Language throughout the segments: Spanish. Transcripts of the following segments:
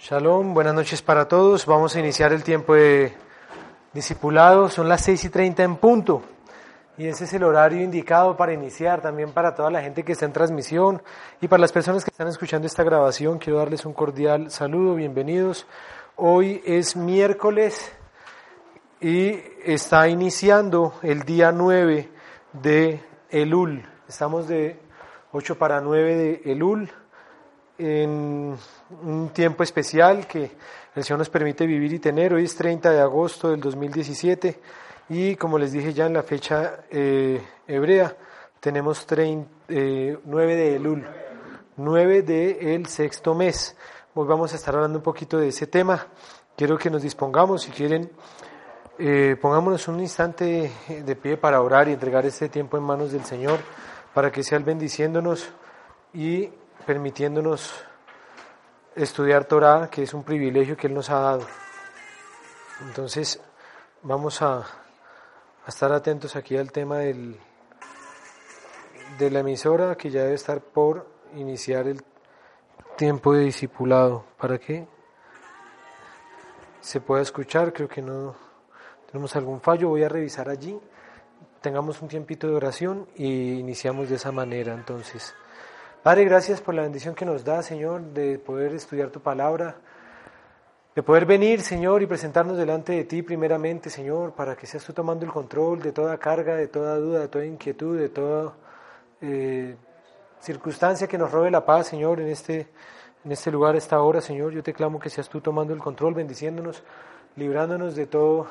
Shalom, buenas noches para todos. Vamos a iniciar el tiempo de discipulado. Son las 6 y 30 en punto. Y ese es el horario indicado para iniciar, también para toda la gente que está en transmisión y para las personas que están escuchando esta grabación. Quiero darles un cordial saludo, bienvenidos. Hoy es miércoles y está iniciando el día 9 de Elul. Estamos de 8 para 9 de Elul en un tiempo especial que el Señor nos permite vivir y tener. Hoy es 30 de agosto del 2017 y como les dije ya en la fecha eh, hebrea, tenemos 9 eh, de Elul, 9 del sexto mes. Hoy vamos a estar hablando un poquito de ese tema. Quiero que nos dispongamos, si quieren, eh, pongámonos un instante de pie para orar y entregar este tiempo en manos del Señor para que sea Él bendiciéndonos y permitiéndonos estudiar Torah, que es un privilegio que Él nos ha dado. Entonces, vamos a, estar atentos aquí al tema del, de la emisora, que ya debe estar por iniciar el tiempo de discipulado. ¿Para que se pueda escuchar? Creo que no tenemos algún fallo. Voy a revisar allí. Tengamos un tiempito de oración y iniciamos de esa manera. Entonces. Padre, gracias por la bendición que nos da, Señor, de poder estudiar tu palabra, de poder venir, Señor, y presentarnos delante de ti primeramente, Señor, para que seas tú tomando el control de toda carga, de toda duda, de toda inquietud, de toda eh, circunstancia que nos robe la paz, Señor, en este, en este lugar, esta hora, Señor. Yo te clamo que seas tú tomando el control, bendiciéndonos, librándonos de todo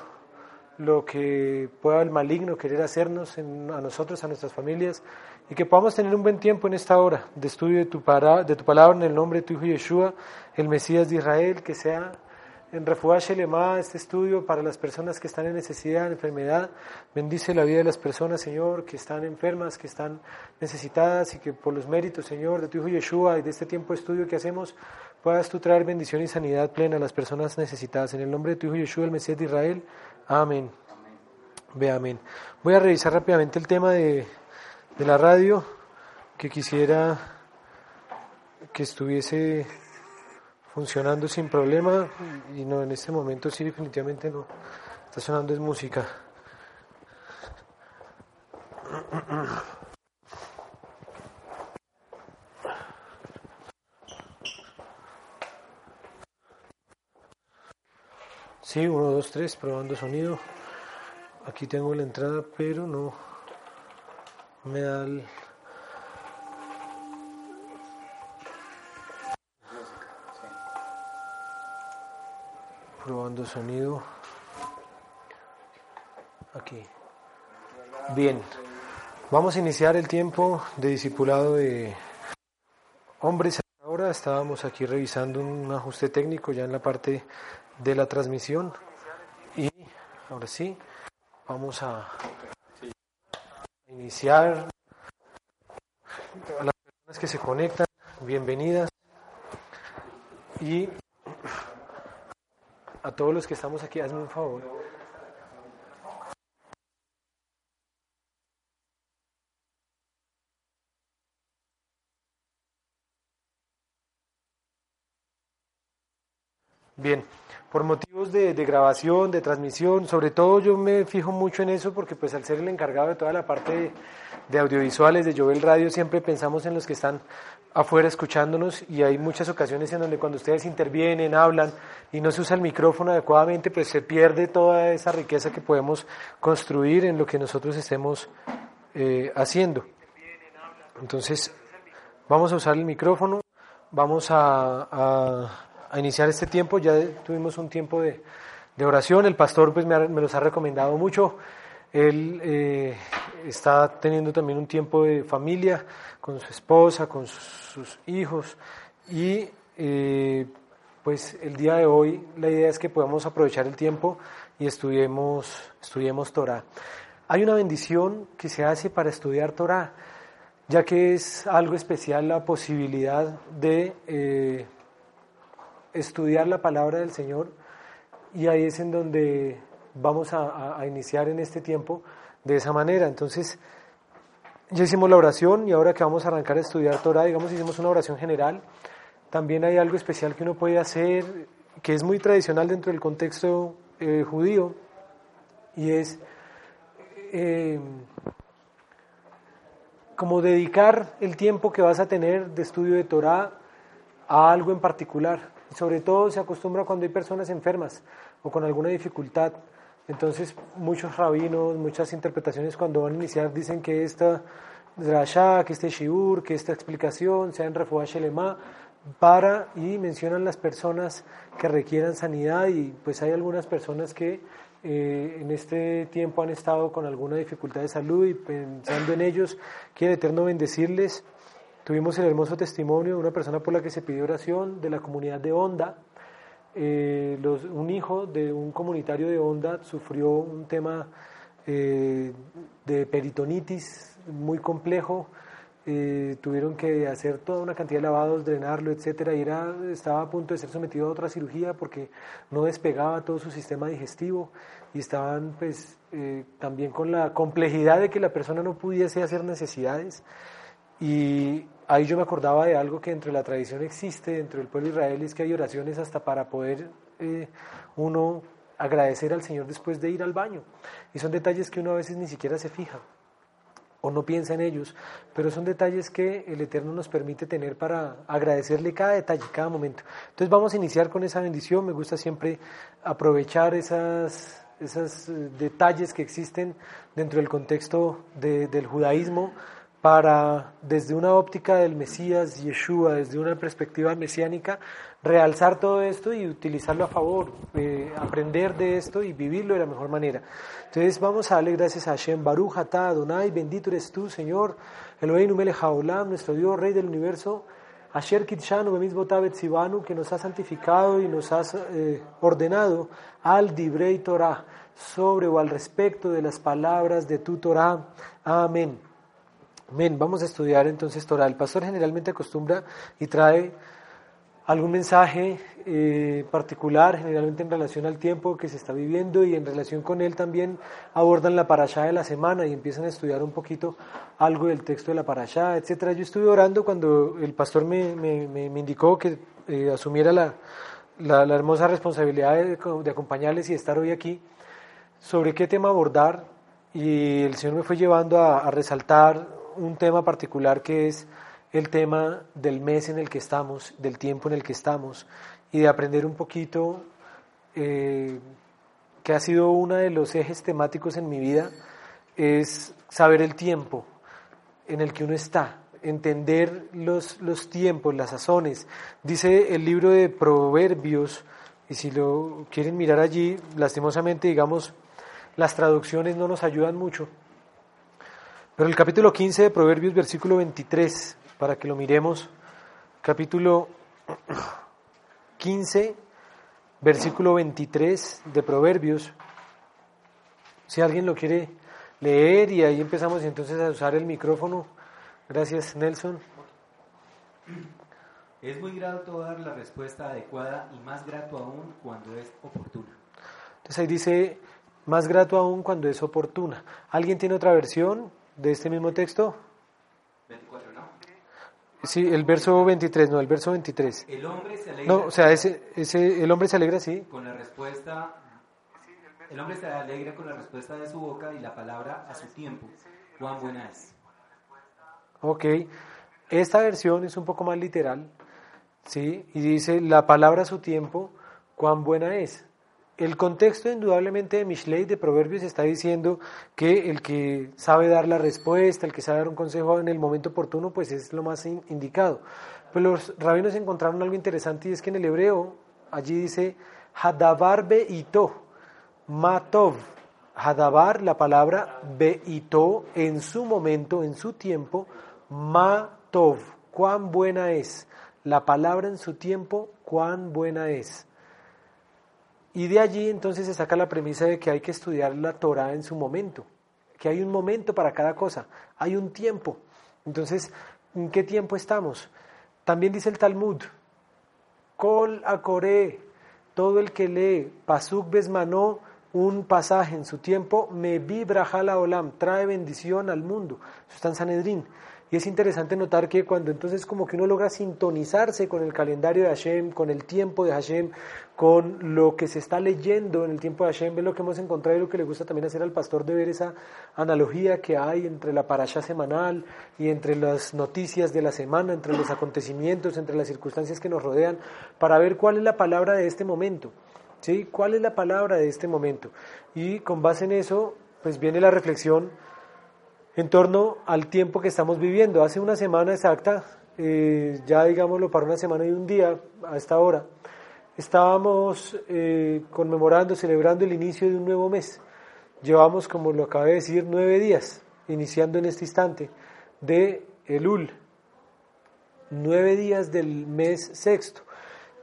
lo que pueda el maligno querer hacernos a nosotros, a nuestras familias, y que podamos tener un buen tiempo en esta hora de estudio de tu, de tu palabra en el nombre de tu Hijo Yeshua, el Mesías de Israel, que sea en Refuash Lema este estudio para las personas que están en necesidad, en enfermedad. Bendice la vida de las personas, Señor, que están enfermas, que están necesitadas y que por los méritos, Señor, de tu Hijo Yeshua y de este tiempo de estudio que hacemos, puedas tú traer bendición y sanidad plena a las personas necesitadas. En el nombre de tu Hijo Yeshua, el Mesías de Israel. Amén. Ve amén. Voy a revisar rápidamente el tema de, de la radio que quisiera que estuviese funcionando sin problema y no en este momento sí definitivamente no. Está sonando es música. Sí, uno, dos, tres, probando sonido. Aquí tengo la entrada, pero no el... Probando sonido. Aquí. Bien. Vamos a iniciar el tiempo de discipulado de hombres. Ahora estábamos aquí revisando un ajuste técnico ya en la parte de la transmisión. Y ahora sí, vamos a iniciar. A las personas que se conectan, bienvenidas. Y a todos los que estamos aquí, hazme un favor. Bien por motivos de, grabación, de transmisión, sobre todo yo me fijo mucho en eso porque pues al ser el encargado de toda la parte de, audiovisuales de Jovel Radio siempre pensamos en los que están afuera escuchándonos y hay muchas ocasiones en donde cuando ustedes intervienen, hablan y no se usa el micrófono adecuadamente, pues se pierde toda esa riqueza que podemos construir en lo que nosotros estemos eh, haciendo. Entonces, vamos a usar el micrófono, vamos a a iniciar este tiempo. Ya tuvimos un tiempo de, oración. El pastor pues me, los ha recomendado mucho. Él eh, está teniendo también un tiempo de familia con su esposa, con sus, hijos. Y eh, pues el día de hoy la idea es que podamos aprovechar el tiempo y estudiemos, estudiemos Torah. Hay una bendición que se hace para estudiar Torah, ya que es algo especial la posibilidad de eh, estudiar la palabra del Señor y ahí es en donde vamos a, iniciar en este tiempo de esa manera. Entonces, ya hicimos la oración y ahora que vamos a arrancar a estudiar Torah, digamos, hicimos una oración general también hay algo especial que uno puede hacer, que es muy tradicional dentro del contexto eh, judío, y es eh, como dedicar el tiempo que vas a tener de estudio de Torah a algo en particular. Sobre todo se acostumbra cuando hay personas enfermas o con alguna dificultad. Entonces muchos rabinos, muchas interpretaciones cuando van a iniciar dicen que esta drasha, que este shiur, que esta explicación sea en refuah shelema para y mencionan las personas que requieran sanidad y pues hay algunas personas que eh, en este tiempo han estado con alguna dificultad de salud y pensando en ellos, quiere Eterno bendecirles. Tuvimos el hermoso testimonio de una persona por la que se pidió oración de la comunidad de Onda. Eh, un hijo de un comunitario de Onda sufrió un tema eh, de peritonitis muy complejo. tuvieron que hacer toda una cantidad de lavados, drenarlo, etcétera, y era, estaba a punto de ser sometido a otra cirugía porque no despegaba todo su sistema digestivo. Y estaban pues eh, también con la complejidad de que la persona no pudiese hacer necesidades. Y ahí yo me acordaba de algo que entre la tradición existe dentro del pueblo israelí es que hay oraciones hasta para poder eh, uno agradecer al Señor después de ir al baño. Y son detalles que uno a veces ni siquiera se fija o no piensa en ellos, pero son detalles que el Eterno nos permite tener para agradecerle cada detalle, cada momento. Entonces vamos a iniciar con esa bendición, me gusta siempre aprovechar esas esos eh, detalles que existen dentro del contexto del judaísmo para, desde una óptica del Mesías, Yeshua, desde una perspectiva mesiánica, realzar todo esto y utilizarlo a favor, eh, aprender de esto y vivirlo de la mejor manera. Entonces vamos a darle gracias a Hashem, Baruch Atah Adonai, bendito eres tú, Señor, Elohim Melech nuestro Dios, Rey del Universo, Asher Kitshanu Botabet Sibanu, que nos ha santificado y nos ha eh, ordenado al Dibrei Torah, sobre o al respecto de las palabras de tu Torah. Amén. Amén. Vamos a estudiar entonces Torah. El pastor generalmente acostumbra y trae algún mensaje eh, particular, generalmente en relación al tiempo que se está viviendo y en relación con él también abordan la parashá de la semana y empiezan a estudiar un poquito algo del texto de la parashá, etcétera. Yo estuve orando cuando el pastor me, me, indicó que eh, asumiera la, la, hermosa responsabilidad de, de acompañarles y estar hoy aquí sobre qué tema abordar y el Señor me fue llevando a resaltar un tema particular que es el tema del mes en el que estamos, del tiempo en el que estamos y de aprender un poquito eh, que ha sido uno de los ejes temáticos en mi vida, es saber el tiempo en el que uno está, entender los, los tiempos, las sazones. Dice el libro de Proverbios, y si lo quieren mirar allí, lastimosamente, digamos, las traducciones no nos ayudan mucho. Pero el capítulo 15 de Proverbios, versículo 23, para que lo miremos. Capítulo 15, versículo 23 de Proverbios. Si alguien lo quiere leer y ahí empezamos entonces a usar el micrófono. Gracias, Nelson. Es muy grato dar la respuesta adecuada y más grato aún cuando es oportuna. Entonces ahí dice, más grato aún cuando es oportuna. ¿Alguien tiene otra versión de este mismo texto? 24, ¿no? Sí, el verso 23, no, el verso 23. El hombre se alegra. No, o sea, ese, ese, el hombre se alegra, sí. Con la respuesta. El hombre se alegra con la respuesta de su boca y la palabra a su tiempo. Cuán buena es. Ok. Esta versión es un poco más literal, ¿sí? Y dice, la palabra a su tiempo, cuán buena es. El contexto indudablemente de Mishlei, de Proverbios, está diciendo que el que sabe dar la respuesta, el que sabe dar un consejo en el momento oportuno, pues es lo más indicado. Pero los rabinos encontraron algo interesante y es que en el hebreo, allí dice Hadabar beito, matov. Hadabar, la palabra beito, en su momento, en su tiempo, matov. Cuán buena es. La palabra en su tiempo, cuán buena es. Y de allí entonces se saca la premisa de que hay que estudiar la Torah en su momento, que hay un momento para cada cosa, hay un tiempo. Entonces, ¿en qué tiempo estamos? También dice el Talmud, Kol Akore, todo el que lee Pasuk Besmanó, un pasaje en su tiempo, me vibra jala olam, trae bendición al mundo. Eso está en Sanedrín. Y es interesante notar que cuando entonces como que uno logra sintonizarse con el calendario de Hashem, con el tiempo de Hashem, con lo que se está leyendo en el tiempo de Hashem, ve lo que hemos encontrado y lo que le gusta también hacer al pastor de ver esa analogía que hay entre la parasha semanal y entre las noticias de la semana, entre los acontecimientos, entre las circunstancias que nos rodean, para ver cuál es la palabra de este momento. ¿Sí? ¿Cuál es la palabra de este momento? Y con base en eso, pues viene la reflexión en torno al tiempo que estamos viviendo. Hace una semana exacta, eh, ya digámoslo para una semana y un día a esta hora, estábamos eh, conmemorando, celebrando el inicio de un nuevo mes. Llevamos, como lo acabé de decir, nueve días, iniciando en este instante, de Elul, nueve días del mes sexto.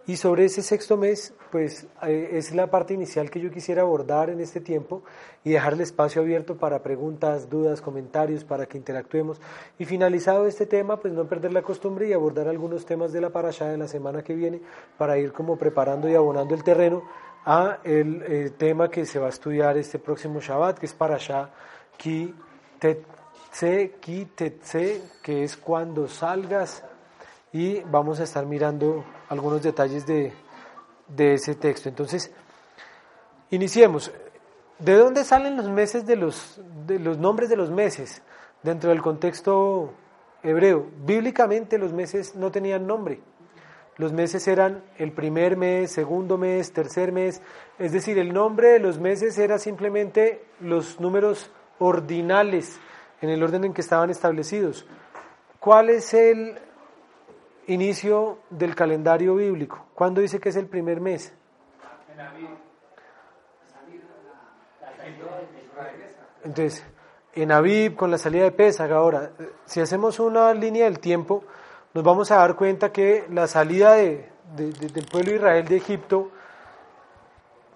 Y sobre ese sexto mes, pues eh, es la parte inicial que yo quisiera abordar en este tiempo y dejar el espacio abierto para preguntas, dudas, comentarios, para que interactuemos. Y finalizado este tema, pues no perder la costumbre y abordar algunos temas de la parasha de la semana que viene para ir como preparando y abonando el terreno a el, eh, tema que se va a estudiar este próximo Shabbat, que es parasha ki tetse, ki tetse, que es cuando salgas y vamos a estar mirando algunos detalles de, ese texto. Entonces, iniciemos. ¿De dónde salen los meses de los, de los nombres de los meses dentro del contexto hebreo? Bíblicamente los meses no tenían nombre. Los meses eran el primer mes, segundo mes, tercer mes. Es decir, el nombre de los meses era simplemente los números ordinales en el orden en que estaban establecidos. ¿Cuál es el inicio del calendario bíblico. ¿Cuándo dice que es el primer mes? Entonces, en Aviv, con la salida de Pesach, ahora, si hacemos una línea del tiempo, nos vamos a dar cuenta que la salida de, del pueblo de Israel de Egipto,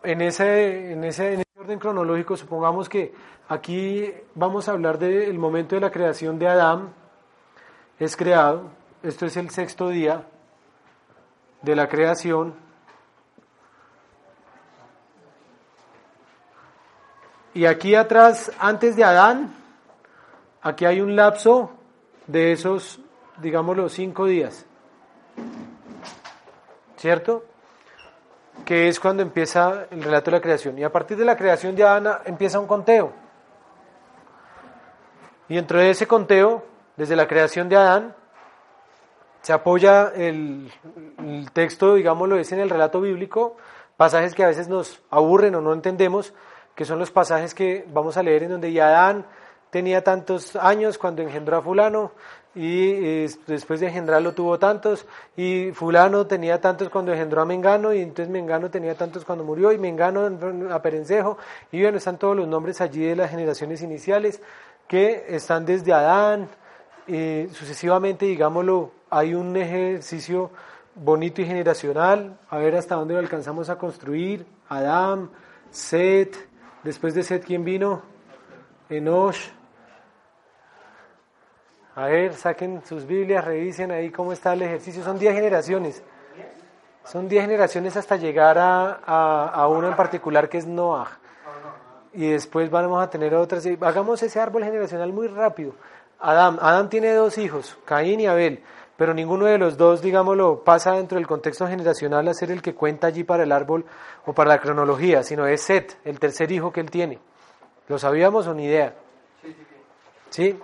en ese, en, ese, en ese orden cronológico, supongamos que aquí vamos a hablar del momento de la creación de Adán, es creado, esto es el sexto día de la creación. Y aquí atrás, antes de Adán, aquí hay un lapso de esos, digamos, los cinco días. ¿Cierto? Que es cuando empieza el relato de la creación. Y a partir de la creación de Adán empieza un conteo. Y dentro de ese conteo, desde la creación de Adán, se apoya el, texto, digámoslo, es en el relato bíblico, pasajes que a veces nos aburren o no entendemos, que son los pasajes que vamos a leer en donde Adán tenía tantos años cuando engendró a fulano y después de engendrarlo tuvo tantos y fulano tenía tantos cuando engendró a Mengano y entonces Mengano tenía tantos cuando murió y Mengano a Perencejo y bueno, están todos los nombres allí de las generaciones iniciales que están desde Adán y sucesivamente, digámoslo, hay un ejercicio bonito y generacional, a ver hasta dónde lo alcanzamos a construir. Adam, Set, después de Set, ¿quién vino? Enosh. A ver, saquen sus Biblias, revisen ahí cómo está el ejercicio. Son 10 generaciones. Son 10 generaciones hasta llegar a, a, en particular que es Noah. Y después vamos a tener otras. Hagamos ese árbol generacional muy rápido. Adam, Adam tiene dos hijos, Caín y Abel pero ninguno de los dos, digámoslo, pasa dentro del contexto generacional a ser el que cuenta allí para el árbol o para la cronología, sino es Set, el tercer hijo que él tiene. ¿Lo sabíamos o ni idea? ¿Sí?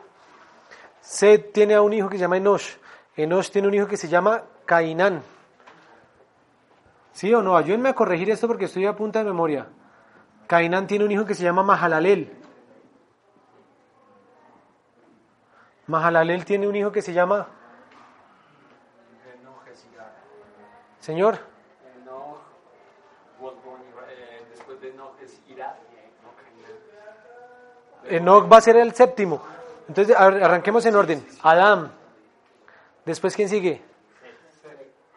Set tiene a un hijo que se llama Enosh. Enosh tiene un hijo que se llama Cainán. ¿Sí o no? Ayúdenme a corregir esto porque estoy a punta de memoria. Cainán tiene un hijo que se llama Mahalalel. Mahalalel tiene un hijo que se llama Señor. Enoch va a ser el séptimo. Entonces arranquemos en orden. Adán. Después, ¿quién sigue?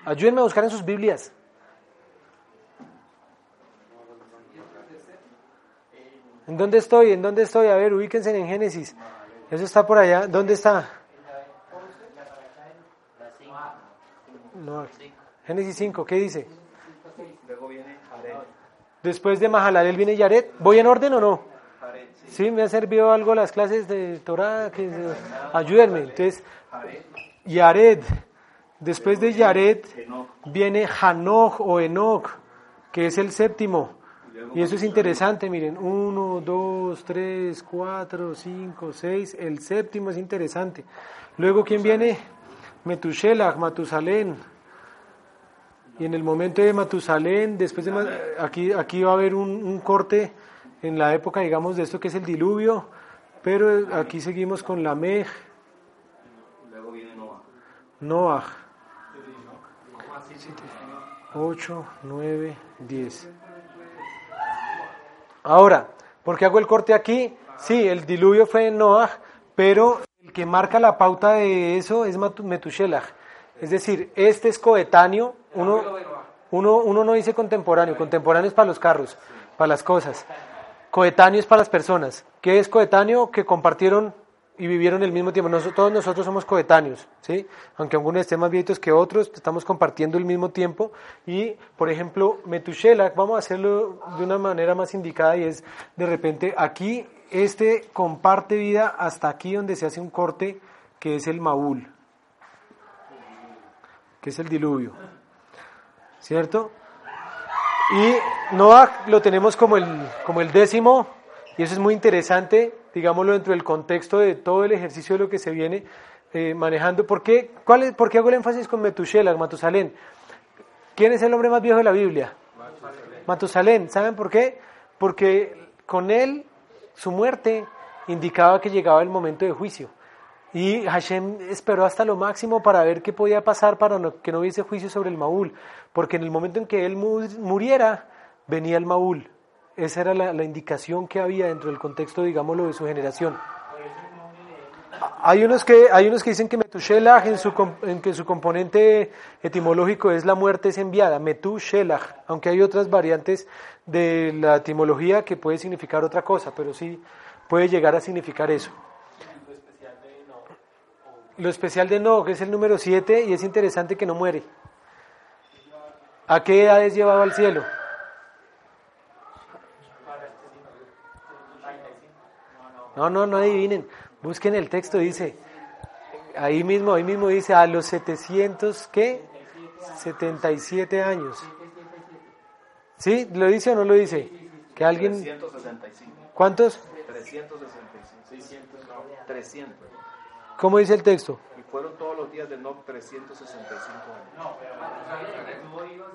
Ayúdenme a buscar en sus Biblias. ¿En dónde estoy? ¿En dónde estoy? A ver, ubíquense en Génesis. Eso está por allá. ¿Dónde está? No. Génesis 5, ¿qué dice? Luego viene Jared. Después de Mahalalel viene Yared. ¿Voy en orden o no? Sí, me ha servido algo las clases de Torah. Que, ayúdenme. Entonces, Yared. Después de Yared viene Hanoch o Enoch, que es el séptimo. Y eso es interesante, miren, uno, dos, tres, cuatro, cinco, seis, el séptimo es interesante. Luego, ¿quién viene? Metushelach, Matusalén. Y en el momento de Matusalén, después de aquí, aquí va a haber un, un, corte en la época, digamos, de esto que es el diluvio, pero aquí seguimos con la Mej. Luego viene Noah. Noah. 8, 9, 10. Ahora, ¿por qué hago el corte aquí? Sí, el diluvio fue en Noah, pero el que marca la pauta de eso es Metushelach. Es decir, este es coetáneo, uno, uno, uno no dice contemporáneo, contemporáneo es para los carros, para las cosas. Coetáneo es para las personas. ¿Qué es coetáneo? Que compartieron y vivieron el mismo tiempo. todos nosotros somos coetáneos, ¿sí? Aunque algunos estén más viejitos que otros, estamos compartiendo el mismo tiempo. Y, por ejemplo, Metushelach, vamos a hacerlo de una manera más indicada y es, de repente, aquí, este comparte vida hasta aquí donde se hace un corte, que es el Maúl, que es el diluvio, ¿cierto? Y Noah lo tenemos como el, como el décimo, y eso es muy interesante, digámoslo, dentro del contexto de todo el ejercicio de lo que se viene eh, manejando. ¿Por qué, cuál es, ¿Por qué hago el énfasis con Metushelach, Matusalén? ¿Quién es el hombre más viejo de la Biblia? Matusalén. ¿Saben por qué? Porque con él, su muerte indicaba que llegaba el momento de juicio. Y Hashem esperó hasta lo máximo para ver qué podía pasar para que no hubiese juicio sobre el Maúl. Porque en el momento en que él muriera, venía el Maúl. Esa era la, indicación que había dentro del contexto, digámoslo, de su generación. Hay unos que, hay unos que dicen que Metushelach en su, componente etimológico es la muerte es enviada, Metushelach, aunque hay otras variantes de la etimología que puede significar otra cosa, pero sí puede llegar a significar eso. Lo especial de No, que es el número 7, y es interesante que no muere. ¿A qué edades llevaba al cielo? No, no, no adivinen. Busquen el texto, dice. Ahí mismo, ahí mismo dice a los 700, ¿qué? 77 años. ¿Sí? ¿Lo dice o no lo dice? Que alguien... 365. ¿Cuántos? 365. 300. ¿Cómo dice el texto? Y fueron todos los días de Enoch 365 años.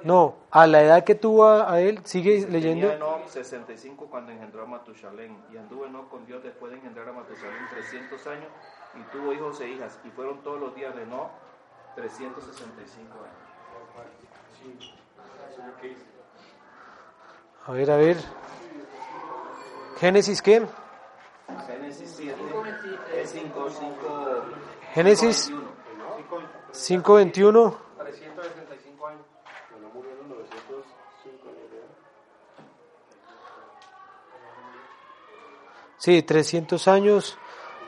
No, a la edad que tuvo a, él, sigue leyendo. Tenía Enoch 65 cuando engendró a Matusalén. Y anduvo Enoch con Dios después de engendrar a Matusalén 300 años. Y tuvo hijos e hijas. Y fueron todos los días de Enoch 365 años. A ver, a ver. Génesis qué? Génesis 7, 5, 5, Génesis 5.21. 365 años. Cuando murió en 905 Sí, 300 años.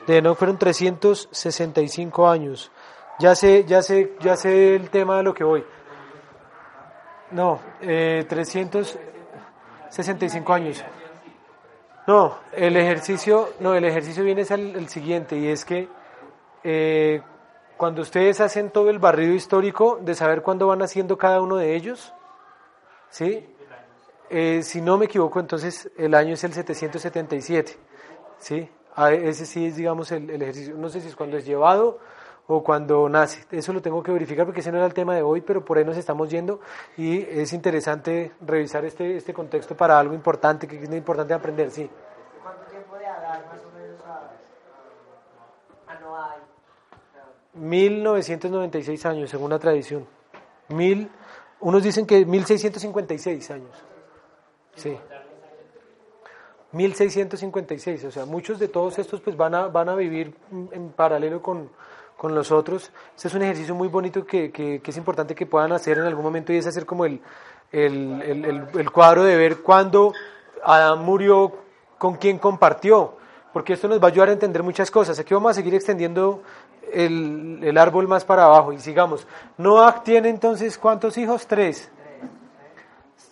De no fueron 365 años. Ya sé, ya sé, ya sé el tema de lo que voy. No, eh, 365 años. No, el ejercicio, no, el ejercicio viene es el, siguiente y es que eh, cuando ustedes hacen todo el barrido histórico de saber cuándo van haciendo cada uno de ellos, ¿sí? Eh, si no me equivoco, entonces el año es el 777, ¿sí? A ese sí es, digamos, el, el ejercicio. No sé si es cuando es llevado o cuando nace. Eso lo tengo que verificar porque ese no era el tema de hoy, pero por ahí nos estamos yendo y es interesante revisar este, este contexto para algo importante, que es importante aprender, sí. ¿Cuánto tiempo de Adar más o menos a, a Noah hay? 1996 años, según la tradición. Mil, unos dicen que 1656 años. Sí. 1656, o sea, muchos de todos estos pues van a, van a vivir en paralelo con, con los otros. Este es un ejercicio muy bonito que, que, es importante que puedan hacer en algún momento y es hacer como el, el, el, el cuadro de ver cuándo Adán murió, con quién compartió, porque esto nos va a ayudar a entender muchas cosas. Aquí vamos a seguir extendiendo el, el árbol más para abajo y sigamos. Noah tiene entonces cuántos hijos? Tres.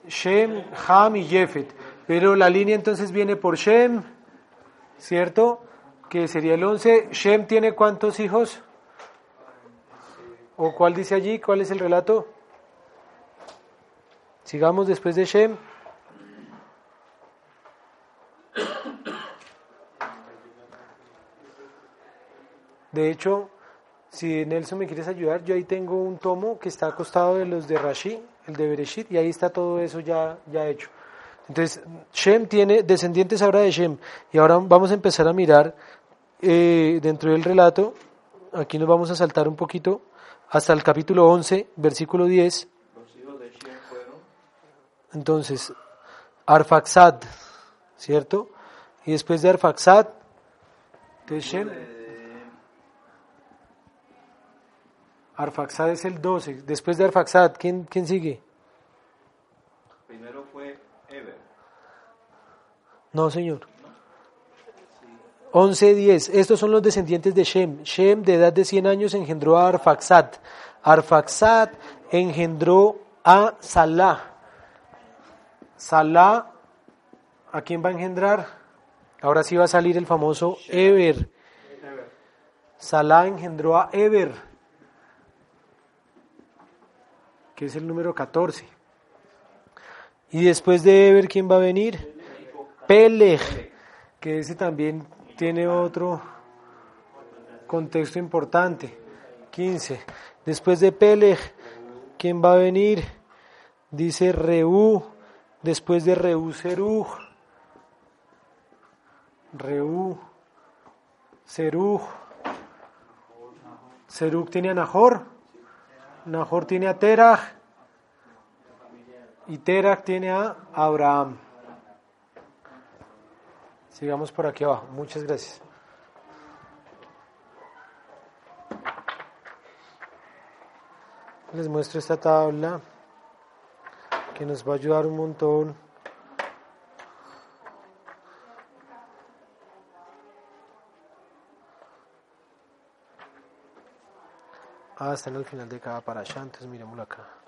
Shem, Ham y Jefet. Pero la línea entonces viene por Shem, ¿cierto? Que sería el 11. Shem tiene cuántos hijos? ¿O cuál dice allí? ¿Cuál es el relato? Sigamos después de Shem. De hecho, si Nelson me quieres ayudar, yo ahí tengo un tomo que está acostado de los de Rashi, el de Bereshit, y ahí está todo eso ya, ya hecho. Entonces, Shem tiene descendientes ahora de Shem, y ahora vamos a empezar a mirar eh, dentro del relato, aquí nos vamos a saltar un poquito, hasta el capítulo 11, versículo 10. Los hijos de Shem fueron Entonces, Arfaxad, ¿cierto? Y después de Arfaxad, entonces Shem, Arfaxad es el 12. Después de Arfaxad, ¿quién, quién sigue? primero fue Eber. No, señor. 11, 10. Estos son los descendientes de Shem. Shem, de edad de 100 años, engendró a Arfaxad. Arfaxad engendró a Salah. Salah, ¿a quién va a engendrar? Ahora sí va a salir el famoso Eber. Salah engendró a Eber, que es el número 14. Y después de Eber, ¿quién va a venir? Peleg, que ese también tiene otro contexto importante. 15. Después de Peleg, ¿quién va a venir? Dice Reú. Después de Reú, Serug. Reú, Serug. Serug tiene a Nahor. Nahor tiene a Terach. Y Terach tiene a Abraham. Sigamos por aquí abajo. Muchas gracias. Les muestro esta tabla que nos va a ayudar un montón. Ah, están al final de cada parasha, entonces miremoslo acá.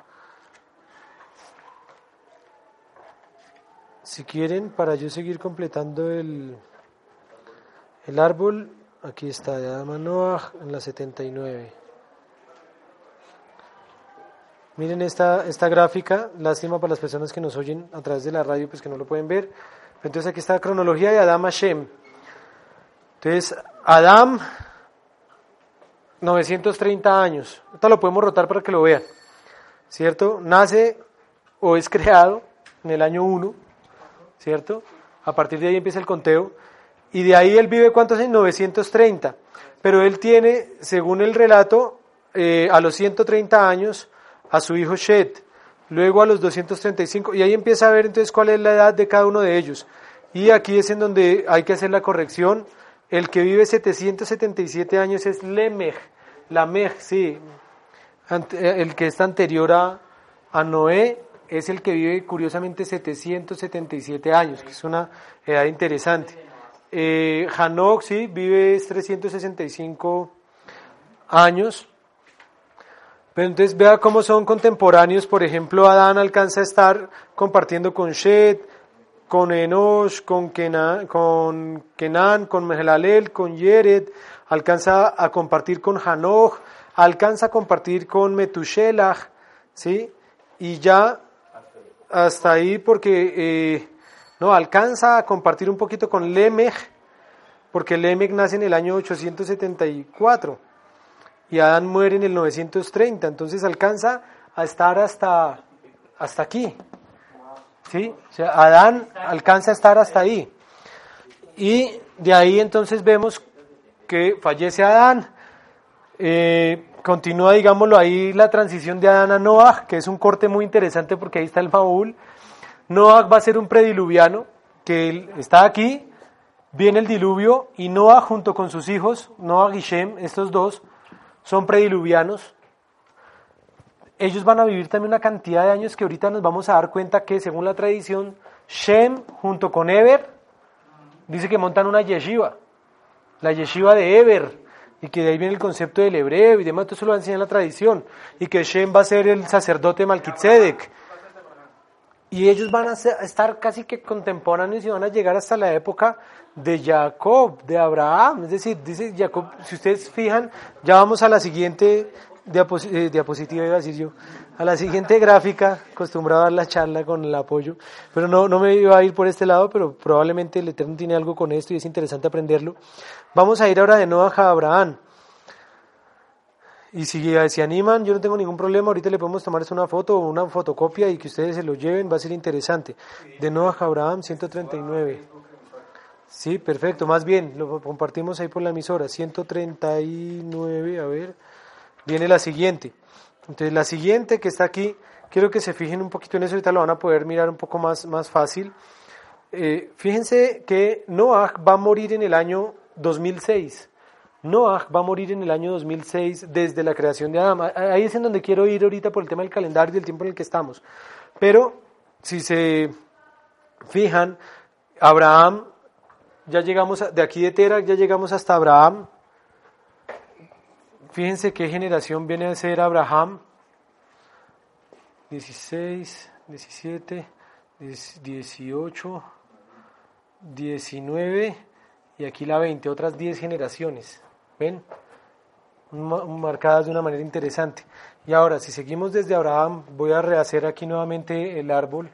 Si quieren, para yo seguir completando el, el árbol, aquí está, de Adam a Noah en la 79. Miren esta, esta gráfica, lástima para las personas que nos oyen a través de la radio, pues que no lo pueden ver. Entonces aquí está la cronología de Adam a Shem. Entonces, Adam, 930 años. Esto lo podemos rotar para que lo vean. ¿Cierto? Nace o es creado en el año 1, ¿cierto? A partir de ahí empieza el conteo. Y de ahí él vive, ¿cuántos años? 930. Pero él tiene, según el relato, eh, a los 130 años, a su hijo Shet, luego a los 235, y ahí empieza a ver entonces cuál es la edad de cada uno de ellos. Y aquí es en donde hay que hacer la corrección. El que vive 777 años es Lemech, Lamech, sí, ante- el que está anterior a, a Noé, es el que vive curiosamente 777 años, que es una edad interesante. Eh, Hanok, sí, vive 365 años. Pero entonces vea cómo son contemporáneos. Por ejemplo, Adán alcanza a estar compartiendo con Shet, con Enosh, con Kenan, con, Kenan, con Mehelalel, con Yered. Alcanza a compartir con Hanoch, alcanza a compartir con Metushelach, ¿sí? Y ya hasta ahí porque eh, no alcanza a compartir un poquito con Lemech, porque Lemech nace en el año 874 y Adán muere en el 930, entonces alcanza a estar hasta, hasta aquí. ¿Sí? Adán alcanza a estar hasta ahí. Y de ahí entonces vemos que fallece Adán. Eh, continúa, digámoslo, ahí la transición de Adán a Noah, que es un corte muy interesante porque ahí está el Maúl. Noah va a ser un prediluviano, que él está aquí, viene el diluvio, y Noah junto con sus hijos, Noah y Shem, estos dos, son prediluvianos. Ellos van a vivir también una cantidad de años que ahorita nos vamos a dar cuenta que, según la tradición, Shem junto con Eber, dice que montan una yeshiva, la yeshiva de Eber, y que de ahí viene el concepto del hebreo y demás, todo eso lo va a enseñar la tradición, y que Shem va a ser el sacerdote Malkitzedek. y ellos van a estar casi que contemporáneos y van a llegar hasta la época de Jacob, de Abraham. Es decir, dice Jacob, si ustedes fijan, ya vamos a la siguiente diapos- eh, diapositiva, iba a decir yo, a la siguiente gráfica, acostumbrado a dar la charla con el apoyo, pero no, no me iba a ir por este lado, pero probablemente el Eterno tiene algo con esto y es interesante aprenderlo. Vamos a ir ahora de Noah a Abraham. Y si eh, se animan, yo no tengo ningún problema. Ahorita le podemos tomar una foto o una fotocopia y que ustedes se lo lleven. Va a ser interesante. De Noah a Abraham, 139. Sí, perfecto. Más bien, lo compartimos ahí por la emisora. 139, a ver. Viene la siguiente. Entonces, la siguiente que está aquí, quiero que se fijen un poquito en eso. Ahorita lo van a poder mirar un poco más, más fácil. Eh, fíjense que Noah va a morir en el año 2006. Noah va a morir en el año 2006 desde la creación de Adán. Ahí es en donde quiero ir ahorita por el tema del calendario y del tiempo en el que estamos. Pero si se fijan, Abraham, ya llegamos de aquí de Tera, ya llegamos hasta Abraham. Fíjense qué generación viene a ser Abraham. 16, 17, 18, 19 y aquí la 20, otras 10 generaciones. ¿Ven? Ma- Marcadas de una manera interesante. Y ahora, si seguimos desde Abraham, voy a rehacer aquí nuevamente el árbol.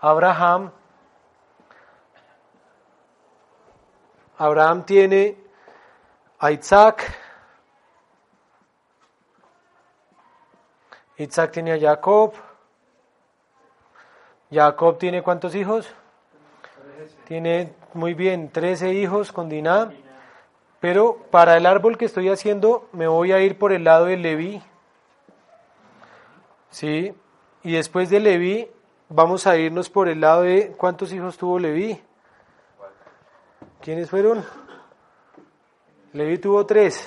Abraham. Abraham tiene a Isaac. Isaac tiene a Jacob. Jacob tiene cuántos hijos? Tiene muy bien 13 hijos con Diná. Pero para el árbol que estoy haciendo me voy a ir por el lado de Leví. ¿Sí? Y después de Leví vamos a irnos por el lado de ¿cuántos hijos tuvo Leví? ¿Quiénes fueron? Leví tuvo tres.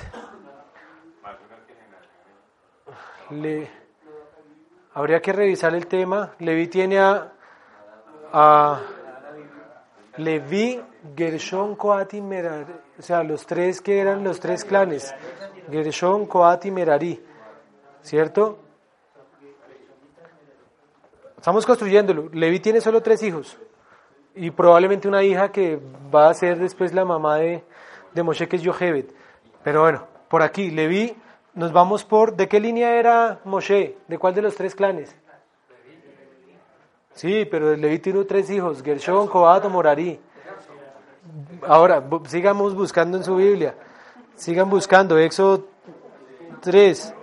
Le... Habría que revisar el tema. Leví tiene a, a Leví, Gershon, Coat y Merari. O sea, los tres que eran los tres clanes. Gershon, Coat y Merari. ¿Cierto? Estamos construyéndolo. Leví tiene solo tres hijos. Y probablemente una hija que va a ser después la mamá de, de Moshe, que es Yohebed. Pero bueno, por aquí, Leví, nos vamos por... ¿De qué línea era Moshe? ¿De cuál de los tres clanes? Sí, pero Leví tuvo tres hijos, Gershon, Coat o Morari. Ahora, sigamos buscando en su Biblia. Sigan buscando, Éxodo 3.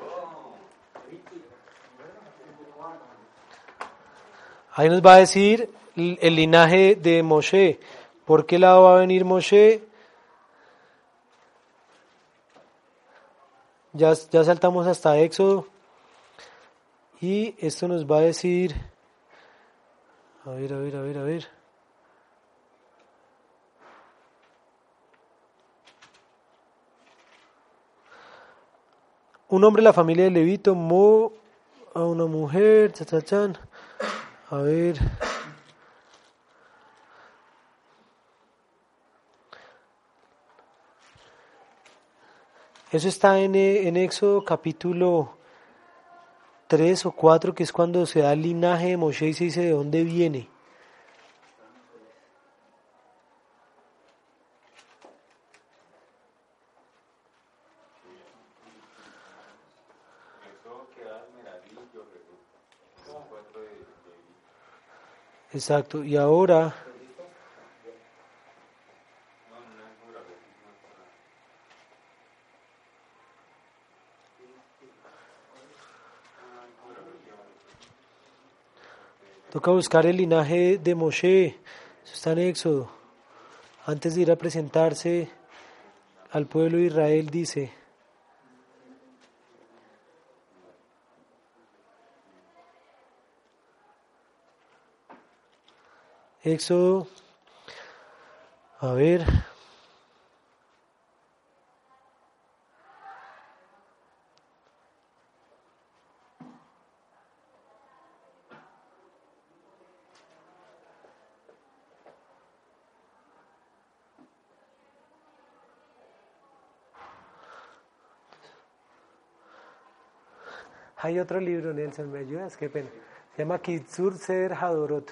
Ahí nos va a decir el el linaje de Moshe. ¿Por qué lado va a venir Moshe? Ya, ya saltamos hasta Éxodo. Y esto nos va a decir... A ver, a ver, a ver, a ver. Un hombre de la familia de Leví tomó a una mujer, cha, cha, chan. A ver. Eso está en, en Éxodo capítulo 3 o 4, que es cuando se da el linaje de Moshe y se dice de dónde viene. Exacto, y ahora toca buscar el linaje de Moshe, eso está en Éxodo. Antes de ir a presentarse al pueblo de Israel, dice, Éxodo, a ver, hay otro libro, Nelson, ¿me ayudas? Qué pena. Se llama Kitsur Seder Hadorot.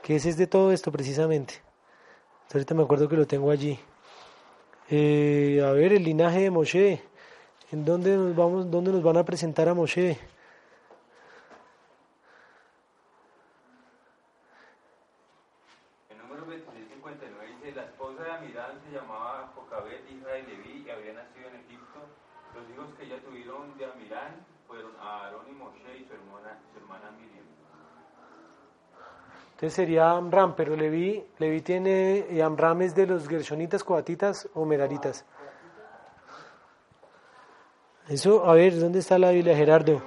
Que ese es de todo esto precisamente. Ahorita me acuerdo que lo tengo allí. Eh, a ver, el linaje de Moshe. ¿En dónde nos vamos, dónde nos van a presentar a Moshe? El número 2659 dice, la esposa de Amirán se llamaba Jocabet, hija de Leví, y había nacido en Egipto. Los hijos que ella tuvieron de Amirán fueron Aarón y Moshe y su hermana, su hermana Miriam. Entonces sería Amram, pero Leví, Leví tiene, y Amram es de los gershonitas, coatitas o meraritas. Eso, a ver, ¿dónde está la Biblia, Gerardo?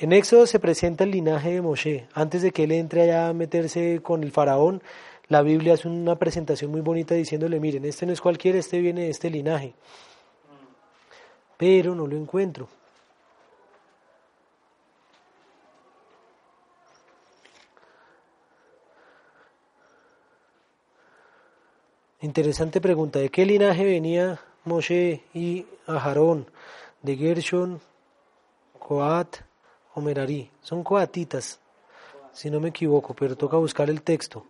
En Éxodo se presenta el linaje de Moshe. Antes de que él entre allá a meterse con el faraón, la Biblia hace una presentación muy bonita diciéndole, miren, este no es cualquiera, este viene de este linaje. Pero no lo encuentro. Interesante pregunta, ¿de qué linaje venía Moshe y Aharón? ¿De Gershon, Coat o Merari? Son coatitas, si no me equivoco, pero toca buscar el texto.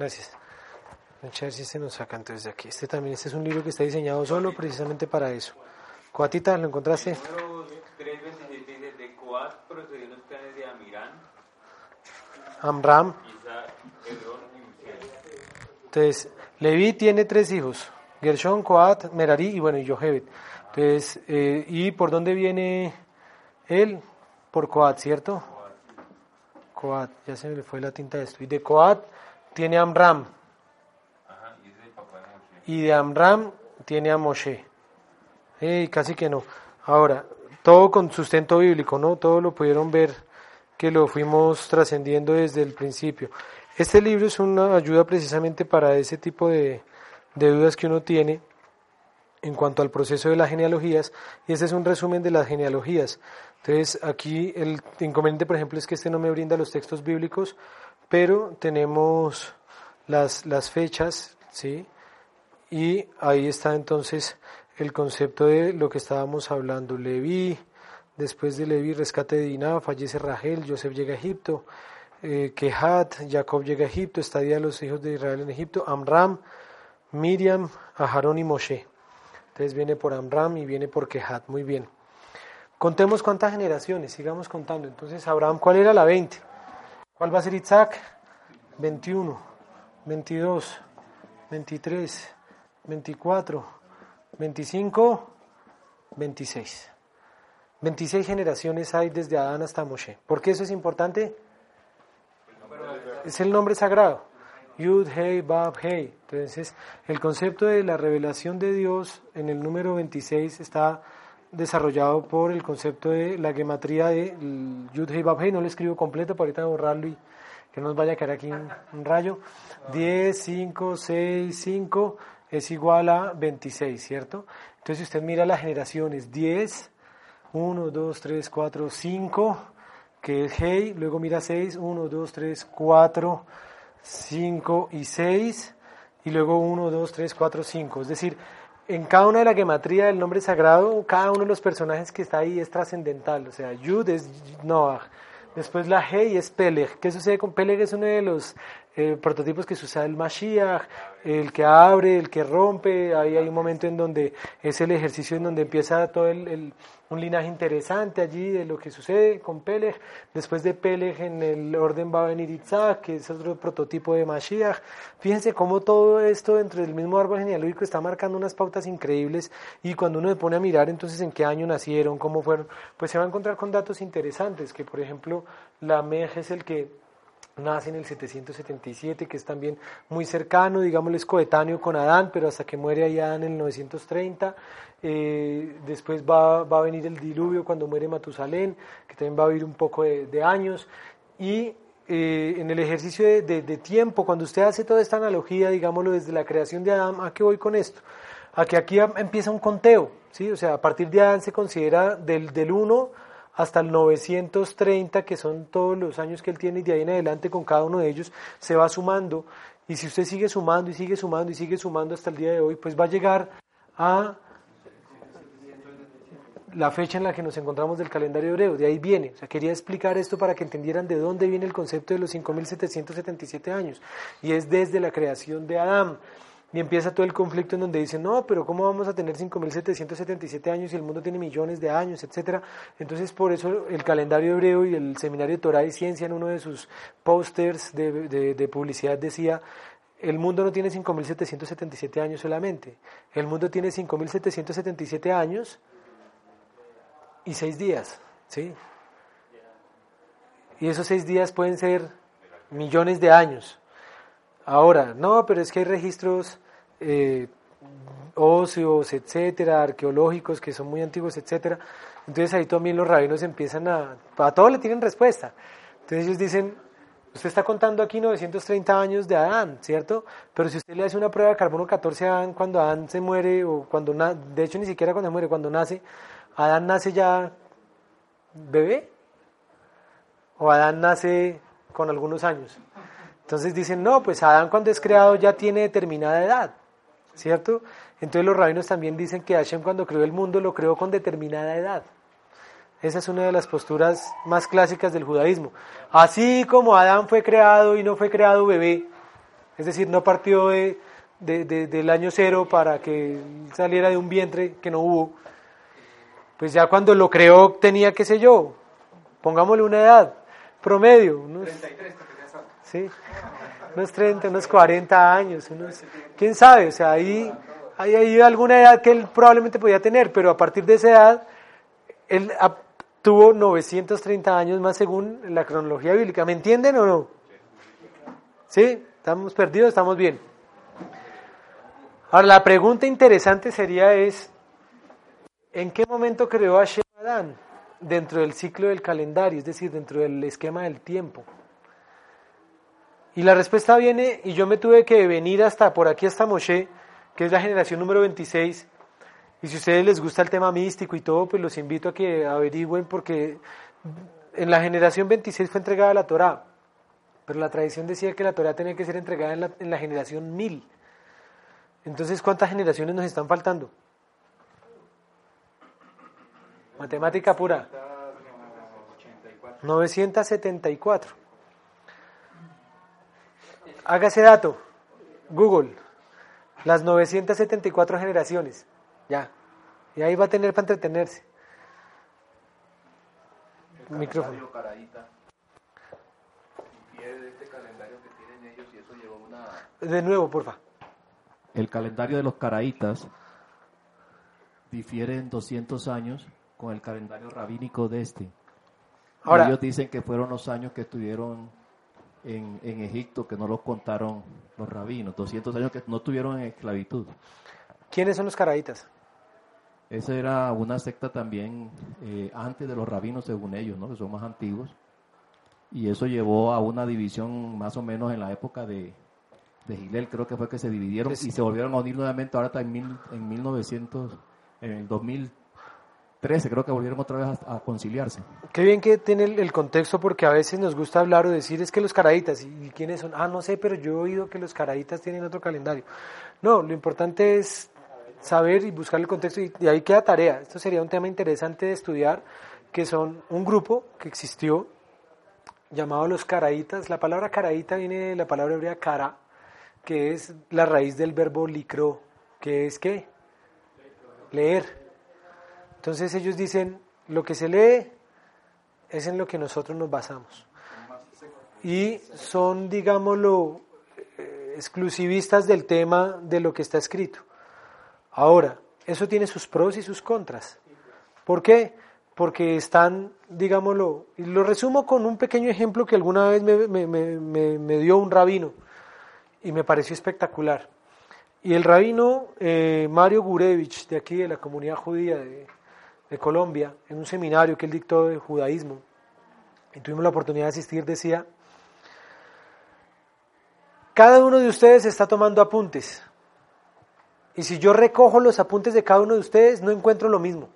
Gracias. Vamos a ver si se nos saca entonces de aquí. Este también, este es un libro que está diseñado solo precisamente para eso. Coatita, ¿lo encontraste? Número 327 dice, de Coat procedieron los clanes de Amirán, Amram. Entonces, Leví tiene tres hijos, Gershon, Coat, Merari y bueno, y Yohebed. Entonces, eh, ¿y por dónde viene él? Por Coat, ¿cierto? Coat, ya se me fue la tinta de esto. Y de Coat tiene a Amram, Ajá, y papá de Moshe. y de Amram tiene a Moshe. Ey, casi que no. Ahora, todo con sustento bíblico, ¿no? Todo lo pudieron ver que lo fuimos trascendiendo desde el principio. Este libro es una ayuda precisamente para ese tipo de, de dudas que uno tiene en cuanto al proceso de las genealogías, y este es un resumen de las genealogías. Entonces, aquí el inconveniente, por ejemplo, es que este no me brinda los textos bíblicos, pero tenemos las, las fechas, ¿sí? Y ahí está entonces el concepto de lo que estábamos hablando. Leví, después de Leví, rescate de Diná, fallece Rachel, Joseph llega a Egipto, eh, Kehat, Jacob llega a Egipto, estadía de los hijos de Israel en Egipto, Amram, Miriam, Aharón y Moshe. Entonces viene por Amram y viene por Kehat, muy bien. Contemos cuántas generaciones, sigamos contando. Entonces, Abraham, ¿cuál era la 20? ¿Cuál va a ser Isaac? 21, 22, 23, 24, 25, 26. 26 generaciones hay desde Adán hasta Moshe. ¿Por qué eso es importante? Es el nombre sagrado. Yud, Hei, Bab, Hei. Entonces, el concepto de la revelación de Dios en el número 26 está desarrollado por el concepto de la gematría de Yud, Hei, Bab, Hei. No lo escribo completo, para ahorita borrarlo y que no nos vaya a quedar aquí un, un rayo. 10, 5, 6, 5 es igual a 26, ¿cierto? Entonces, si usted mira las generaciones, 10, 1, 2, 3, 4, 5, que es Hei, luego mira 6, 1, 2, 3, 4, 5 y 6, y luego 1, 2, 3, 4, 5. Es decir, en cada una de la gematría del nombre sagrado, cada uno de los personajes que está ahí es trascendental. O sea, Yud es Noah, después la Hei es Peleg. ¿Qué sucede con Peleg? Es uno de los eh, prototipos que se usa el Mashiach, el que abre, el que rompe. Ahí hay un momento en donde es el ejercicio en donde empieza todo el, un linaje interesante allí de lo que sucede con Peleg. Después de Peleg en el orden va a venir que es otro prototipo de Mashiach. Fíjense cómo todo esto dentro del mismo árbol genealógico está marcando unas pautas increíbles y cuando uno se pone a mirar entonces en qué año nacieron, cómo fueron, pues se va a encontrar con datos interesantes, que por ejemplo la Mej es el que nace en el 777, que es también muy cercano, digamos, es coetáneo con Adán, pero hasta que muere ahí Adán en el 930. Eh, después va, va, a venir el diluvio cuando muere Matusalén, que también va a vivir un poco de, años. Y eh, en el ejercicio de, tiempo, cuando usted hace toda esta analogía, digámoslo, desde la creación de Adán, ¿a qué voy con esto? A que aquí empieza un conteo, ¿sí? O sea, a partir de Adán se considera del, del 1 hasta el 930, que son todos los años que él tiene, y de ahí en adelante con cada uno de ellos se va sumando. Y si usted sigue sumando y sigue sumando y sigue sumando hasta el día de hoy, pues va a llegar a la fecha en la que nos encontramos del calendario hebreo, de ahí viene. O sea, quería explicar esto para que entendieran de dónde viene el concepto de los 5.777 años. Y es desde la creación de Adán. Y empieza todo el conflicto en donde dicen, no, pero ¿cómo vamos a tener 5.777 años y el mundo tiene millones de años, etcétera? Entonces, por eso el calendario hebreo y el seminario de Torah y Ciencia en uno de sus pósters de, de- de publicidad decía, el mundo no tiene 5.777 años solamente, el mundo tiene 5.777 años y seis días, ¿sí? Y esos seis días pueden ser millones de años. Ahora, no, pero es que hay registros eh, óseos, etcétera, arqueológicos que son muy antiguos, etcétera. Entonces ahí también los rabinos empiezan a, a todo le tienen respuesta. Entonces ellos dicen, usted está contando aquí 930 años de Adán, ¿cierto? Pero si usted le hace una prueba de carbono 14 a Adán cuando Adán se muere, o cuando, na- de hecho ni siquiera cuando muere, cuando nace, Adán nace ya bebé, o Adán nace con algunos años. Entonces dicen, no, pues Adán cuando es creado ya tiene determinada edad, ¿cierto? Entonces los rabinos también dicen que Hashem cuando creó el mundo lo creó con determinada edad. Esa es una de las posturas más clásicas del judaísmo. Así como Adán fue creado y no fue creado bebé, es decir, no partió de, de- de- del año cero para que saliera de un vientre que no hubo, pues ya cuando lo creó tenía, qué sé yo, pongámosle una edad promedio, unos, sí, unos 30, unos 40 años, unos, quién sabe, o sea, ahí hay, hay alguna edad que él probablemente podía tener, pero a partir de esa edad, él tuvo 930 años más según la cronología bíblica, ¿me entienden o no? ¿Sí? ¿Estamos perdidos? ¿Estamos bien? Ahora, la pregunta interesante sería es, ¿en qué momento creó a Adán? Dentro del ciclo del calendario, es decir, dentro del esquema del tiempo. Y la respuesta viene, y yo me tuve que venir hasta por aquí, hasta Moshe, que es la generación número 26. Y si a ustedes les gusta el tema místico y todo, pues los invito a que averigüen, porque en la generación 26 fue entregada la Torá, pero la tradición decía que la Torá tenía que ser entregada en la, en la generación 1000. Entonces, ¿cuántas generaciones nos están faltando? Matemática pura. 974. Haga ese dato. Google. Las 974 generaciones. Ya. Y ahí va a tener para entretenerse. Micrófono. difiere de este calendario que tienen ellos y eso llevó una De nuevo, porfa. El calendario de los caraítas difiere en 200 años con el calendario rabínico de este. Ahora, ellos dicen que fueron los años que estuvieron en, en Egipto, que no los contaron los rabinos, 200 años que no estuvieron en esclavitud. ¿quiénes son los caraítas? Esa era una secta también eh, antes de los rabinos, según ellos, ¿no? que son más antiguos. Y eso llevó a una división más o menos en la época de, de Gilel, creo que fue que se dividieron Sí. y se volvieron a unir nuevamente ahora está en, mil, en 1900, en el 2013, creo que volvieron otra vez a, conciliarse. Qué bien que tiene el, contexto porque a veces nos gusta hablar o decir es que los caraítas, ¿y, quiénes son? Ah, no sé, pero yo he oído que los caraítas tienen otro calendario. No, lo importante es saber y buscar el contexto y, y ahí queda tarea. Esto sería un tema interesante de estudiar, que son un grupo que existió llamado los caraítas. La palabra caraíta viene de la palabra hebrea cara, que es la raíz del verbo licro, que es qué? Leer. Entonces ellos dicen, lo que se lee es en lo que nosotros nos basamos. Y son, digámoslo, eh, exclusivistas del tema de lo que está escrito. Ahora, eso tiene sus pros y sus contras. ¿Por qué? Porque están, digámoslo, y lo resumo con un pequeño ejemplo que alguna vez me, me- me- me- dio un rabino y me pareció espectacular. Y el rabino eh, Mario Gurevich, de aquí, de la comunidad judía de, de Colombia, en un seminario que él dictó de judaísmo, y tuvimos la oportunidad de asistir, decía cada uno de ustedes está tomando apuntes. Y si yo recojo los apuntes de cada uno de ustedes, no encuentro lo mismo.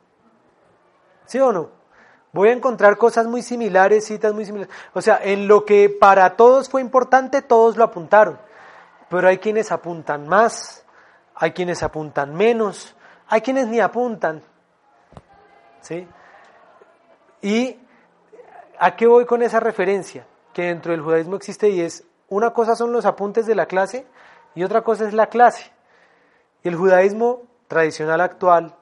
¿Sí o no? Voy a encontrar cosas muy similares, citas muy similares. O sea, en lo que para todos fue importante, todos lo apuntaron. Pero hay quienes apuntan más, hay quienes apuntan menos, hay quienes ni apuntan. ¿Sí? ¿Y a qué voy con esa referencia? Que dentro del judaísmo existe y es, una cosa son los apuntes de la clase y otra cosa es la clase. Y el judaísmo tradicional actual,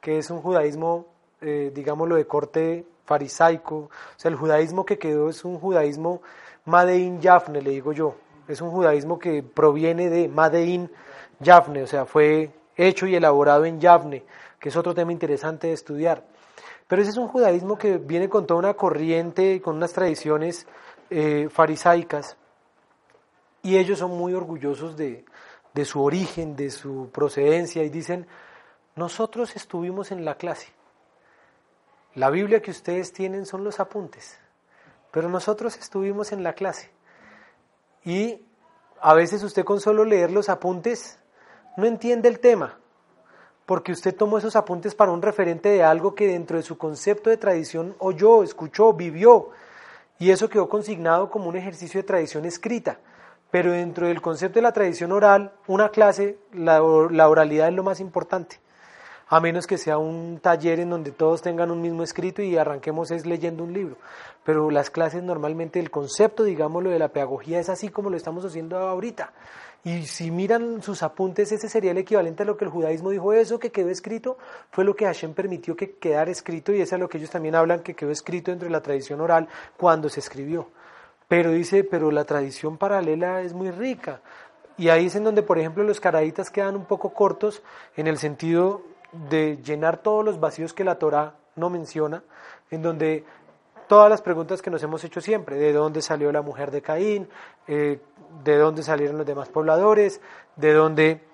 que es un judaísmo, eh, digámoslo, de corte farisaico, o sea, el judaísmo que quedó es un judaísmo Madein Yafne, le digo yo, es un judaísmo que proviene de Madein Yafne, o sea, fue hecho y elaborado en Yafne, que es otro tema interesante de estudiar. Pero ese es un judaísmo que viene con toda una corriente, con unas tradiciones eh, farisaicas, y ellos son muy orgullosos de, de su origen, de su procedencia, y dicen, nosotros estuvimos en la clase. La Biblia que ustedes tienen son los apuntes, pero nosotros estuvimos en la clase. Y a veces usted con solo leer los apuntes no entiende el tema, porque usted tomó esos apuntes para un referente de algo que dentro de su concepto de tradición oyó, escuchó, vivió, y eso quedó consignado como un ejercicio de tradición escrita. Pero dentro del concepto de la tradición oral, una clase, la, oralidad es lo más importante a menos que sea un taller en donde todos tengan un mismo escrito y arranquemos es leyendo un libro. Pero las clases normalmente, el concepto, digámoslo, de la pedagogía es así como lo estamos haciendo ahorita. Y si miran sus apuntes, ese sería el equivalente a lo que el judaísmo dijo, eso que quedó escrito fue lo que Hashem permitió que quedara escrito y eso es lo que ellos también hablan, que quedó escrito dentro de la tradición oral cuando se escribió. Pero dice, pero la tradición paralela es muy rica. Y ahí es en donde, por ejemplo, los caraítas quedan un poco cortos en el sentido de llenar todos los vacíos que la Torah no menciona, en donde todas las preguntas que nos hemos hecho siempre, de dónde salió la mujer de Caín, eh, de dónde salieron los demás pobladores, de dónde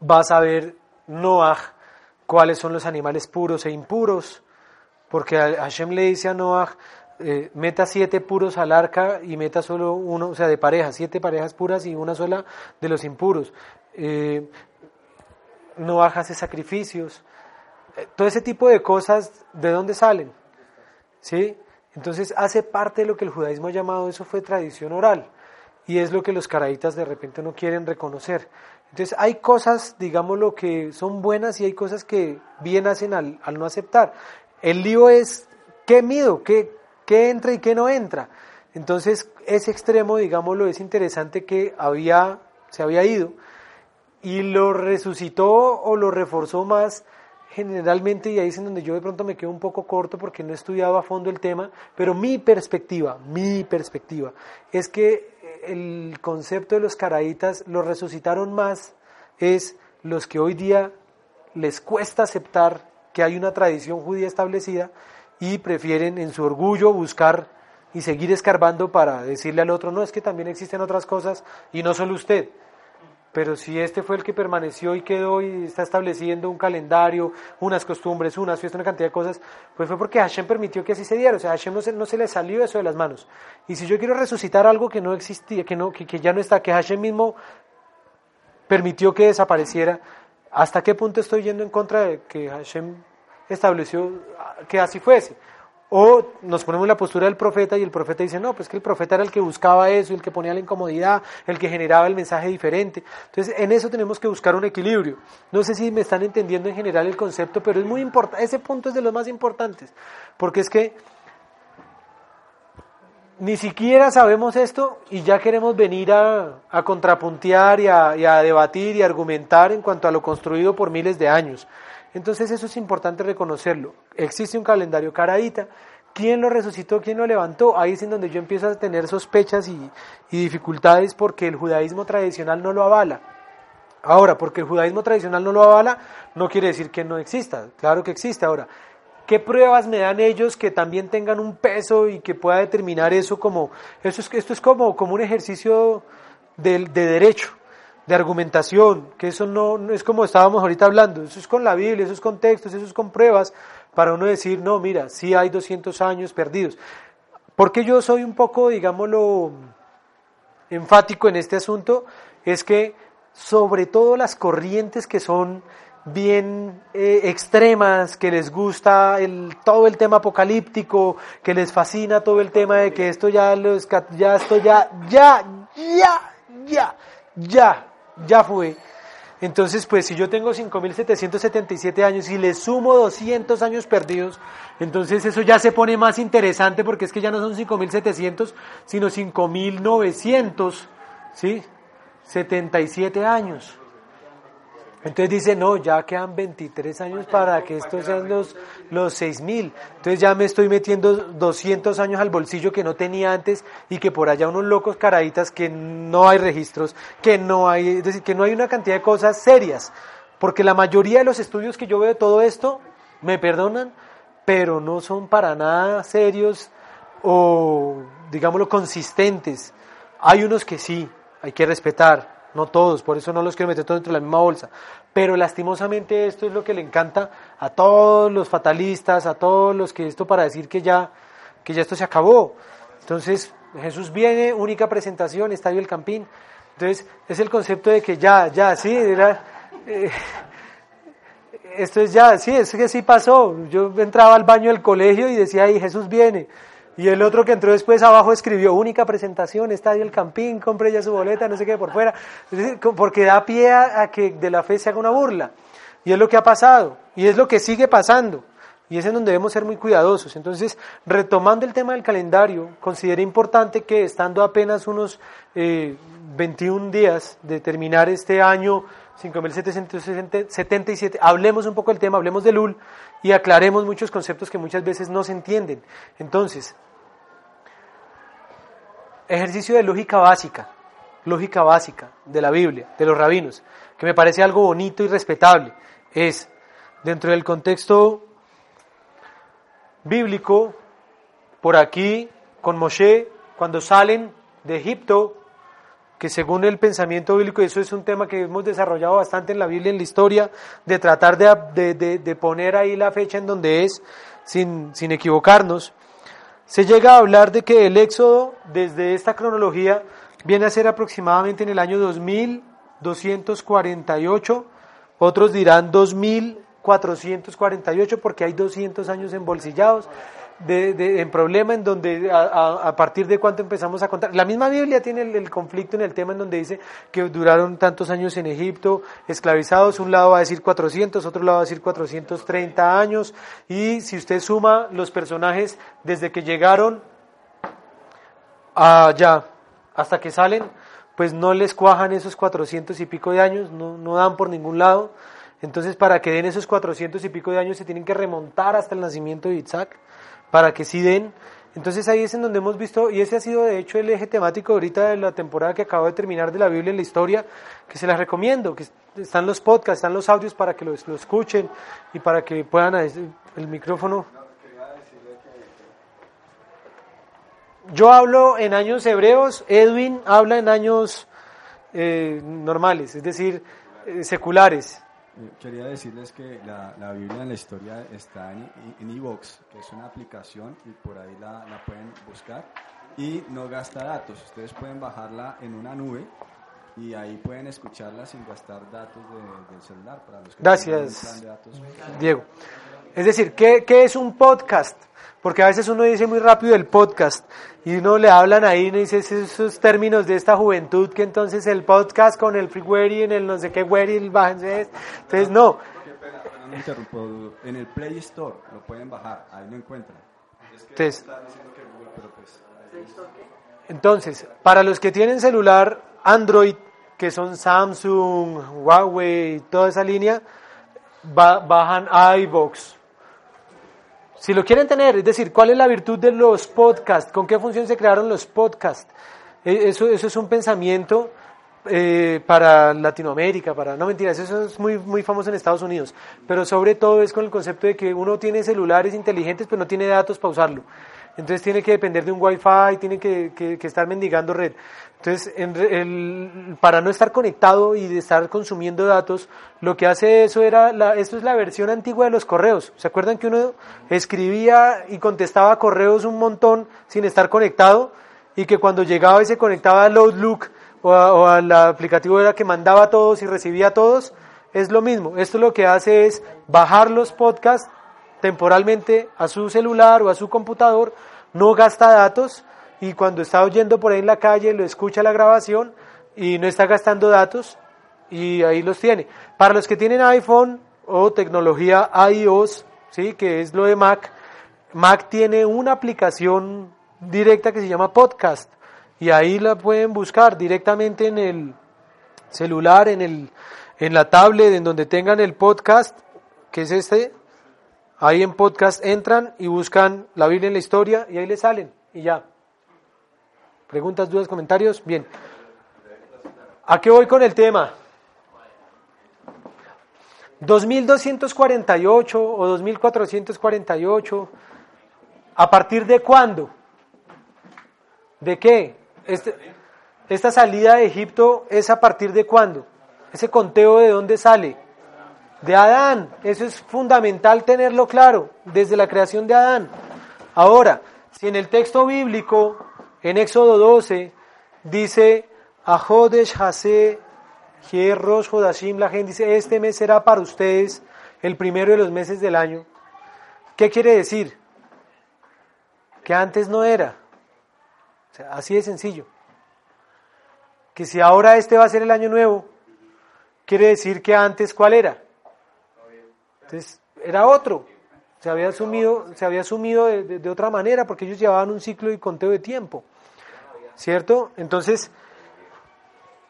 vas a ver Noah, cuáles son los animales puros e impuros, porque Hashem le dice a Noah, eh, meta siete puros al arca y meta solo uno, o sea, de parejas, siete parejas puras y una sola de los impuros. Eh, no hace sacrificios. Eh, todo ese tipo de cosas, ¿de dónde salen? ¿Sí? Entonces hace parte de lo que el judaísmo ha llamado, eso fue tradición oral. Y es lo que los caraítas de repente no quieren reconocer. Entonces hay cosas, digámoslo, que son buenas y hay cosas que bien hacen al, no aceptar. El lío es, ¿qué mido? ¿Qué, ¿Qué entra y qué no entra? Entonces ese extremo, digámoslo, es interesante que había, se había ido y lo resucitó o lo reforzó más generalmente, y ahí es en donde yo de pronto me quedo un poco corto porque no he estudiado a fondo el tema, pero mi perspectiva, mi perspectiva, es que el concepto de los caraítas lo resucitaron más es los que hoy día les cuesta aceptar que hay una tradición judía establecida y prefieren en su orgullo buscar y seguir escarbando para decirle al otro, no, es que también existen otras cosas y no solo usted. Pero si este fue el que permaneció y quedó y está estableciendo un calendario, unas costumbres, unas fiestas, una cantidad de cosas, pues fue porque Hashem permitió que así se diera. O sea, Hashem no se, no se le salió eso de las manos. Y si yo quiero resucitar algo que no existía, que, no, que, que ya no está, que Hashem mismo permitió que desapareciera, ¿hasta qué punto estoy yendo en contra de que Hashem estableció que así fuese? O nos ponemos la postura del profeta y el profeta dice, no, pues que el profeta era el que buscaba eso, el que ponía la incomodidad, el que generaba el mensaje diferente. Entonces, en eso tenemos que buscar un equilibrio. No sé si me están entendiendo en general el concepto, pero es muy importante, ese punto es de los más importantes, porque es que ni siquiera sabemos esto y ya queremos venir a, contrapuntear y a, y a debatir y argumentar en cuanto a lo construido por miles de años. Entonces eso es importante reconocerlo. Existe un calendario caraíta. ¿Quién lo resucitó? ¿Quién lo levantó? Ahí es en donde yo empiezo a tener sospechas y, dificultades porque el judaísmo tradicional no lo avala. Ahora, porque el judaísmo tradicional no lo avala, no quiere decir que no exista. Claro que existe. Ahora, ¿qué pruebas me dan ellos que también tengan un peso y que pueda determinar eso como... Eso es, esto es como, como un ejercicio de derecho de argumentación, que eso no, es como estábamos ahorita hablando, eso es con la Biblia, eso es con textos, eso es con pruebas, para uno decir, no, mira, sí hay 200 años perdidos. Porque yo soy un poco, digámoslo, enfático en este asunto es que sobre todo las corrientes que son bien eh, extremas, que les gusta el, todo el tema apocalíptico, que les fascina todo el tema de que esto ya, los, ya, esto ya, ya, ya, ya, ya, ya fue. Entonces, pues si yo tengo 5.777 años y le sumo 200 años perdidos, entonces eso ya se pone más interesante porque es que ya no son 5.700, sino 5.900, ¿sí? 77 años. Entonces dice, no, ya quedan 23 años para que estos sean los, los 6 mil. Entonces ya me estoy metiendo 200 años al bolsillo que no tenía antes y que por allá unos locos caraditas que no hay registros, que no hay, es decir, que no hay una cantidad de cosas serias. Porque la mayoría de los estudios que yo veo de todo esto, me perdonan, pero no son para nada serios o, digámoslo, consistentes. Hay unos que sí, hay que respetar, no todos, por eso no los quiero meter todos dentro de la misma bolsa. Pero lastimosamente esto es lo que le encanta a todos los fatalistas, a todos los que esto para decir que ya, que ya esto se acabó. Entonces Jesús viene, única presentación, Estadio El Campín. Entonces es el concepto de que ya, ya, sí, era, eh, esto es ya, sí, es que sí pasó. Yo entraba al baño del colegio y decía ahí, Jesús viene. Y el otro que entró después abajo escribió única presentación, estadio El Campín, compre ya su boleta, no sé qué, por fuera, porque da pie a, que de la fe se haga una burla. Y es lo que ha pasado, y es lo que sigue pasando. Y es en donde debemos ser muy cuidadosos. Entonces, retomando el tema del calendario, consideré importante que estando apenas unos eh, 21 días de terminar este año 5777, hablemos un poco del tema, hablemos del UL y aclaremos muchos conceptos que muchas veces no se entienden. Entonces, ejercicio de lógica básica, lógica básica de la Biblia, de los rabinos, que me parece algo bonito y respetable, es dentro del contexto bíblico, por aquí, con Moshe, cuando salen de Egipto, que según el pensamiento bíblico, eso es un tema que hemos desarrollado bastante en la Biblia, en la historia, de tratar de, de, poner ahí la fecha en donde es, sin, sin equivocarnos, se llega a hablar de que el éxodo, desde esta cronología, viene a ser aproximadamente en el año 2248, otros dirán 2448 porque hay 200 años embolsillados, de, en problema en donde a, partir de cuánto empezamos a contar. La misma Biblia tiene el, conflicto en el tema en donde dice que duraron tantos años en Egipto esclavizados. Un lado va a decir 400, otro lado va a decir 430 años. Y si usted suma los personajes desde que llegaron allá hasta que salen, pues no les cuajan esos 400 y pico de años, no, no dan por ningún lado. Entonces, para que den esos 400 y pico de años, se tienen que remontar hasta el nacimiento de Isaac para que sí den. Entonces ahí es en donde hemos visto, y ese ha sido de hecho el eje temático ahorita de la temporada que acabo de terminar de la Biblia en la historia, que se las recomiendo, que están los podcasts, están los audios para que lo, escuchen y para que puedan, el micrófono. Yo hablo en años hebreos, Edwin habla en años eh, normales, es decir, eh, seculares. Eh, quería decirles que la, la, Biblia en la historia está en Evox, que es una aplicación y por ahí la, la, pueden buscar. Y no gasta datos, ustedes pueden bajarla en una nube y ahí pueden escucharla sin gastar datos del celular. Para los que Gracias, Diego. Es decir, ¿qué, ¿qué es un podcast? Porque a veces uno dice muy rápido el podcast y uno le hablan ahí y dice esos términos de esta juventud que entonces el podcast con el free en el no sé qué weary, el bájense. Entonces, no. En el Play Store lo pueden bajar, ahí lo encuentran. Entonces, entonces, para los que tienen celular Android, que son Samsung, Huawei, toda esa línea, bajan iBox si lo quieren tener, es decir, ¿cuál es la virtud de los podcasts? ¿Con qué función se crearon los podcasts? E, eso, eso es un pensamiento eh, para Latinoamérica, para no mentiras, eso es muy, muy famoso en Estados Unidos, pero sobre todo es con el concepto de que uno tiene celulares inteligentes, pero no tiene datos para usarlo. Entonces tiene que depender de un wifi, tiene que, que, estar mendigando red. Entonces, el, para no estar conectado y de estar consumiendo datos, lo que hace eso era, la, esto es la versión antigua de los correos. ¿Se acuerdan que uno escribía y contestaba correos un montón sin estar conectado? y que cuando llegaba y se conectaba al Outlook o, o al aplicativo era que mandaba a todos y recibía a todos, es lo mismo. Esto lo que hace es bajar los podcasts temporalmente a su celular o a su computador, no gasta datos y cuando está oyendo por ahí en la calle lo escucha la grabación y no está gastando datos y ahí los tiene. Para los que tienen iPhone o tecnología iOS, ¿sí? que es lo de Mac, Mac tiene una aplicación directa que se llama Podcast y ahí la pueden buscar directamente en el celular, en, el, en la tablet, en donde tengan el podcast, que es este. Ahí en podcast entran y buscan la Biblia en la historia y ahí les salen y ya. ¿Preguntas, dudas, comentarios? Bien. ¿A qué voy con el tema? 2248 o 2448. ¿A partir de cuándo? ¿De qué? Este- esta salida de Egipto es a partir de cuándo? Ese conteo de dónde sale? De Adán. Eso es fundamental tenerlo claro, desde la creación de Adán. Ahora, si en el texto bíblico, en Éxodo 12, dice, Ahodesh Hase Hierros Hodashim, la gente dice, este mes será para ustedes el primero de los meses del año. ¿Qué quiere decir? Que antes no era. Así de sencillo. Que si ahora este va a ser el año nuevo, quiere decir que antes cuál era. Entonces, era otro. Se había asumido, se había asumido de, de- de otra manera porque ellos llevaban un ciclo y conteo de tiempo. ¿Cierto? Entonces,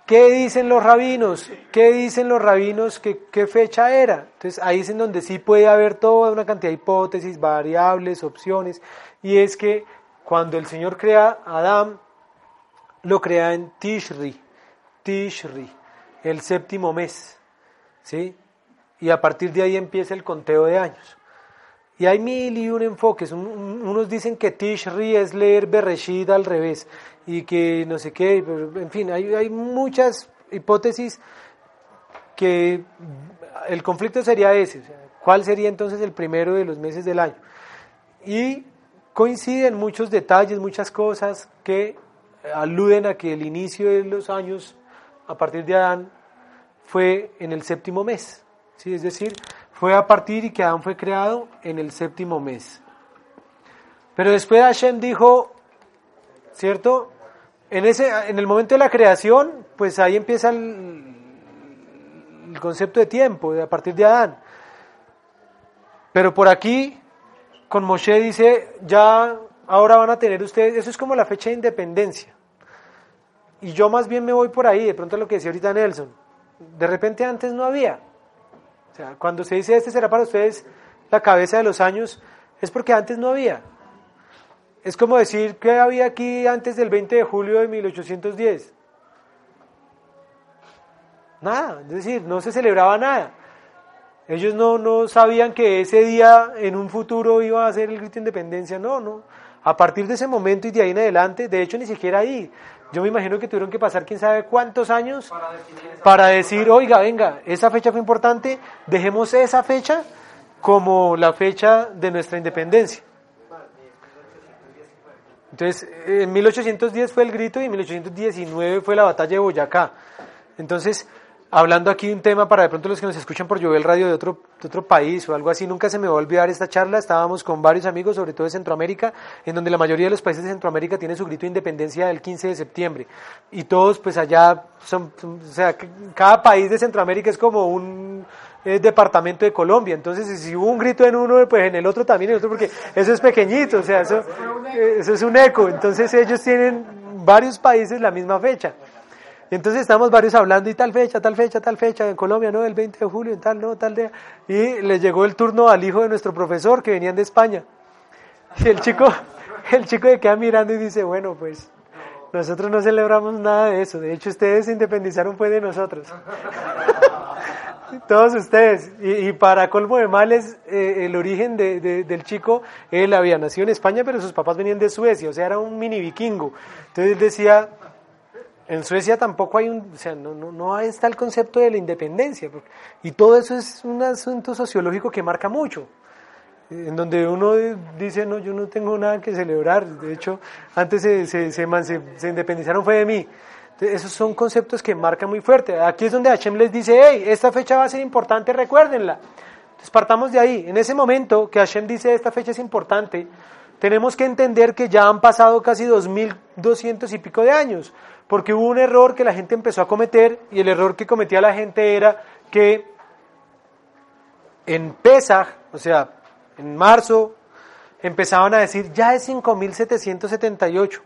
¿qué dicen los rabinos? ¿Qué dicen los rabinos? ¿Qué, qué fecha era? Entonces, ahí es en donde sí puede haber toda una cantidad de hipótesis, variables, opciones. Y es que cuando el Señor crea a Adán, lo crea en Tishri, Tishri, el séptimo mes, ¿sí? Y a partir de ahí empieza el conteo de años. Y hay mil y un enfoques. Un- un- Unos dicen que Tishri es leer Bereshit al revés y que no sé qué, en fin, hay, hay muchas hipótesis que el conflicto sería ese. o sea, ¿Cuál sería entonces el primero de los meses del año? Y coinciden muchos detalles, muchas cosas que aluden a que el inicio de los años a partir de Adán fue en el séptimo mes. ¿sí? Es decir, fue a partir y que Adán fue creado en el séptimo mes. Pero después Hashem dijo, ¿cierto? En, ese, en el momento de la creación, pues ahí empieza el, el concepto de tiempo, a partir de Adán. Pero por aquí, con Moshe dice, ya ahora van a tener ustedes, eso es como la fecha de independencia. Y yo más bien me voy por ahí, de pronto lo que decía ahorita Nelson. De repente antes no había. Cuando se dice este será para ustedes la cabeza de los años, es porque antes no había. Es como decir que había aquí antes del 20 de julio de 1810. Nada, es decir, no se celebraba nada. Ellos no, no sabían que ese día en un futuro iba a ser el grito de independencia, no, no. A partir de ese momento y de ahí en adelante, de hecho ni siquiera ahí. Yo me imagino que tuvieron que pasar quién sabe cuántos años para decir, oiga, venga, esa fecha fue importante, dejemos esa fecha como la fecha de nuestra independencia. Entonces, en 1810 fue el grito y en 1819 fue la batalla de Boyacá. Entonces, hablando aquí de un tema para de pronto los que nos escuchan por Llover Radio de otro, de otro país o algo así, nunca se me va a olvidar esta charla. Estábamos con varios amigos, sobre todo de Centroamérica, en donde la mayoría de los países de Centroamérica tiene su grito de independencia el 15 de septiembre. Y todos, pues allá, son, o sea, cada país de Centroamérica es como un eh, departamento de Colombia. Entonces, si hubo un grito en uno, pues en el otro también, en el otro, porque eso es pequeñito, o sea, eso, eh, eso es un eco. Entonces, ellos tienen varios países la misma fecha. Entonces estamos varios hablando y tal fecha, tal fecha, tal fecha, en Colombia, no, el 20 de julio, en tal, no, tal día. Y le llegó el turno al hijo de nuestro profesor que venían de España. Y el chico, el chico de queda mirando y dice, bueno, pues nosotros no celebramos nada de eso. De hecho, ustedes se independizaron fue de nosotros. Todos ustedes. Y, para colmo de males, eh, el origen de- de- del chico, él había nacido en España, pero sus papás venían de Suecia, o sea, era un mini vikingo. Entonces decía, en Suecia tampoco hay un, o sea, no, no, no está el concepto de la independencia. y todo eso es un asunto sociológico que marca mucho. en donde uno dice, no, yo no tengo nada que celebrar, de hecho, antes se, se, se, se- se independizaron fue de mí. Entonces, esos son conceptos que marcan muy fuerte. Aquí es donde Hashem les dice, hey, esta fecha va a ser importante, recuérdenla. Entonces partamos de ahí. En ese momento que Hashem dice esta fecha es importante, tenemos que entender que ya han pasado casi 2.200 y pico de años, porque hubo un error que la gente empezó a cometer y el error que cometía la gente era que en Pesaj, o sea, en marzo, empezaban a decir, ya es 5.778.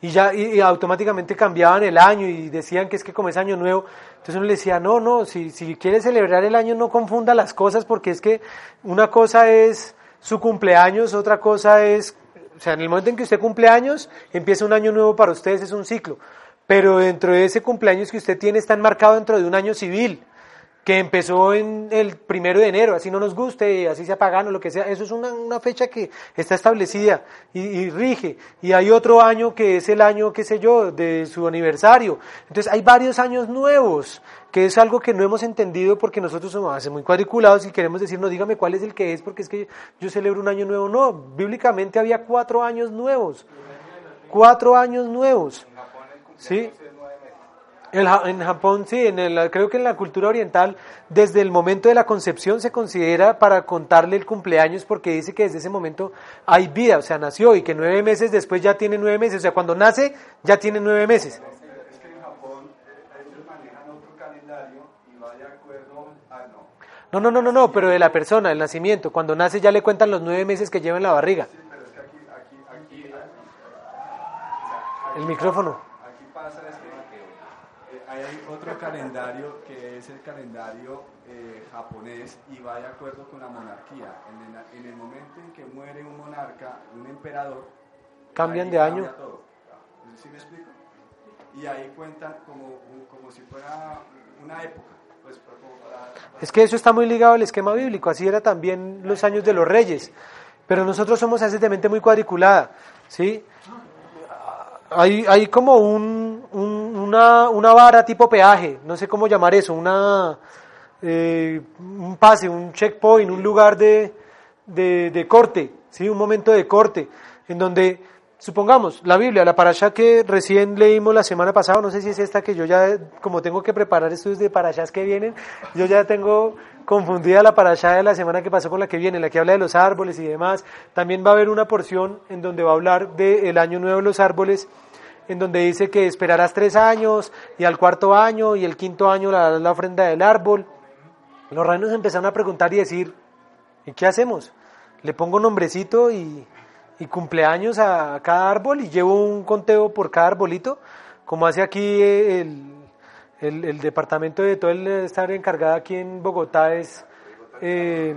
Y ya y, y automáticamente cambiaban el año y decían que es que como es año nuevo. Entonces uno le decía, no, no, si, si quiere celebrar el año no confunda las cosas porque es que una cosa es su cumpleaños, otra cosa es, o sea, en el momento en que usted cumple años, empieza un año nuevo para ustedes, es un ciclo. Pero dentro de ese cumpleaños que usted tiene está enmarcado dentro de un año civil que empezó en el primero de enero, así no nos guste, así sea pagano, lo que sea, eso es una, una fecha que está establecida y, rige. Y hay otro año que es el año, qué sé yo, de su aniversario. Entonces hay varios años nuevos, que es algo que no hemos entendido porque nosotros somos muy cuadriculados y queremos decir, no, dígame cuál es el que es, porque es que yo celebro un año nuevo. No, bíblicamente había cuatro años nuevos. Cuatro años nuevos. ¿Sí? El en Japón, sí, en el, creo que en la cultura oriental, desde el momento de la concepción se considera para contarle el cumpleaños porque dice que desde ese momento hay vida, o sea, nació y que nueve meses después ya tiene nueve meses, o sea, cuando nace ya tiene nueve meses. Es que en Japón eh, ellos manejan otro calendario y va de acuerdo a no. No, no, no, no, no, pero de la persona, el nacimiento, cuando nace ya le cuentan los nueve meses que lleva en la barriga. Sí, pero es que aquí, aquí, aquí, El micrófono. aquí pasa es que eh, hay otro calendario que es el calendario eh, japonés y va de acuerdo con la monarquía. En el, en el momento en que muere un monarca, un emperador, Cambian de año. todo. ¿Sí me explico? Y ahí cuentan como, como si fuera una época. Pues, como para- para- Es que eso está muy ligado al esquema bíblico, así era también los años de los reyes. Pero nosotros somos así de mente muy cuadriculada, ¿sí? Hay, hay como un- una, una vara tipo peaje, no sé cómo llamar eso, una, eh, un pase, un checkpoint, un lugar de, de, de corte, ¿sí? un momento de corte, en donde, supongamos, la Biblia, la parasha que recién leímos la semana pasada, no sé si es esta que yo ya, como tengo que preparar estudios de parashas que vienen, yo ya tengo confundida la parasha de la semana que pasó con la que viene, la que habla de los árboles y demás. También va a haber una porción en donde va a hablar del año nuevo de los árboles, en donde dice que esperarás tres años y al cuarto año y el quinto año la, la ofrenda del árbol. Los reinos empezaron a preguntar y decir, ¿y qué hacemos? ¿Le pongo nombrecito y, y cumpleaños a cada árbol y llevo un conteo por cada arbolito? Como hace aquí el, el, departamento de todo el estar encargado aquí en Bogotá es eh,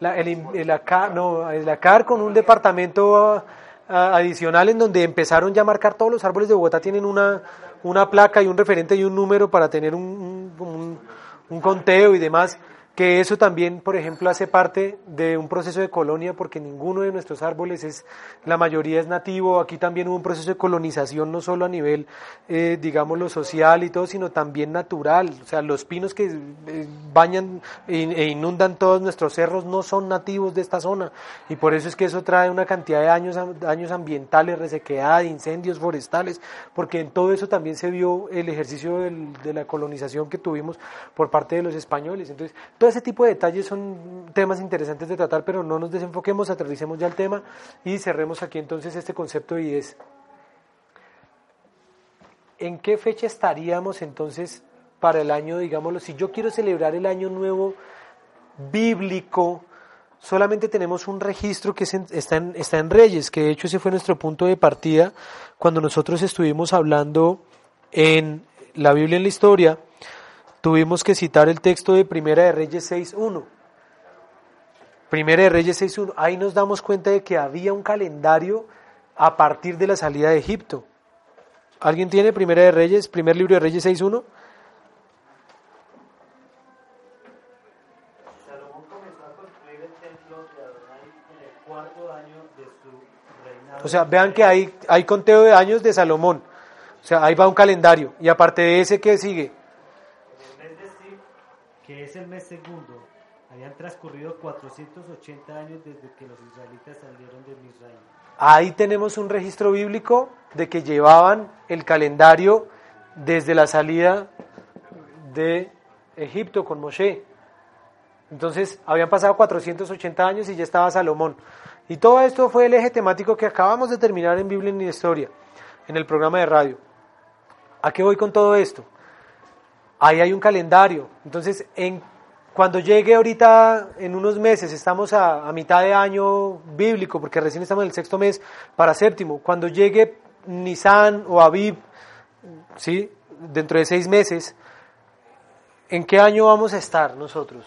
la, el, el no, el ACAR con un departamento adicional en donde empezaron ya a marcar todos los árboles de Bogotá tienen una, una placa y un referente y un número para tener un, un- un- un conteo y demás, que eso también, por ejemplo, hace parte de un proceso de colonia, porque ninguno de nuestros árboles es, la mayoría es nativo, aquí también hubo un proceso de colonización, no solo a nivel, eh, digamos, lo social y todo, sino también natural, o sea, los pinos que eh, bañan e e inundan todos nuestros cerros no son nativos de esta zona, y por eso es que eso trae una cantidad de daños, daños ambientales, resequedad, incendios forestales, porque en todo eso también se vio el ejercicio del- de la colonización que tuvimos por parte de los españoles. Entonces, todo ese tipo de detalles son temas interesantes de tratar, pero no nos desenfoquemos, aterricemos ya el tema y cerremos aquí entonces este concepto y es, ¿en qué fecha estaríamos entonces para el año, digámoslo, si yo quiero celebrar el año nuevo bíblico, solamente tenemos un registro que es en- está, en, está en Reyes, que de hecho ese fue nuestro punto de partida cuando nosotros estuvimos hablando en la Biblia en la historia, tuvimos que citar el texto de Primera de Reyes 6.1. Primera de Reyes 6.1, ahí nos damos cuenta de que había un calendario a partir de la salida de Egipto. ¿Alguien tiene Primera de Reyes, primer libro de Reyes 6.1? Salomón comenzó a construir el templo de Adonai en el cuarto año de su reinado. O sea, vean que hay, hay conteo de años de Salomón. O sea, ahí va un calendario. Y aparte de ese, ¿qué sigue? En el mes de Sif, que es el mes segundo, Habían transcurrido 480 años desde que los israelitas salieron de Misraim. Ahí tenemos un registro bíblico de que llevaban el calendario desde la salida de Egipto con Moshe. Entonces, habían pasado 480 años y ya estaba Salomón. Y todo esto fue el eje temático que acabamos de terminar en Biblia en Historia, en el programa de radio. ¿A qué voy con todo esto? Ahí hay un calendario. Entonces, en, cuando llegue ahorita, en unos meses, estamos a, a mitad de año bíblico, porque recién estamos en el sexto mes para séptimo. Cuando llegue Nisan o Aviv, ¿sí? dentro de seis meses, ¿en qué año vamos a estar nosotros?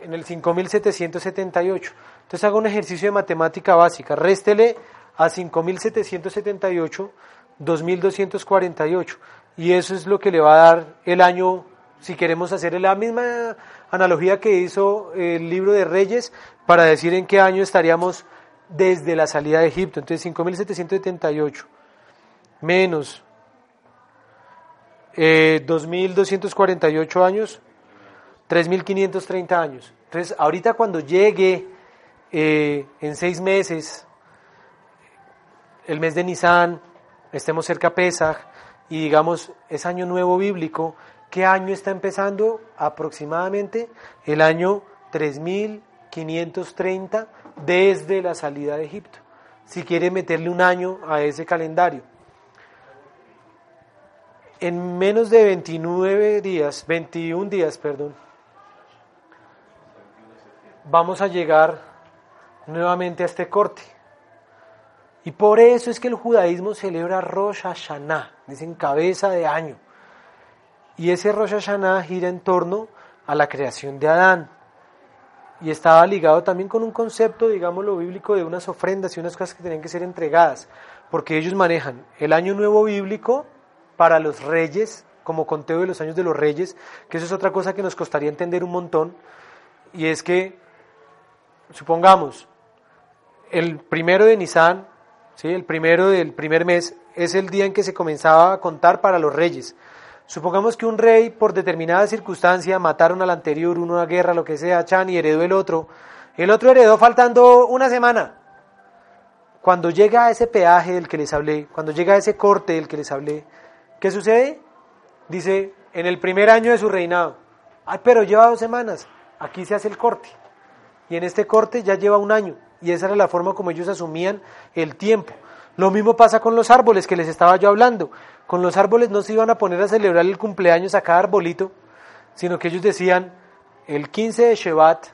En el 5778. Entonces haga un ejercicio de matemática básica. Réstele a 5778 2248. Y eso es lo que le va a dar el año, si queremos hacer la misma analogía que hizo el libro de Reyes, para decir en qué año estaríamos desde la salida de Egipto. Entonces 5778 menos eh, 2.248 años, 3.530 años. Entonces, ahorita cuando llegue eh, en seis meses, el mes de Nisan, estemos cerca a Pesach, y digamos, es año nuevo bíblico, ¿qué año está empezando? Aproximadamente el año 3530 desde la salida de Egipto. Si quiere meterle un año a ese calendario en menos de 29 días, 21 días, perdón, vamos a llegar nuevamente a este corte. Y por eso es que el judaísmo celebra Rosh Hashanah, dicen cabeza de año. Y ese Rosh Hashanah gira en torno a la creación de Adán. Y estaba ligado también con un concepto, digámoslo, bíblico de unas ofrendas y unas cosas que tenían que ser entregadas. Porque ellos manejan el año nuevo bíblico para los reyes, como conteo de los años de los reyes, que eso es otra cosa que nos costaría entender un montón, y es que, supongamos, el primero de Nisan, ¿sí? el primero del primer mes, es el día en que se comenzaba a contar para los reyes. Supongamos que un rey, por determinada circunstancia, mataron al anterior, uno una guerra, lo que sea, Chan, y heredó el otro. El otro heredó faltando una semana. Cuando llega a ese peaje del que les hablé, cuando llega a ese corte del que les hablé, ¿Qué sucede? Dice, en el primer año de su reinado. Ay, pero lleva dos semanas. Aquí se hace el corte. Y en este corte ya lleva un año. Y esa era la forma como ellos asumían el tiempo. Lo mismo pasa con los árboles que les estaba yo hablando. Con los árboles no se iban a poner a celebrar el cumpleaños a cada arbolito, sino que ellos decían, el 15 de Shevat,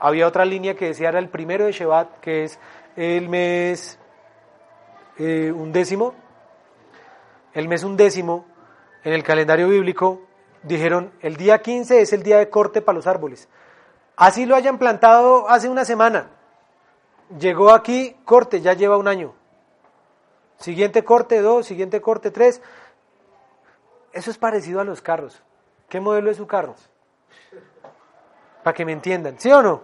había otra línea que decía era el primero de Shevat, que es el mes eh, undécimo, el mes undécimo, en el calendario bíblico, dijeron, el día 15 es el día de corte para los árboles. Así lo hayan plantado hace una semana. Llegó aquí, corte, ya lleva un año. Siguiente corte, dos, siguiente corte, tres. Eso es parecido a los carros. ¿Qué modelo es su carro? Para que me entiendan, ¿sí o no?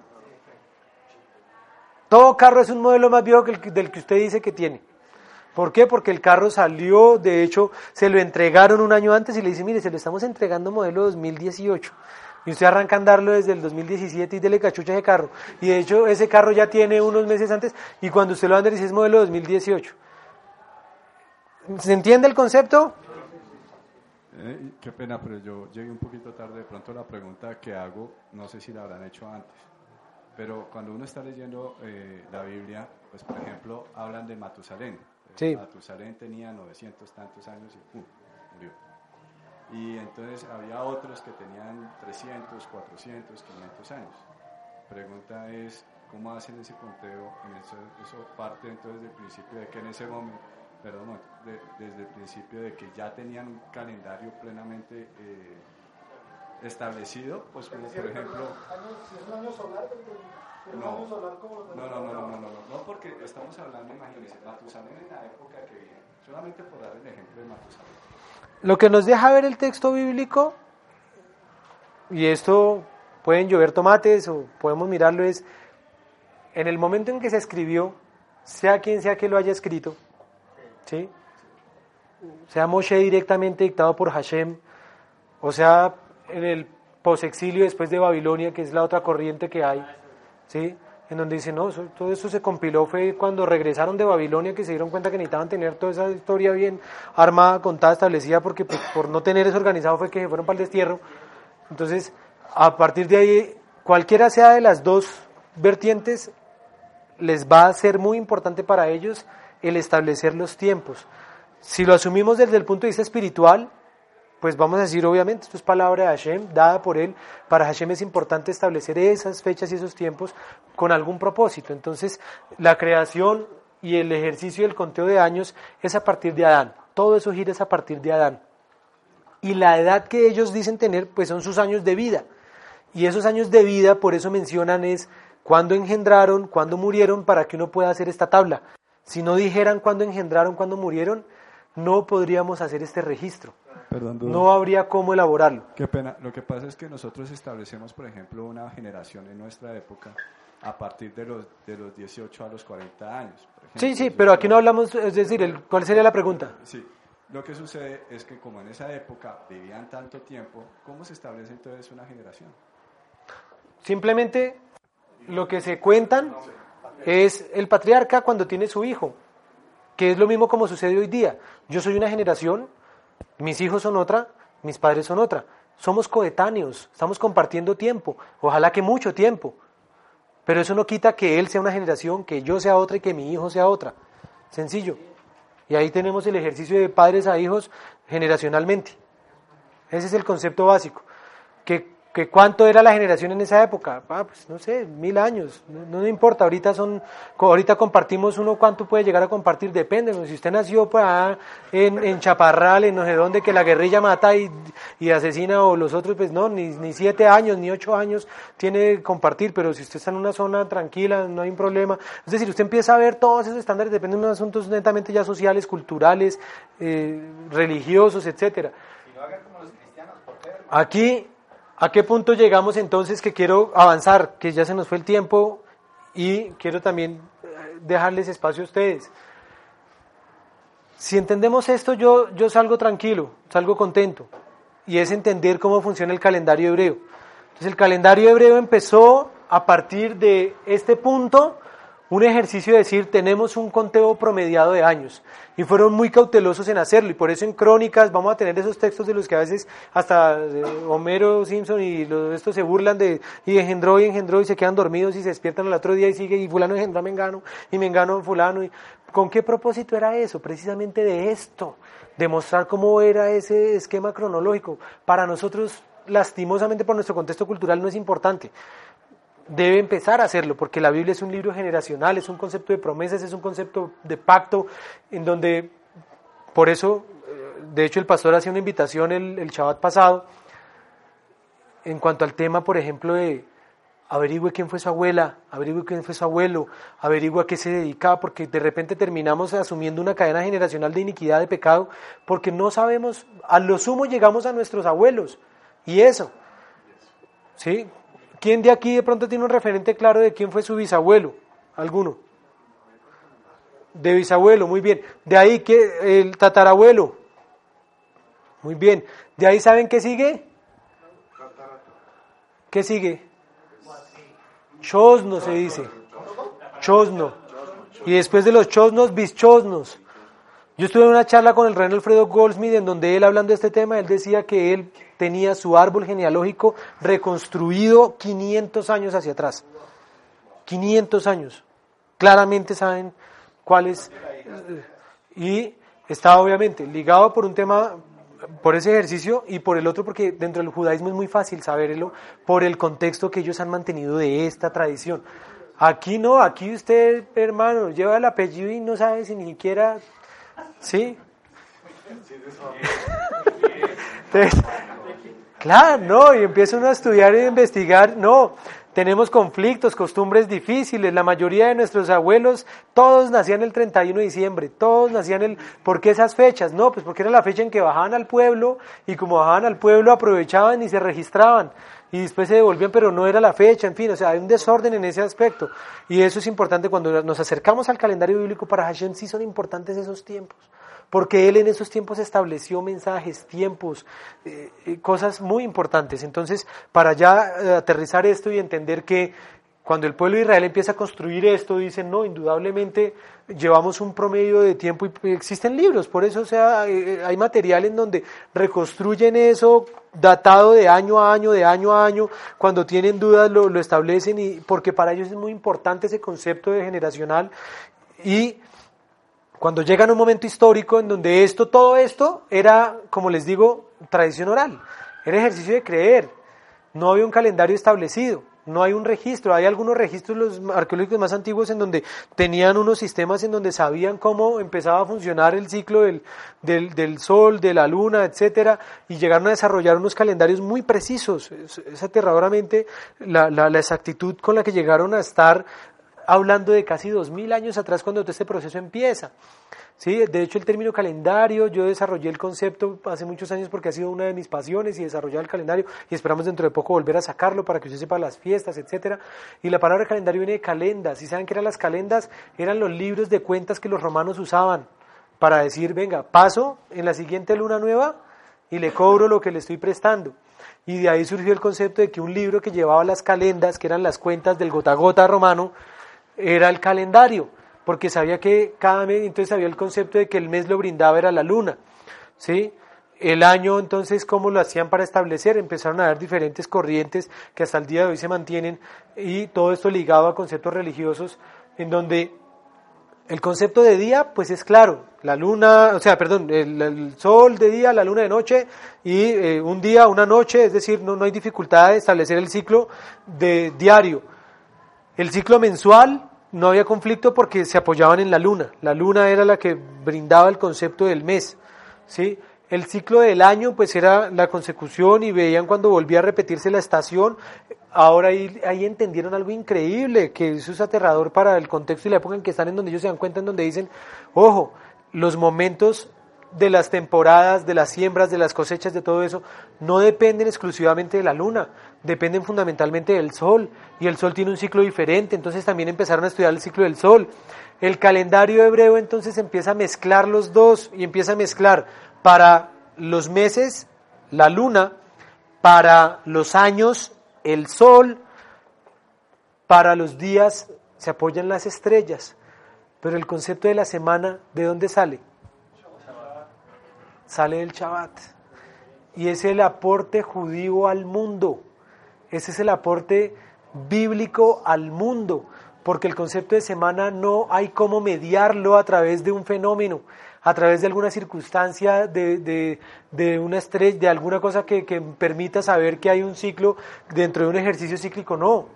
Todo carro es un modelo más viejo que el, del que usted dice que tiene. ¿Por qué? Porque el carro salió, de hecho, se lo entregaron un año antes y le dice, mire, se lo estamos entregando modelo 2018. Y usted arranca a andarlo desde el 2017 y dele cachucha ese carro. Y de hecho, ese carro ya tiene unos meses antes y cuando usted lo anda dice es modelo 2018. ¿Se entiende el concepto? Eh, qué pena, pero yo llegué un poquito tarde. De pronto la pregunta que hago, no sé si la habrán hecho antes. Pero cuando uno está leyendo eh, la Biblia, pues por ejemplo, hablan de Matusalén Sí. Matusalén tenía 900 tantos años y ¡pum! murió. Y entonces había otros que tenían 300, 400, 500 años. Pregunta es, ¿cómo hacen ese conteo? En eso, eso parte entonces del principio de que en ese momento, perdón, desde el principio de que ya tenían un calendario plenamente eh, establecido, pues como por ejemplo... Si es un año solar, no, no, no, no, no, no, no, porque estamos hablando, imagínense, Matusalén en la época que viene, solamente por dar el ejemplo de Matusalén. Lo que nos deja ver el texto bíblico, y esto pueden llover tomates o podemos mirarlo, es en el momento en que se escribió, sea quien sea que lo haya escrito, ¿sí? sea Moshe directamente dictado por Hashem, o sea, en el posexilio después de Babilonia, que es la otra corriente que hay, ¿sí? En donde dice, no, todo eso se compiló fue cuando regresaron de Babilonia que se dieron cuenta que necesitaban tener toda esa historia bien armada, contada, establecida, porque pues, por no tener eso organizado fue que se fueron para el destierro. Entonces, a partir de ahí, cualquiera sea de las dos vertientes, les va a ser muy importante para ellos el establecer los tiempos. Si lo asumimos desde el punto de vista espiritual, pues vamos a decir, obviamente, esto es palabra de Hashem, dada por él. Para Hashem es importante establecer esas fechas y esos tiempos con algún propósito. Entonces, la creación y el ejercicio del conteo de años es a partir de Adán. Todo eso gira es a partir de Adán. Y la edad que ellos dicen tener, pues son sus años de vida. Y esos años de vida, por eso mencionan es cuándo engendraron, cuándo murieron, para que uno pueda hacer esta tabla. Si no dijeran cuándo engendraron, cuándo murieron, no podríamos hacer este registro. Perdón. No habría cómo elaborarlo. Qué pena. Lo que pasa es que nosotros establecemos, por ejemplo, una generación en nuestra época a partir de los, de los 18 a los 40 años. por ejemplo. Sí, sí, pero aquí no hablamos, es decir, el- ¿cuál sería la pregunta? Sí. Lo que sucede es que como en esa época vivían tanto tiempo, ¿cómo se establece entonces una generación? Simplemente lo que se cuentan es el patriarca cuando tiene su hijo, que es lo mismo como sucede hoy día. Yo soy una generación, mis hijos son otra, mis padres son otra. Somos coetáneos, estamos compartiendo tiempo, ojalá que mucho tiempo. Pero eso no quita que él sea una generación, que yo sea otra y que mi hijo sea otra. Sencillo. Y ahí tenemos el ejercicio de padres a hijos generacionalmente. Ese es el concepto básico. ¿Que, que cuánto era la generación en esa época? Ah, pues no sé, mil años. No, no importa, ahorita son, ahorita compartimos uno, ¿cuánto puede llegar a compartir? Depende. Si usted nació pues, ah, en, en Chaparral, en no sé dónde, que la guerrilla mata y, y asesina, o los otros, pues no, ni, ni siete años, ni ocho años tiene que compartir. Pero si usted está en una zona tranquila, no hay un problema. Es decir, usted empieza a ver todos esos estándares, dependen de unos asuntos netamente ya sociales, culturales, eh, religiosos, etcétera. Aquí, ¿a qué punto llegamos entonces que quiero avanzar? Que ya se nos fue el tiempo y quiero también eh, dejarles espacio a ustedes. Si entendemos esto, yo, yo salgo tranquilo, salgo contento. Y es entender cómo funciona el calendario hebreo. Entonces el calendario hebreo empezó a partir de este punto, un ejercicio de decir, tenemos un conteo promediado de años. Y fueron muy cautelosos en hacerlo. Y por eso en crónicas vamos a tener esos textos de los que a veces hasta eh, Homero Simpson y los, estos se burlan de, y engendró y engendró y se quedan dormidos y se despiertan al otro día y sigue, y fulano engendró a Mengano, y Mengano a fulano. Y, ¿Con qué propósito era eso? Precisamente de esto, demostrar cómo era ese esquema cronológico. Para nosotros, lastimosamente por nuestro contexto cultural, no es importante debe empezar a hacerlo, porque la Biblia es un libro generacional, es un concepto de promesas, es un concepto de pacto, en donde, por eso, eh, de hecho el pastor hacía una invitación el, el Shabbat pasado, en cuanto al tema, por ejemplo, de averigüe quién fue su abuela, averigüe quién fue su abuelo, averigüe a qué se dedicaba, porque de repente terminamos asumiendo una cadena generacional de iniquidad, de pecado, porque no sabemos, a lo sumo llegamos a nuestros abuelos, y eso, ¿sí? ¿Quién de aquí de pronto tiene un referente claro de quién fue su bisabuelo? ¿Alguno? De bisabuelo, muy bien. De ahí, ¿qué? el tatarabuelo. Muy bien. ¿De ahí saben qué sigue? ¿Qué sigue? Chosno se dice. Chosno. Y después de los chosnos, bischosnos. Yo estuve en una charla con el rey Alfredo Goldsmith en donde él hablando de este tema, él decía que él tenía su árbol genealógico reconstruido 500 años hacia atrás. 500 años. Claramente saben cuáles. Y está obviamente ligado por un tema, por ese ejercicio y por el otro porque dentro del judaísmo es muy fácil saberlo por el contexto que ellos han mantenido de esta tradición. Aquí no, aquí usted, hermano, lleva el apellido y no sabe si ni siquiera ¿Sí? Claro, no, y empieza uno a estudiar y a investigar, no, tenemos conflictos, costumbres difíciles, la mayoría de nuestros abuelos, todos nacían el 31 de diciembre, todos nacían el, ¿por qué esas fechas? No, pues porque era la fecha en que bajaban al pueblo y como bajaban al pueblo aprovechaban y se registraban y después se devolvían, pero no era la fecha, en fin, o sea, hay un desorden en ese aspecto. Y eso es importante cuando nos acercamos al calendario bíblico, para Hashem sí son importantes esos tiempos, porque Él en esos tiempos estableció mensajes, tiempos, eh, eh, cosas muy importantes. Entonces, para ya eh, aterrizar esto y entender que cuando el pueblo de Israel empieza a construir esto, dicen, no, indudablemente llevamos un promedio de tiempo y existen libros, por eso o sea, eh, hay material en donde reconstruyen eso datado de año a año, de año a año, cuando tienen dudas lo, lo establecen y porque para ellos es muy importante ese concepto de generacional y cuando llegan a un momento histórico en donde esto, todo esto era, como les digo, tradición oral, era ejercicio de creer, no había un calendario establecido, no hay un registro, hay algunos registros arqueológicos más antiguos en donde tenían unos sistemas en donde sabían cómo empezaba a funcionar el ciclo del, del, del sol, de la luna, etcétera, y llegaron a desarrollar unos calendarios muy precisos. Es, aterradoramente la, la, la exactitud con la que llegaron a estar hablando de casi dos mil años atrás cuando todo este proceso empieza. Sí, de hecho el término calendario, yo desarrollé el concepto hace muchos años porque ha sido una de mis pasiones y desarrollar el calendario y esperamos dentro de poco volver a sacarlo para que usted sepa las fiestas, etcétera. Y la palabra calendario viene de calendas. ¿Y saben qué eran las calendas? Eran los libros de cuentas que los romanos usaban para decir, venga, paso en la siguiente luna nueva y le cobro lo que le estoy prestando. Y de ahí surgió el concepto de que un libro que llevaba las calendas, que eran las cuentas del gota a gota romano, era el calendario porque sabía que cada mes, entonces había el concepto de que el mes lo brindaba era la luna, ¿sí? El año, entonces, ¿cómo lo hacían para establecer? Empezaron a haber diferentes corrientes que hasta el día de hoy se mantienen y todo esto ligado a conceptos religiosos en donde el concepto de día, pues es claro, la luna, o sea, perdón, el, sol de día, la luna de noche y eh, un día, una noche, es decir, no, no hay dificultad de establecer el ciclo de diario. El ciclo mensual, no había conflicto porque se apoyaban en la luna. La luna era la que brindaba el concepto del mes. ¿sí? El ciclo del año pues era la consecución y veían cuando volvía a repetirse la estación. Ahora ahí, ahí entendieron algo increíble, que eso es aterrador para el contexto y la época en que están, en donde ellos se dan cuenta, en donde dicen, ojo, los momentos de las temporadas, de las siembras, de las cosechas, de todo eso, no dependen exclusivamente de la luna, dependen fundamentalmente del sol, y el sol tiene un ciclo diferente, entonces también empezaron a estudiar el ciclo del sol. El calendario hebreo entonces empieza a mezclar los dos y empieza a mezclar para los meses la luna, para los años el sol, para los días se apoyan las estrellas, pero el concepto de la semana, ¿de dónde sale? sale del Shabbat. Y es el aporte judío al mundo. Ese es el aporte bíblico al mundo. Porque el concepto de semana no hay cómo mediarlo a través de un fenómeno, a través de alguna circunstancia, de, de, de una estrella, de alguna cosa que, que permita saber que hay un ciclo dentro de un ejercicio cíclico. No,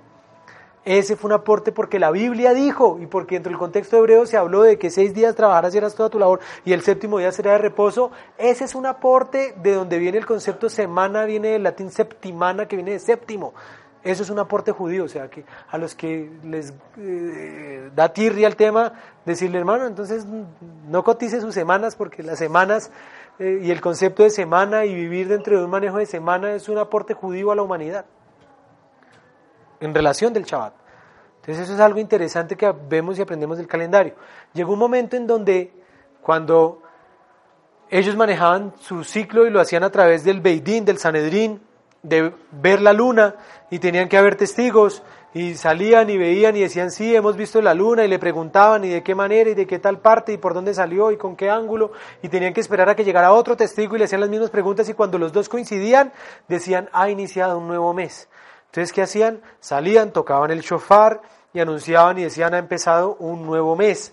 ese fue un aporte porque la Biblia dijo y porque dentro del contexto hebreo se habló de que seis días trabajarás y harás toda tu labor y el séptimo día será de reposo. Ese es un aporte de donde viene el concepto semana, viene del latín septimana, que viene de séptimo. Eso es un aporte judío, o sea, que a los que les eh, da tirria el tema, decirle, hermano, entonces no cotice sus semanas porque las semanas eh, y el concepto de semana y vivir dentro de un manejo de semana es un aporte judío a la humanidad en relación del Shabbat. Entonces eso es algo interesante que vemos y aprendemos del calendario. Llegó un momento en donde cuando ellos manejaban su ciclo y lo hacían a través del Beidín, del Sanedrín, de ver la luna y tenían que haber testigos y salían y veían y decían, sí, hemos visto la luna y le preguntaban y de qué manera y de qué tal parte y por dónde salió y con qué ángulo y tenían que esperar a que llegara otro testigo y le hacían las mismas preguntas y cuando los dos coincidían decían, ha iniciado un nuevo mes. Entonces, ¿qué hacían? Salían, tocaban el shofar y anunciaban y decían, ha empezado un nuevo mes.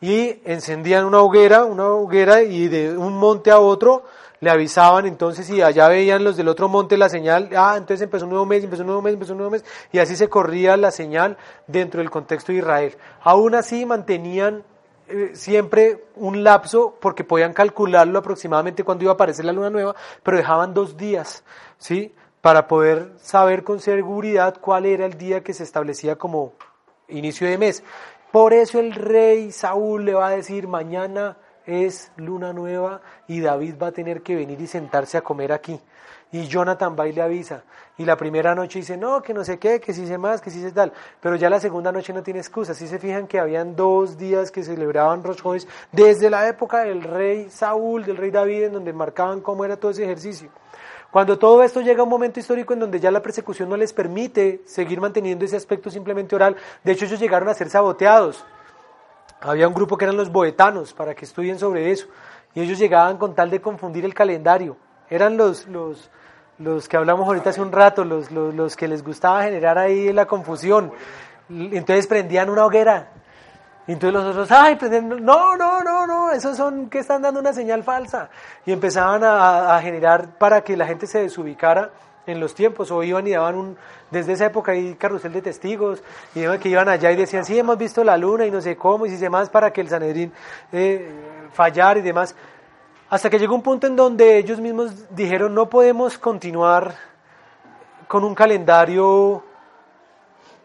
Y encendían una hoguera, una hoguera y de un monte a otro le avisaban entonces y allá veían los del otro monte la señal, ah, entonces empezó un nuevo mes, empezó un nuevo mes, empezó un nuevo mes, y así se corría la señal dentro del contexto de Israel. Aún así mantenían eh, siempre un lapso porque podían calcularlo aproximadamente cuando iba a aparecer la luna nueva, pero dejaban dos días, ¿sí? Para poder saber con seguridad cuál era el día que se establecía como inicio de mes. Por eso el rey Saúl le va a decir, mañana es luna nueva y David va a tener que venir y sentarse a comer aquí. Y Jonathan va y le avisa. Y la primera noche dice, no, que no sé qué, que sí sé más, que sí sé tal. Pero ya la segunda noche no tiene excusa. Si se fijan que habían dos días que celebraban Rosh Chodesh desde la época del rey Saúl, del rey David, en donde marcaban cómo era todo ese ejercicio. Cuando todo esto llega a un momento histórico en donde ya la persecución no les permite seguir manteniendo ese aspecto simplemente oral, de hecho ellos llegaron a ser saboteados. Había un grupo que eran los boetanos, para que estudien sobre eso, y ellos llegaban con tal de confundir el calendario. Eran los, los, los que hablamos ahorita hace un rato, los, los, los que les gustaba generar ahí la confusión. Entonces prendían una hoguera y entonces los otros, ay, pues, no, no, no, no, esos son que están dando una señal falsa. Y empezaban a, generar para que la gente se desubicara en los tiempos, o iban y daban un, desde esa época hay carrusel de testigos, y que iban allá y decían, sí, hemos visto la luna y no sé cómo, y si se más para que el Sanedrín eh, fallar y demás. Hasta que llegó un punto en donde ellos mismos dijeron, no podemos continuar con un calendario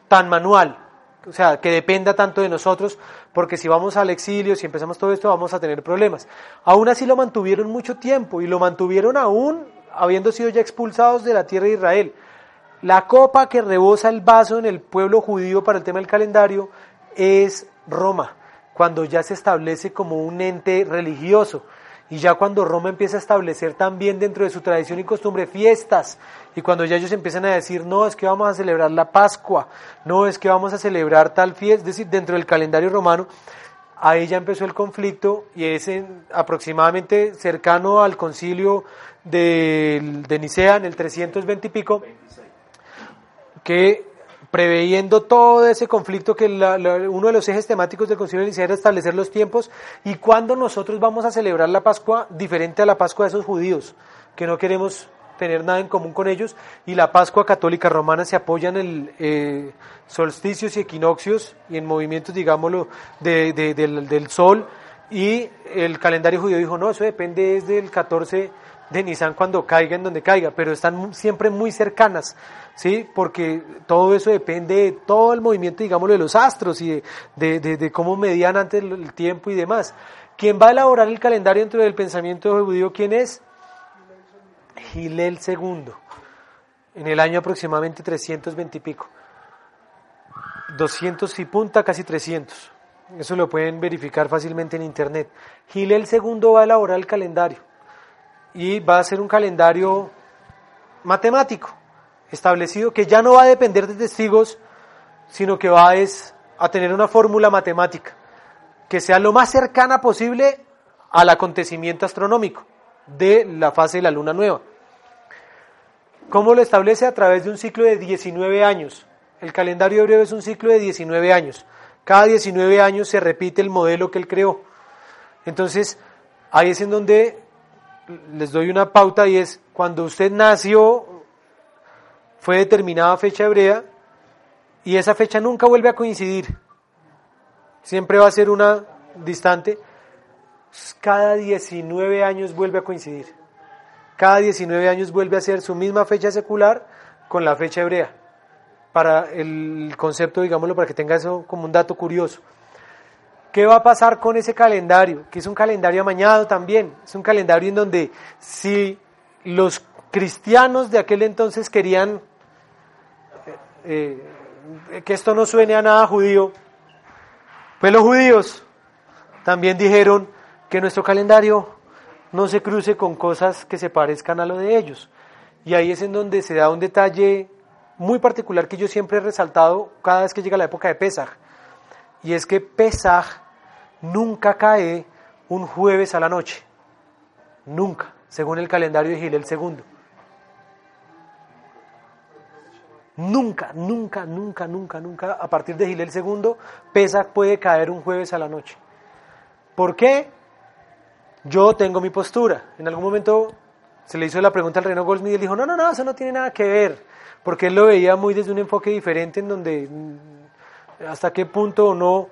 tan manual o sea, que dependa tanto de nosotros, porque si vamos al exilio, si empezamos todo esto, vamos a tener problemas. Aún así lo mantuvieron mucho tiempo y lo mantuvieron aún habiendo sido ya expulsados de la tierra de Israel. La copa que rebosa el vaso en el pueblo judío para el tema del calendario es Roma, cuando ya se establece como un ente religioso. Y ya cuando Roma empieza a establecer también dentro de su tradición y costumbre fiestas, y cuando ya ellos empiezan a decir, no, es que vamos a celebrar la Pascua, no, es que vamos a celebrar tal fiesta, es decir, dentro del calendario romano, ahí ya empezó el conflicto y es en, aproximadamente cercano al concilio de, de Nicea, en el 320 y pico, que preveyendo todo ese conflicto que la, uno de los ejes temáticos del Concilio de Nicea era establecer los tiempos y cuándo nosotros vamos a celebrar la Pascua diferente a la Pascua de esos judíos, que no queremos tener nada en común con ellos, y la Pascua católica romana se apoya en el eh, solsticios y equinoccios y en movimientos, digámoslo, de, del, del sol, y el calendario judío dijo, no, eso depende es del 14 de Nisan cuando caiga en donde caiga, pero están siempre muy cercanas, ¿sí? Porque todo eso depende de todo el movimiento, digámoslo, de los astros y de, cómo medían antes el tiempo y demás. ¿Quién va a elaborar el calendario dentro del pensamiento judío? ¿Quién es? Gilel II, en el año aproximadamente 320 y pico. 200 y punta, casi 300. Eso lo pueden verificar fácilmente en internet. Gilel II va a elaborar el calendario y va a ser un calendario matemático establecido que ya no va a depender de testigos, sino que va a tener una fórmula matemática que sea lo más cercana posible al acontecimiento astronómico de la fase de la luna nueva. ¿Cómo lo establece? A través de un ciclo de 19 años. El calendario hebreo es un ciclo de 19 años. Cada 19 años se repite el modelo que él creó. Entonces, ahí es en donde les doy una pauta y es cuando usted nació, fue determinada fecha hebrea y esa fecha nunca vuelve a coincidir. Siempre va a ser una distante. Cada 19 años vuelve a coincidir. Cada 19 años vuelve a ser su misma fecha secular con la fecha hebrea. Para el concepto, digámoslo, para que tenga eso como un dato curioso. ¿Qué va a pasar con ese calendario? Que es un calendario amañado también. Es un calendario en donde si los cristianos de aquel entonces querían eh, que esto no suene a nada judío, pues los judíos también dijeron que nuestro calendario no se cruce con cosas que se parezcan a lo de ellos. Y ahí es en donde se da un detalle muy particular que yo siempre he resaltado cada vez que llega la época de Pesaj y es que Pesaj nunca cae un jueves a la noche. Nunca, según el calendario de Gilel II. Nunca, nunca, nunca, nunca, nunca, a partir de Gilel II, Pesach puede caer un jueves a la noche. ¿Por qué? Yo tengo mi postura. En algún momento se le hizo la pregunta al Reno Goldsmith y él dijo, no, no, no, eso no tiene nada que ver, porque él lo veía muy desde un enfoque diferente en donde hasta qué punto o no,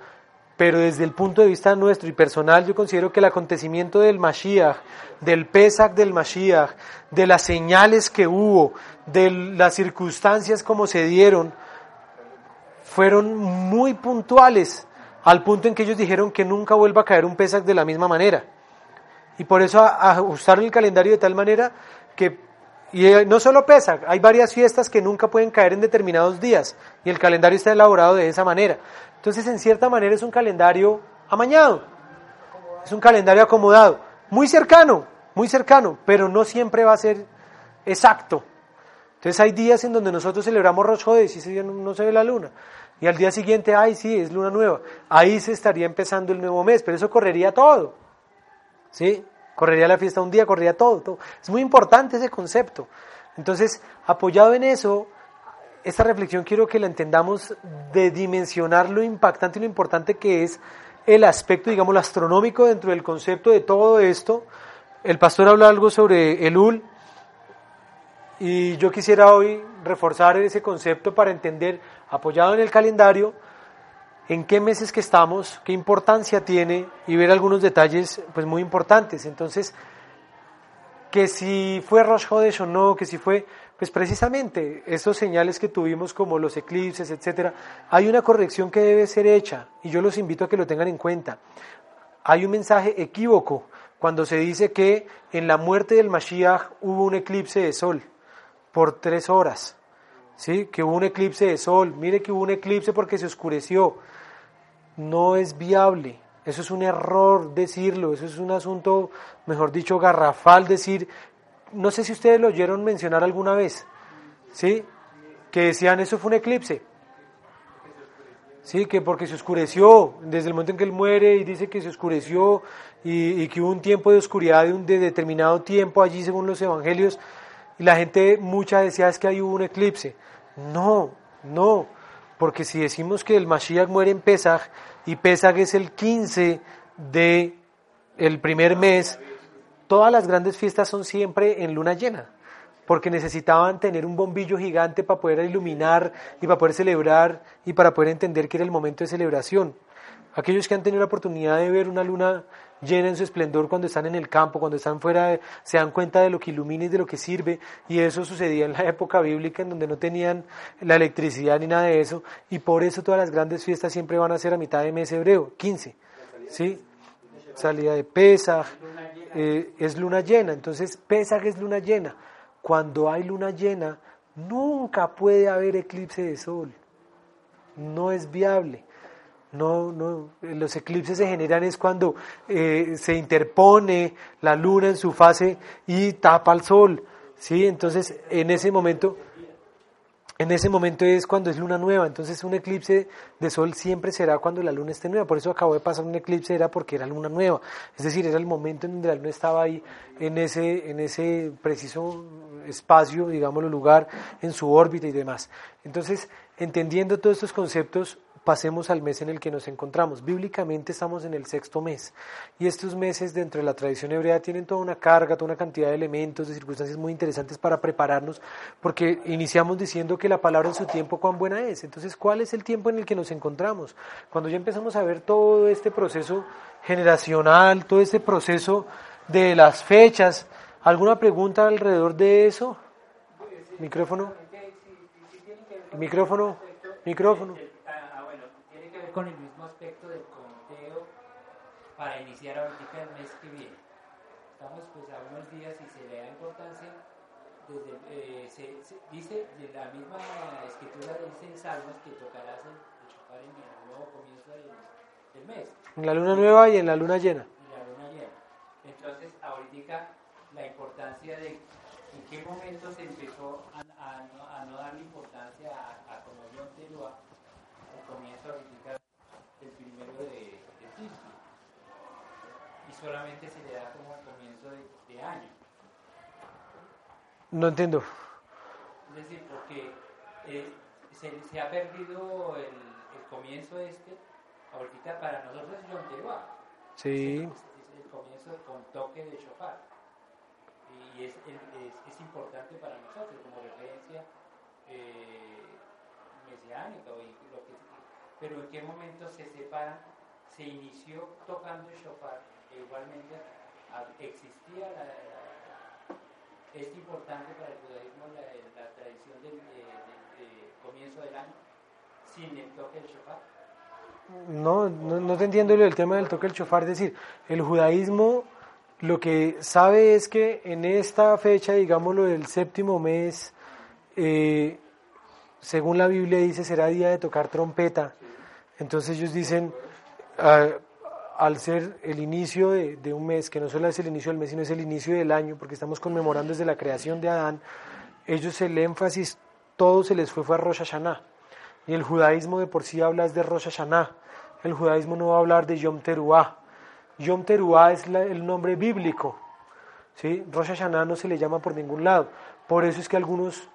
pero desde el punto de vista nuestro y personal, yo considero que el acontecimiento del Mashiach, del Pesach del Mashiach, de las señales que hubo, de las circunstancias como se dieron, fueron muy puntuales, al punto en que ellos dijeron que nunca vuelva a caer un Pesach de la misma manera. Y por eso a- ajustar el calendario de tal manera que, y eh, no solo pesa, hay varias fiestas que nunca pueden caer en determinados días y el calendario está elaborado de esa manera. Entonces, en cierta manera es un calendario amañado, es un calendario acomodado, muy cercano, muy cercano, pero no siempre va a ser exacto. Entonces hay días en donde nosotros celebramos Rosh y ese día no, no se ve la luna. Y al día siguiente, ay, sí, es luna nueva. Ahí se estaría empezando el nuevo mes, pero eso correría todo. ¿Sí? Correría la fiesta un día, correría todo, todo. Es muy importante ese concepto. Entonces, apoyado en eso, esta reflexión quiero que la entendamos de dimensionar lo impactante y lo importante que es el aspecto, digamos, astronómico dentro del concepto de todo esto. El pastor habla algo sobre el UL, y yo quisiera hoy reforzar ese concepto para entender, apoyado en el calendario, en qué meses que estamos, qué importancia tiene y ver algunos detalles pues muy importantes. Entonces, que si fue Rosh Hodesh o no, que si fue, pues precisamente esos señales que tuvimos como los eclipses, etcétera, hay una corrección que debe ser hecha y yo los invito a que lo tengan en cuenta. Hay un mensaje equívoco cuando se dice que en la muerte del Mashiach hubo un eclipse de sol por tres horas. ¿Sí? Que hubo un eclipse de sol. Mire que hubo un eclipse porque se oscureció. No es viable. Eso es un error decirlo. Eso es un asunto, mejor dicho, garrafal decir. No sé si ustedes lo oyeron mencionar alguna vez. ¿Sí? Que decían eso fue un eclipse. Sí, que porque se oscureció, desde el momento en que él muere y dice que se oscureció y, que hubo un tiempo de oscuridad de un de determinado tiempo allí según los evangelios, y la gente mucha decía es que ahí hubo un eclipse. No, no, porque si decimos que el Mashiach muere en Pesach y Pesach es el 15 de primer mes, todas las grandes fiestas son siempre en luna llena, porque necesitaban tener un bombillo gigante para poder iluminar y para poder celebrar y para poder entender que era el momento de celebración. Aquellos que han tenido la oportunidad de ver una luna llena en su esplendor cuando están en el campo, cuando están fuera, se dan cuenta de lo que ilumina y de lo que sirve. Y eso sucedía en la época bíblica, en donde no tenían la electricidad ni nada de eso. Y por eso todas las grandes fiestas siempre van a ser a mitad de mes hebreo, 15. ¿Sí? Salida de Pesaj, eh, es luna llena. Entonces, Pesaj es luna llena. Cuando hay luna llena, nunca puede haber eclipse de sol. No es viable. No, no, los eclipses se generan es cuando eh, se interpone la luna en su fase y tapa al sol, ¿sí? Entonces, en ese momento, en ese momento es cuando es luna nueva, entonces un eclipse de sol siempre será cuando la luna esté nueva, por eso acabó de pasar un eclipse, era porque era luna nueva, es decir, era el momento en donde la luna estaba ahí, en ese, en ese preciso espacio, digámoslo, lugar, en su órbita y demás. Entonces, entendiendo todos estos conceptos, pasemos al mes en el que nos encontramos. Bíblicamente estamos en el sexto mes y estos meses dentro de la tradición hebrea tienen toda una carga, toda una cantidad de elementos, de circunstancias muy interesantes para prepararnos porque iniciamos diciendo que la palabra en su tiempo cuán buena es. Entonces, ¿cuál es el tiempo en el que nos encontramos? Cuando ya empezamos a ver todo este proceso generacional, todo este proceso de las fechas, ¿alguna pregunta alrededor de eso? Micrófono. Micrófono. Micrófono. Ah, bueno, tiene que ver con el mismo aspecto del conteo para iniciar ahorita el mes que viene. Estamos pues a unos días y se le da importancia, desde, eh, se, se dice, de la misma escritura dice en Salmos que tocarás el, shofar en el nuevo comienzo del, del mes, En la luna nueva y en la luna llena. y la luna llena. Entonces, ahorita la importancia de en qué momento se empezó a, a no, a no darle importancia a, a como yo te lo el comienzo ahorita el primero de, de Tisbi. Y solamente se le da como comienzo de, de año. No entiendo. Es decir, porque eh, se, se ha perdido el, el comienzo este, ahorita para nosotros es Yom Teruah. Sí. Es, es el comienzo con toque de shofar. Y es, es, es importante para nosotros como referencia eh, mesiánica. O y lo que, pero en qué momento se separa, se inició tocando el shofar, igualmente existía la, la- es importante para el judaísmo la, la tradición del de- de- de comienzo del año sin el toque del shofar. No, no, no te entiendo el tema del toque del chofar. Es decir, el judaísmo lo que sabe es que en esta fecha, digámoslo, del séptimo mes, eh, según la Biblia dice, será día de tocar trompeta. Entonces ellos dicen, al ser el inicio de, un mes, que no solo es el inicio del mes, sino es el inicio del año, porque estamos conmemorando desde la creación de Adán, ellos el énfasis, todo se les fue, fue a Rosh Hashanah. Y el judaísmo de por sí habla de Rosh Hashanah. El judaísmo no va a hablar de Yom Teruah. Yom Teruah es el nombre bíblico. ¿sí? Rosh Hashanah no se le llama por ningún lado. Por eso es que algunos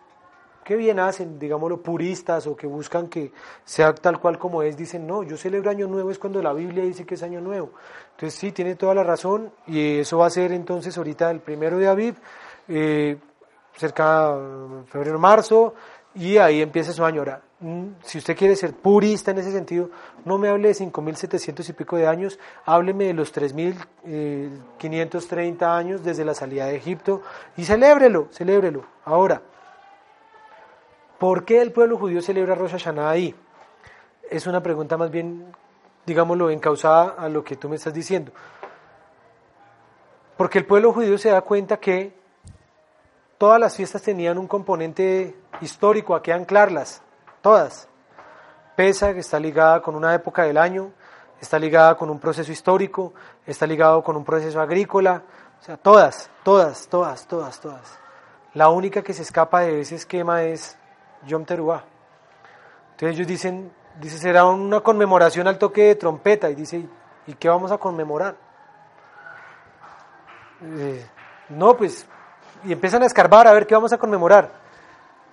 que bien hacen, digámoslo, puristas o que buscan que sea tal cual como es, dicen, no, yo celebro Año Nuevo es cuando la Biblia dice que es Año Nuevo. Entonces sí, tiene toda la razón y eso va a ser entonces ahorita el primero de Aviv, eh, cerca de febrero, marzo, y ahí empieza su año. Ahora, mm, si usted quiere ser purista en ese sentido, no me hable de 5.700 y pico de años, hábleme de los 3.530 años desde la salida de Egipto y celébrelo, celébrelo. Ahora, ¿por qué el pueblo judío celebra Rosh Hashanah ahí? Es una pregunta más bien, digámoslo, encausada a lo que tú me estás diciendo. Porque el pueblo judío se da cuenta que todas las fiestas tenían un componente histórico, a que anclarlas, todas. Pesach está ligada con una época del año, está ligada con un proceso histórico, está ligado con un proceso agrícola, o sea, todas, todas, todas, todas, todas. La única que se escapa de ese esquema es Yom Teruah. Entonces ellos dicen, dice, será una conmemoración al toque de trompeta, y dice, ¿y qué vamos a conmemorar? Eh, no, pues, y empiezan a escarbar a ver qué vamos a conmemorar.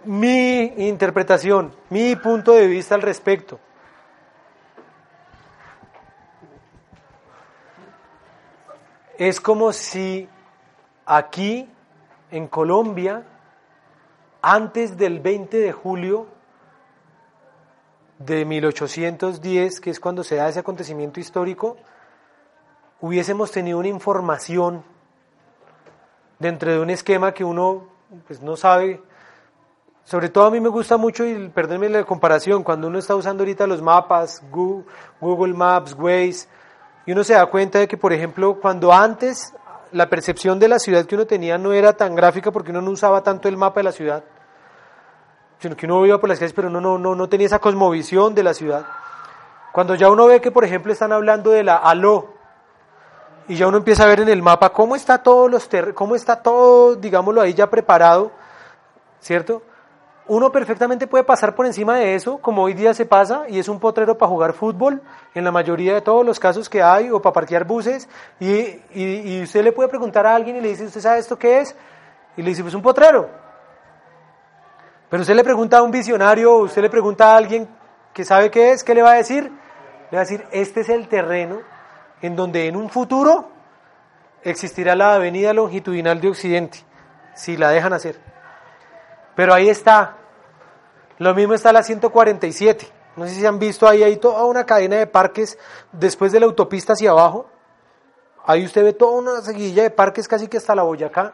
Mi interpretación, mi punto de vista al respecto. Es como si aquí, en Colombia, antes del 20 de julio de 1810, que es cuando se da ese acontecimiento histórico, hubiésemos tenido una información dentro de un esquema que uno pues, no sabe. Sobre todo a mí me gusta mucho, y perdónenme la comparación, cuando uno está usando ahorita los mapas, Google Maps, Waze, y uno se da cuenta de que, por ejemplo, cuando antes la percepción de la ciudad que uno tenía no era tan gráfica porque uno no usaba tanto el mapa de la ciudad, sino que uno iba por las calles, pero uno no, no, no tenía esa cosmovisión de la ciudad. Cuando ya uno ve que, por ejemplo, están hablando de la ALO, y ya uno empieza a ver en el mapa cómo está todos los cómo está todo, digámoslo ahí ya preparado, ¿cierto? Uno perfectamente puede pasar por encima de eso, como hoy día se pasa, y es un potrero para jugar fútbol, en la mayoría de todos los casos que hay, o para parquear buses, y, y, usted le puede preguntar a alguien y le dice, ¿usted sabe esto qué es? Y le dice, pues un potrero. Pero usted le pregunta a un visionario, usted le pregunta a alguien que sabe qué es, ¿qué le va a decir? Le va a decir, este es el terreno en donde en un futuro existirá la avenida longitudinal de Occidente, si la dejan hacer. Pero ahí está. Lo mismo está la 147. No sé si han visto ahí, hay toda una cadena de parques después de la autopista hacia abajo. Ahí usted ve toda una seguidilla de parques casi que hasta la Boyacá,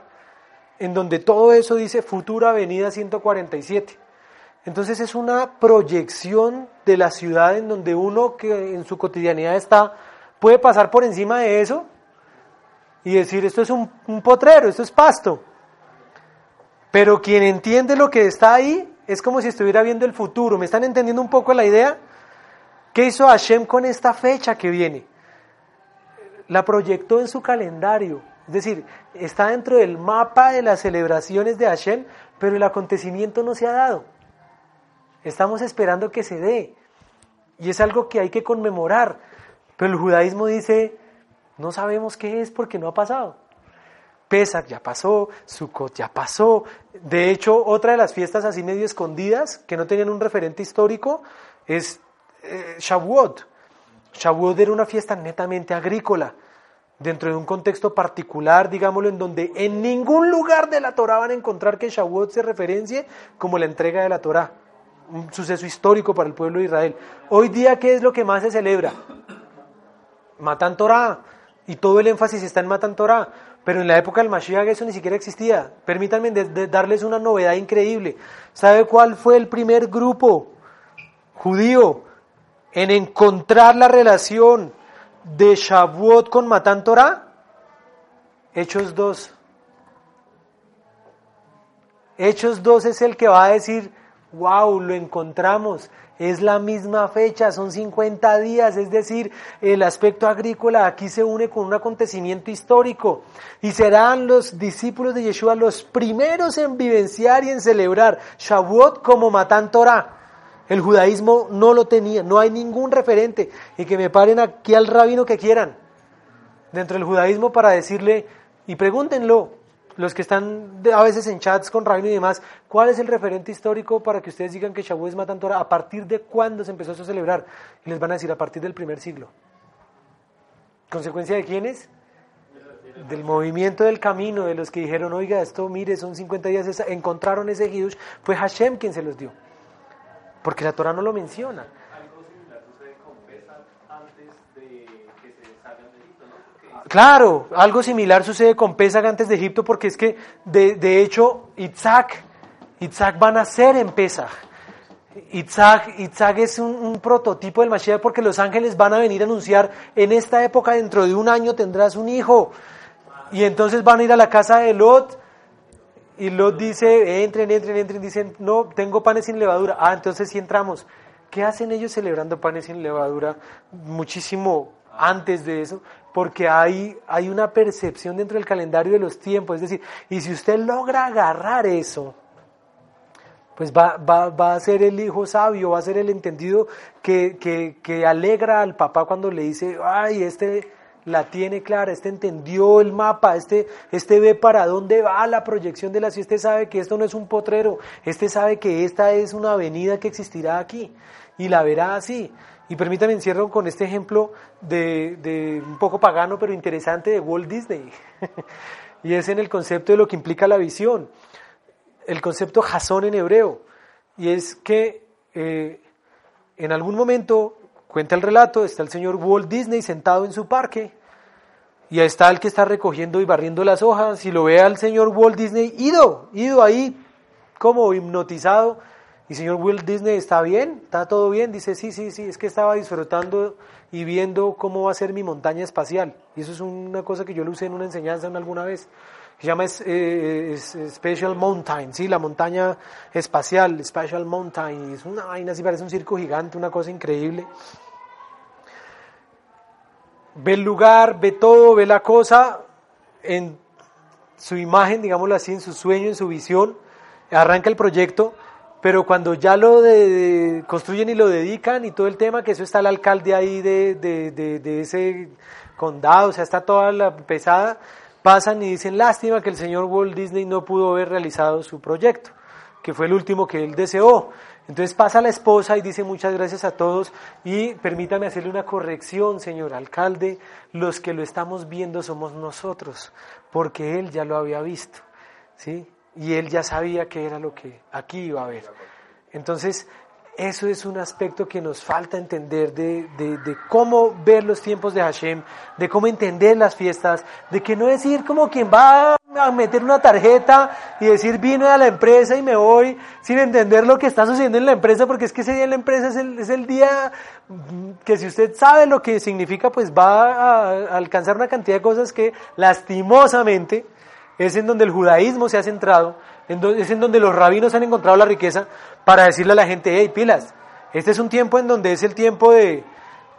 en donde todo eso dice futura avenida 147. Entonces es una proyección de la ciudad en donde uno que en su cotidianidad está puede pasar por encima de eso y decir esto es un, un, potrero, esto es pasto. Pero quien entiende lo que está ahí es como si estuviera viendo el futuro. ¿Me están entendiendo un poco la idea? ¿Qué hizo Hashem con esta fecha que viene? La proyectó en su calendario. Es decir, está dentro del mapa de las celebraciones de Hashem, pero el acontecimiento no se ha dado. Estamos esperando que se dé. Y es algo que hay que conmemorar. Pero el judaísmo dice, no sabemos qué es porque no ha pasado. Pesach ya pasó, Sukkot ya pasó. De hecho, otra de las fiestas así medio escondidas, que no tenían un referente histórico, es eh, Shavuot. Shavuot era una fiesta netamente agrícola, dentro de un contexto particular, digámoslo, en donde en ningún lugar de la Torah van a encontrar que Shavuot se referencie como la entrega de la Torah. Un suceso histórico para el pueblo de Israel. Hoy día, ¿qué es lo que más se celebra? Matan Torah. Y todo el énfasis está en Matan Torah. Pero en la época del Mashiach eso ni siquiera existía. Permítanme darles una novedad increíble. ¿Sabe cuál fue el primer grupo judío en encontrar la relación de Shavuot con Matan Torah? Hechos 2. Hechos 2 es el que va a decir, wow, lo encontramos. Es la misma fecha, son 50 días, es decir, el aspecto agrícola aquí se une con un acontecimiento histórico y serán los discípulos de Yeshua los primeros en vivenciar y en celebrar Shavuot como Matan Torah. El judaísmo no lo tenía, no hay ningún referente y que me paren aquí al rabino que quieran dentro del judaísmo para decirle y pregúntenlo, los que están a veces en chats con Rabino y demás, ¿cuál es el referente histórico para que ustedes digan que Shavuot es Matan Torah? ¿A partir de cuándo se empezó a celebrar? Y les van a decir, a partir del primer siglo. ¿Consecuencia de quiénes? Del movimiento del camino, de los que dijeron, oiga, esto, mire, son 50 días, encontraron ese Hidush, fue Hashem quien se los dio. Porque la Torah no lo menciona. Algo similar sucede con Pesach antes de que se salgan de Egipto, ¿no? Porque Claro, algo similar sucede con Pesach antes de Egipto porque es que de, de hecho Itzhak, Itzhak va a nacer en Pesach. Itzhak, Itzhak es un, un prototipo del Mashiach porque los ángeles van a venir a anunciar en esta época dentro de un año tendrás un hijo. Y entonces van a ir a la casa de Lot y Lot dice, entren, entren, entren, dicen, no, tengo panes sin levadura. Ah, entonces sí entramos. ¿Qué hacen ellos celebrando panes sin levadura muchísimo antes de eso? Porque hay, hay una percepción dentro del calendario de los tiempos. Es decir, y si usted logra agarrar eso, pues va, va, va a ser el hijo sabio, va a ser el entendido que, que, que alegra al papá cuando le dice, ay, este la tiene clara, este entendió el mapa, este, este ve para dónde va la proyección de la ciudad, este sabe que esto no es un potrero, este sabe que esta es una avenida que existirá aquí y la verá así. Y permítame encierro con este ejemplo de, de un poco pagano pero interesante de Walt Disney. y es en el concepto de lo que implica la visión. El concepto jazón en hebreo, y es que eh, en algún momento, cuenta el relato, está el señor Walt Disney sentado en su parque, y ahí está el que está recogiendo y barriendo las hojas, y lo ve al señor Walt Disney ido, ido ahí, como hipnotizado, y señor Walt Disney, ¿está bien? ¿Está todo bien? Dice, sí, sí, sí, es que estaba disfrutando y viendo cómo va a ser mi montaña espacial, y eso es una cosa que yo lo usé en una enseñanza en alguna vez, se llama eh, Special Mountain, sí, la montaña espacial, Special Mountain, es una vaina así, parece un circo gigante, una cosa increíble. Ve el lugar, ve todo, ve la cosa en su imagen, digámoslo así, en su sueño, en su visión, arranca el proyecto, pero cuando ya lo de- construyen y lo dedican y todo el tema, que eso está el alcalde ahí de- de ese condado, o sea, está toda la pesada, pasan y dicen, lástima que el señor Walt Disney no pudo haber realizado su proyecto, que fue el último que él deseó. Entonces pasa la esposa y dice muchas gracias a todos y permítame hacerle una corrección, señor alcalde, los que lo estamos viendo somos nosotros, porque él ya lo había visto, ¿sí? Y él ya sabía que era lo que aquí iba a haber. Entonces, eso es un aspecto que nos falta entender de, de- cómo ver los tiempos de Hashem, de cómo entender las fiestas, de que no es ir como quien va a meter una tarjeta y decir vine a la empresa y me voy sin entender lo que está sucediendo en la empresa, porque es que ese día en la empresa es el, es el día mm, que si usted sabe lo que significa, pues va a alcanzar una cantidad de cosas que lastimosamente es en donde el judaísmo se ha centrado, en do- es en donde los rabinos han encontrado la riqueza para decirle a la gente, hey, pilas, este es un tiempo en donde es el tiempo de,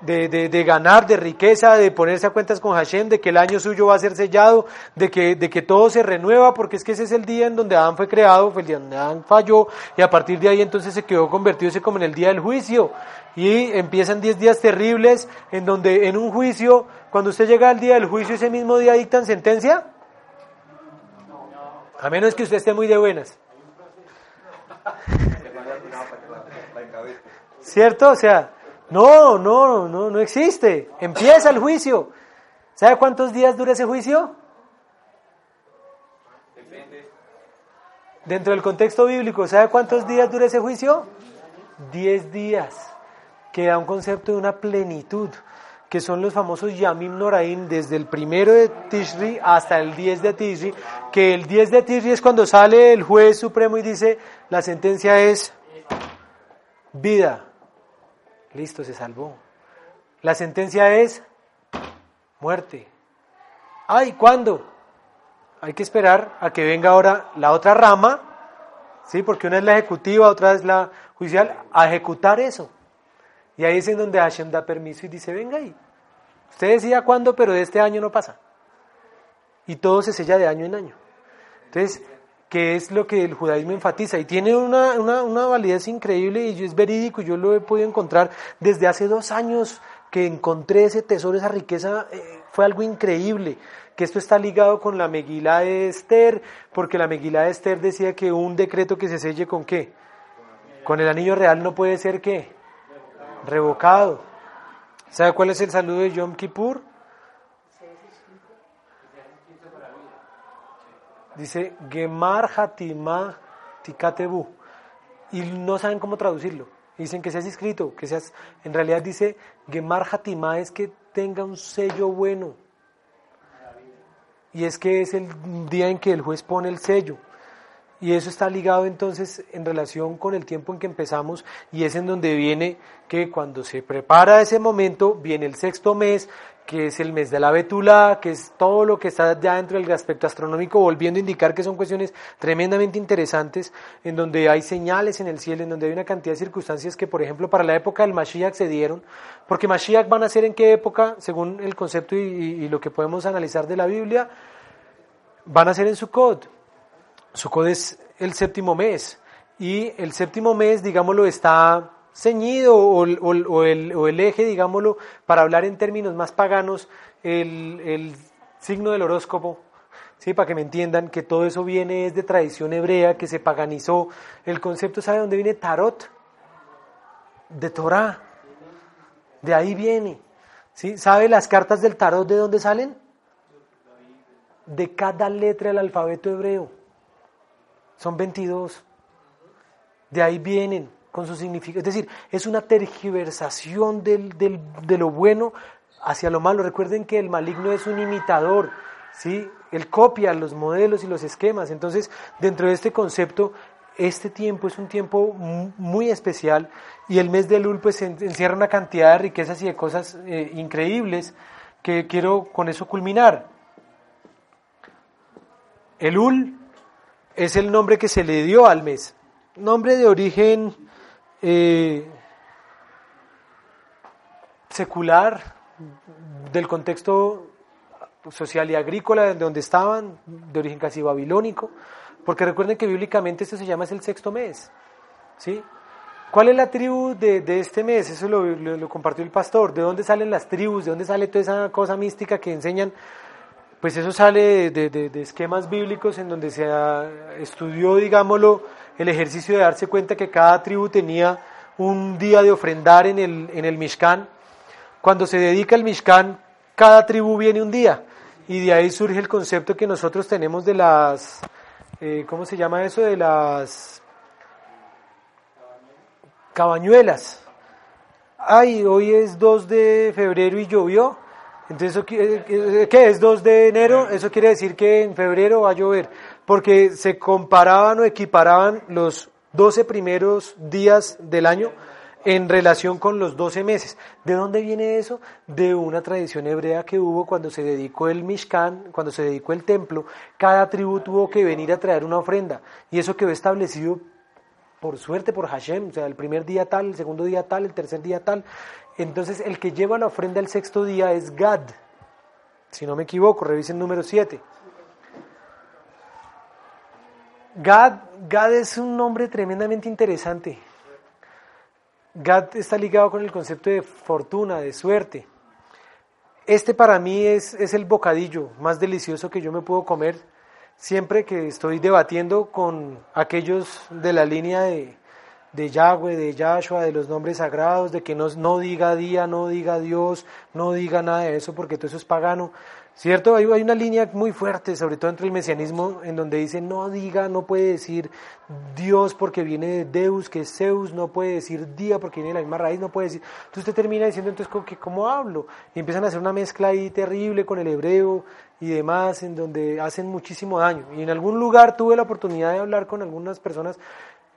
de, de- de ganar, de riqueza, de ponerse a cuentas con Hashem, de que el año suyo va a ser sellado, de que, de que todo se renueva, porque es que ese es el día en donde Adán fue creado, fue el día donde Adán falló, y a partir de ahí entonces se quedó convertido como en el día del juicio. Y empiezan 10 días terribles, en donde en un juicio, cuando usted llega al día del juicio, ese mismo día dictan sentencia. A menos que usted esté muy de buenas. ¿Cierto? O sea, no, no, no, no existe. Empieza el juicio. ¿Sabe cuántos días dura ese juicio? Dentro del contexto bíblico, ¿sabe cuántos días dura ese juicio? Diez días, que da un concepto de una plenitud, que son los famosos Yamim Noraim, desde el primero de Tishri hasta el 10 de Tishri, que el 10 de Tishri es cuando sale el juez supremo y dice, la sentencia es vida. Listo, se salvó. La sentencia es muerte. Ay, ¿cuándo? Hay que esperar a que venga ahora la otra rama, ¿sí? porque una es la ejecutiva, otra es la judicial, a ejecutar eso. Y ahí es en donde Hashem da permiso y dice, venga ahí. Usted decía cuándo, pero de este año no pasa. Y todo se sella de año en año. Entonces, ¿qué es lo que el judaísmo enfatiza? Y tiene una, una, una validez increíble y es verídico, yo lo he podido encontrar desde hace dos años que encontré ese tesoro, esa riqueza, eh, fue algo increíble que esto está ligado con la Megilá de Esther, porque la Megilá de Esther decía que un decreto que se selle con qué? Con el anillo real no puede ser qué? Revocado. ¿Sabe cuál es el saludo de Yom Kippur? Dice Gemar Hatima Tikatebu. Y no saben cómo traducirlo. Dicen que seas escrito, que seas. En realidad dice Gemar Hatima es que tenga un sello bueno. Y es que es el día en que el juez pone el sello. Y eso está ligado entonces en relación con el tiempo en que empezamos y es en donde viene que cuando se prepara ese momento, viene el sexto mes, que es el mes de la betula, que es todo lo que está ya dentro del aspecto astronómico, volviendo a indicar que son cuestiones tremendamente interesantes, en donde hay señales en el cielo, en donde hay una cantidad de circunstancias que, por ejemplo, para la época del Mashiach se dieron, porque Mashiach van a ser en qué época, según el concepto y, lo que podemos analizar de la Biblia, van a ser en Sukkot. Sukkot es el séptimo mes, y el séptimo mes, digámoslo, está ceñido o, o, el, o, el, eje, digámoslo, para hablar en términos más paganos, el, el signo del horóscopo, ¿sí? para que me entiendan que todo eso viene es de tradición hebrea, que se paganizó. El concepto, ¿sabe dónde viene Tarot? De Torah. De ahí viene. ¿sí? ¿Sabe las cartas del Tarot de dónde salen? De cada letra del alfabeto hebreo. Son 22. De ahí vienen con su significado. Es decir, es una tergiversación del, del, de lo bueno hacia lo malo. Recuerden que el maligno es un imitador, ¿sí? Él copia los modelos y los esquemas. Entonces, dentro de este concepto, este tiempo es un tiempo muy especial y el mes de Lul pues encierra una cantidad de riquezas y de cosas eh, increíbles que quiero con eso culminar. El Ul es el nombre que se le dio al mes, nombre de origen eh, secular del contexto social y agrícola de donde estaban, de origen casi babilónico, porque recuerden que bíblicamente esto se llama es el sexto mes, ¿sí? ¿Cuál es la tribu de, de este mes? Eso lo, lo, lo, compartió el pastor. ¿De dónde salen las tribus? ¿De dónde sale toda esa cosa mística que enseñan? Pues eso sale de, esquemas bíblicos en donde se estudió, digámoslo, el ejercicio de darse cuenta que cada tribu tenía un día de ofrendar en el, en el Mishkan. Cuando se dedica el Mishkan, cada tribu viene un día. Y de ahí surge el concepto que nosotros tenemos de las, eh, ¿cómo se llama eso? De las cabañuelas. Ay, hoy es 2 de febrero y llovió. Entonces, ¿qué es 2 de enero? Eso quiere decir que en febrero va a llover porque se comparaban o equiparaban los 12 primeros días del año en relación con los 12 meses. ¿De dónde viene eso? De una tradición hebrea que hubo cuando se dedicó el Mishkan, cuando se dedicó el templo, cada tribu tuvo que venir a traer una ofrenda y eso quedó establecido por suerte por Hashem, o sea, el primer día tal, el segundo día tal, el tercer día tal. Entonces, el que lleva la ofrenda el sexto día es Gad, si no me equivoco, revisen número 7. Gad, Gad es un nombre tremendamente interesante. Gad está ligado con el concepto de fortuna, de suerte. Este para mí es, es el bocadillo más delicioso que yo me puedo comer siempre que estoy debatiendo con aquellos de la línea de, de Yahweh, de Yahshua, de los nombres sagrados, de que no, no diga día, no diga Dios, no diga nada de eso porque todo eso es pagano. ¿Cierto? Hay, una línea muy fuerte, sobre todo entre el mesianismo, en donde dice no diga, no puede decir Dios porque viene de Deus, que es Zeus, no puede decir día porque viene de la misma raíz, no puede decir. Entonces usted termina diciendo, entonces, ¿cómo hablo? Y empiezan a hacer una mezcla ahí terrible con el hebreo y demás, en donde hacen muchísimo daño. Y en algún lugar tuve la oportunidad de hablar con algunas personas,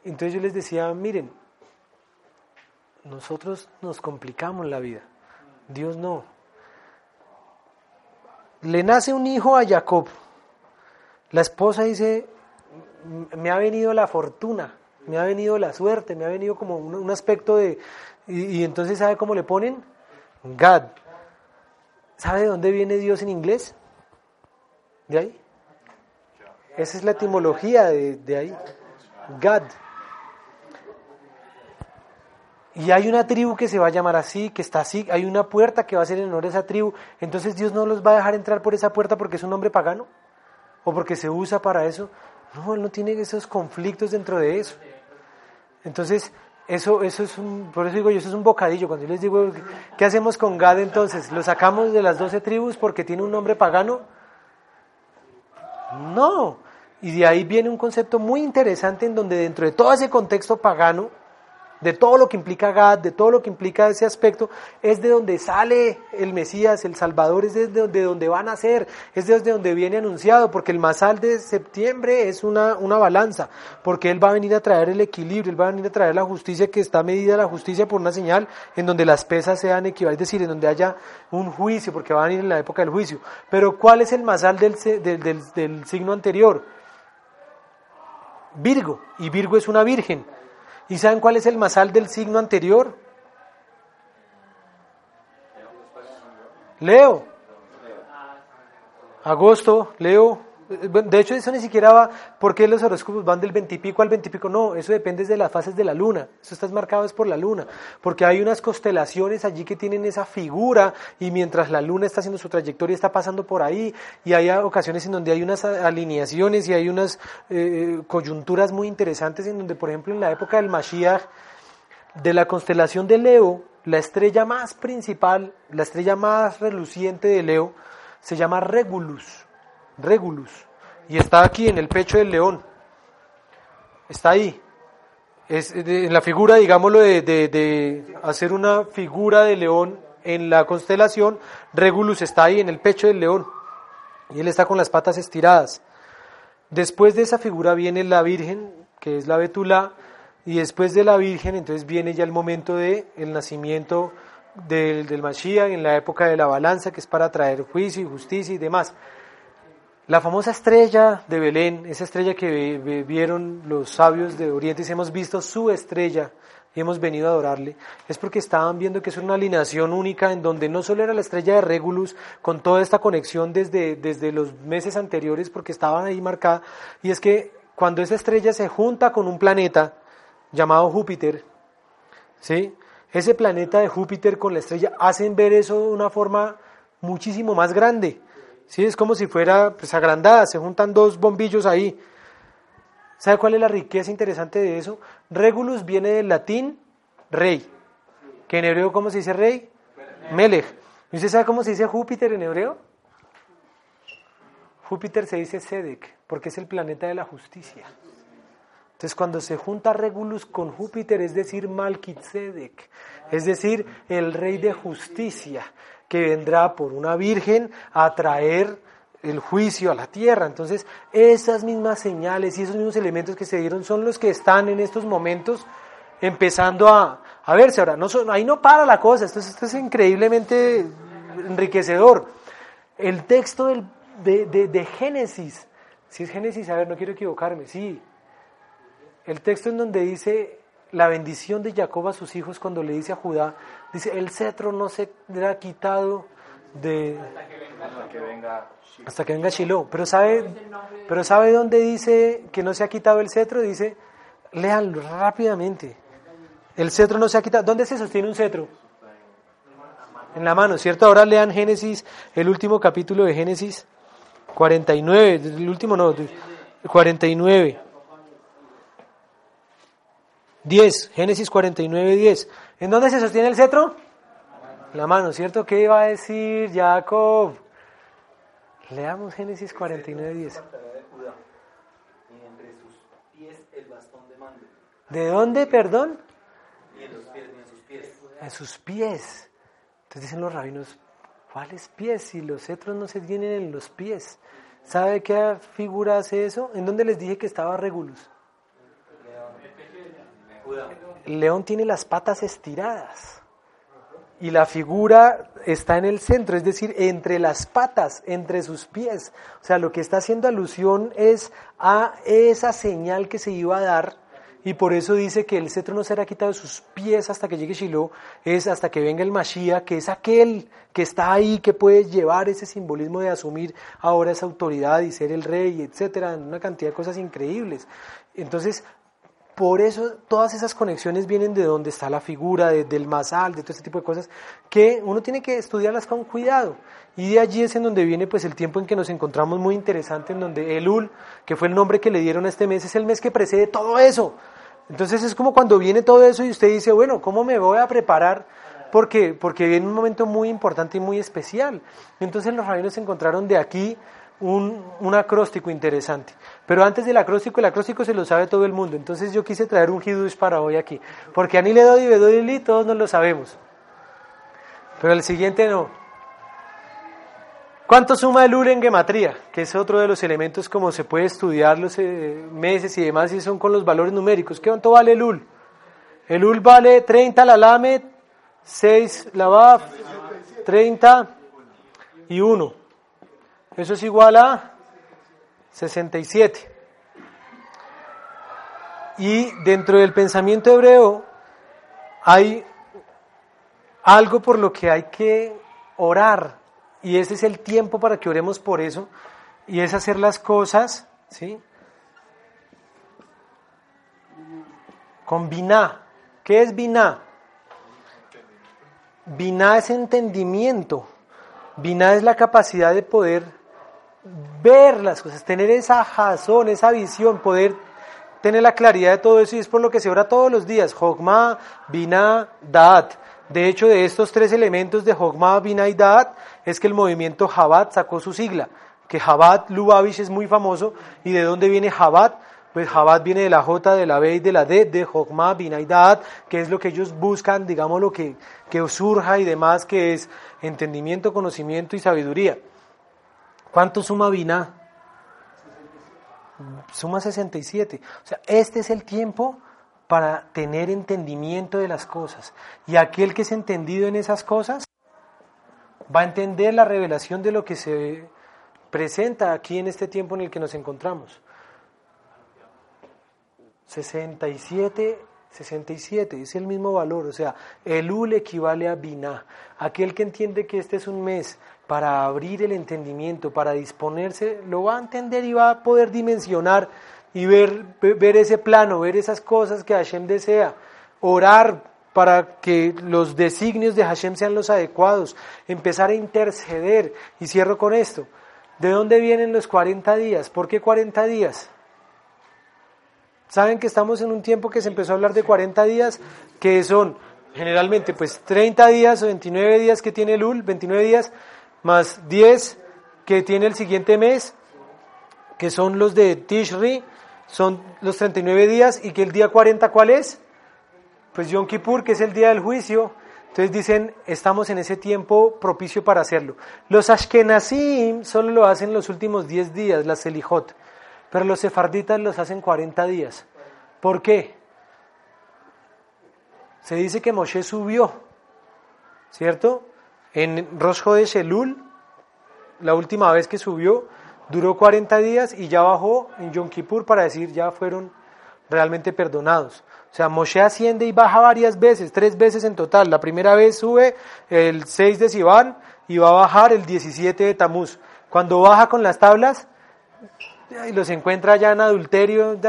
entonces yo les decía, miren, nosotros nos complicamos la vida, Dios no le nace un hijo a Jacob. La esposa dice, "M- me ha venido la fortuna, me ha venido la suerte, me ha venido como un, aspecto de... Y, y entonces, ¿sabe cómo le ponen? God. ¿Sabe de dónde viene Dios en inglés? ¿De ahí? Esa es la etimología de, de ahí. God. Y hay una tribu que se va a llamar así, que está así, hay una puerta que va a ser en honor a esa tribu. Entonces Dios no los va a dejar entrar por esa puerta porque es un hombre pagano o porque se usa para eso. No, Él no tiene esos conflictos dentro de eso. Entonces, eso, eso es un, por eso digo yo, eso es un bocadillo. Cuando yo les digo, ¿qué hacemos con Gad entonces? ¿Lo sacamos de las doce tribus porque tiene un nombre pagano? No. Y de ahí viene un concepto muy interesante en donde dentro de todo ese contexto pagano, de todo lo que implica Gad, de todo lo que implica ese aspecto, es de donde sale el Mesías, el Salvador, es de donde, de donde va a nacer, es desde donde viene anunciado, porque el masal de septiembre es una, una balanza, porque Él va a venir a traer el equilibrio, Él va a venir a traer la justicia que está medida la justicia por una señal en donde las pesas sean equivalentes, es decir, en donde haya un juicio, porque va a venir en la época del juicio. Pero ¿cuál es el masal del, del, del, del signo anterior? Virgo, y Virgo es una virgen. ¿Y saben cuál es el masal del signo anterior? Leo. Agosto, Leo. Eh, De hecho, eso ni siquiera va, ¿por qué los horóscopos van del veintipico al veintipico? No, eso depende de las fases de la luna. Eso está marcado es por la luna. Porque hay unas constelaciones allí que tienen esa figura y mientras la luna está haciendo su trayectoria está pasando por ahí y hay ocasiones en donde hay unas alineaciones y hay unas eh, coyunturas muy interesantes en donde, por ejemplo, en la época del Mashiach, de la constelación de Leo, la estrella más principal, la estrella más reluciente de Leo, se llama Regulus. Regulus. Y está aquí en el pecho del león. Está ahí. Es en la figura, digámoslo, de, de- de hacer una figura de león en la constelación, Regulus está ahí en el pecho del león. Y él está con las patas estiradas. Después de esa figura viene la Virgen, que es la Betula, y después de la Virgen, entonces viene ya el momento de el nacimiento del, del Mashiach en la época de la balanza, que es para traer juicio y justicia y demás. La famosa estrella de Belén, esa estrella que vieron los sabios de Oriente y hemos visto su estrella y hemos venido a adorarle, es porque estaban viendo que es una alineación única en donde no solo era la estrella de Regulus con toda esta conexión desde, desde los meses anteriores porque estaban ahí marcada, y es que cuando esa estrella se junta con un planeta llamado Júpiter, ¿sí? ese planeta de Júpiter con la estrella hacen ver eso de una forma muchísimo más grande. ¿Sí? Es como si fuera pues, agrandada, se juntan dos bombillos ahí. ¿Sabe cuál es la riqueza interesante de eso? Regulus viene del latín rey, que en hebreo ¿cómo se dice rey? Melech. ¿Y usted sabe cómo se dice Júpiter en hebreo? Júpiter se dice Sedek, porque es el planeta de la justicia. Entonces, cuando se junta Regulus con Júpiter, es decir, Malkitzedek, es decir, el rey de justicia, que vendrá por una virgen a traer el juicio a la tierra. Entonces, esas mismas señales y esos mismos elementos que se dieron son los que están en estos momentos empezando a, a verse. Ahora, no son- ahí no para la cosa, esto, es- increíblemente enriquecedor. El texto del- de, de- de Génesis, si es Génesis, a ver, no quiero equivocarme, sí, el texto en donde dice la bendición de Jacob a sus hijos cuando le dice a Judá, dice, el cetro no será quitado de Hasta que venga hasta que venga Shiloh. Pero sabe, pero sabe dónde dice que no se ha quitado el cetro, dice, léanlo rápidamente. El cetro no se ha quitado. ¿Dónde se sostiene un cetro? En la mano, ¿cierto? Ahora lean Génesis, el último capítulo de Génesis 49, el último no, 49. 10, Génesis 49, 10. ¿En dónde se sostiene el cetro? La mano, ¿cierto? ¿Qué iba a decir Jacob? Leamos Génesis 49, 10. de Judá, y entre sus pies el bastón de mando, ¿De dónde, perdón? en sus pies. En sus pies. Entonces dicen los rabinos, ¿cuáles pies? Si los cetros no se tienen en los pies. ¿Sabe qué figura hace eso? ¿En dónde les dije que estaba Regulus? León tiene las patas estiradas. y la figura está en el centro, es decir, entre las patas, entre sus pies. O sea, lo que está haciendo alusión es a esa señal que se iba a dar y por eso dice que el cetro no será quitado de sus pies hasta que llegue Shiloh, es hasta que venga el Mashiach, que es aquel que está ahí, que puede llevar ese simbolismo de asumir ahora esa autoridad y ser el rey, etcétera, una cantidad de cosas increíbles. Entonces, por eso todas esas conexiones vienen de donde está la figura, de- del masal, de todo este tipo de cosas, que uno tiene que estudiarlas con cuidado. Y de allí es en donde viene pues el tiempo en que nos encontramos muy interesante, en donde Elul, que fue el nombre que le dieron a este mes, es el mes que precede todo eso. Entonces es como cuando viene todo eso y usted dice, bueno, ¿cómo me voy a preparar? Porque, porque viene un momento muy importante y muy especial. Entonces los rabinos encontraron de aquí un, acróstico interesante. Pero antes del acróstico, el acróstico se lo sabe todo el mundo. Entonces yo quise traer un hidush para hoy aquí. Porque Aniledo y Bedodili todos nos lo sabemos. Pero el siguiente no. ¿Cuánto suma el UL en gematría? Que es otro de los elementos como se puede estudiar los eh, meses y demás, y son con los valores numéricos. ¿Qué cuánto vale el UL? El UL vale 30 la LAMED, 6 la BAF, 30 y 1. Eso es igual a 67. Y dentro del pensamiento hebreo hay algo por lo que hay que orar y ese es el tiempo para que oremos por eso y es hacer las cosas, ¿sí? Con biná. ¿Qué es biná? Biná es entendimiento. Biná es la capacidad de poder ver las cosas, tener esa jazón, esa visión, poder tener la claridad de todo eso y es por lo que se ora todos los días, Jogma, Binah, Da'at. De hecho, de estos tres elementos de Jogma, Binah y Da'at es que el movimiento Jabat sacó su sigla, que Jabat Lubavitch es muy famoso y de dónde viene Jabat, pues Jabat viene de la J, de la B y de la D, de Jogma, Binah y Da'at, que es lo que ellos buscan, digamos, lo que, que surja y demás, que es entendimiento, conocimiento y sabiduría. ¿Cuánto suma Binah? Suma 67. O sea, este es el tiempo para tener entendimiento de las cosas. Y aquel que es entendido en esas cosas va a entender la revelación de lo que se presenta aquí en este tiempo en el que nos encontramos. 67, 67, es el mismo valor, o sea, el UL equivale a Binah. Aquel que entiende que este es un mes para abrir el entendimiento, para disponerse, lo va a entender y va a poder dimensionar y ver, ver ese plano, ver esas cosas que Hashem desea, orar para que los designios de Hashem sean los adecuados, empezar a interceder. Y cierro con esto. ¿De dónde vienen los 40 días? ¿Por qué 40 días? Saben que estamos en un tiempo que se empezó a hablar de 40 días, que son generalmente pues 30 días o 29 días que tiene el UL, 29 días, más 10 que tiene el siguiente mes, que son los de Tishri, son los 39 días, y que el día 40, ¿cuál es? Pues Yom Kippur, que es el día del juicio. Entonces dicen, estamos en ese tiempo propicio para hacerlo. Los Ashkenazim solo lo hacen los últimos 10 días, la Selijot, pero los sefarditas los hacen 40 días. ¿Por qué? Se dice que Moshe subió, ¿cierto? En Rosh Chodesh Elul, la última vez que subió, duró 40 días y ya bajó en Yom Kippur para decir ya fueron realmente perdonados. O sea, Moshe asciende y baja varias veces, tres veces en total. La primera vez sube el 6 de Sivan y va a bajar el 17 de Tamuz. Cuando baja con las tablas y los encuentra ya en adulterio,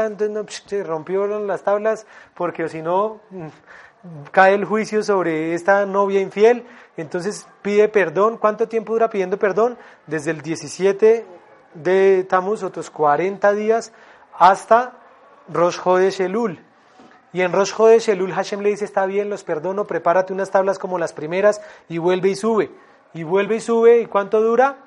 se rompieron las tablas porque si no cae el juicio sobre esta novia infiel, entonces pide perdón. ¿Cuánto tiempo dura pidiendo perdón? Desde el 17 de Tamuz, otros 40 días, hasta Rosh Chodesh Elul. Y en Rosh Elul Hashem le dice, está bien, los perdono, prepárate unas tablas como las primeras y vuelve y sube. Y vuelve y sube, ¿y cuánto dura?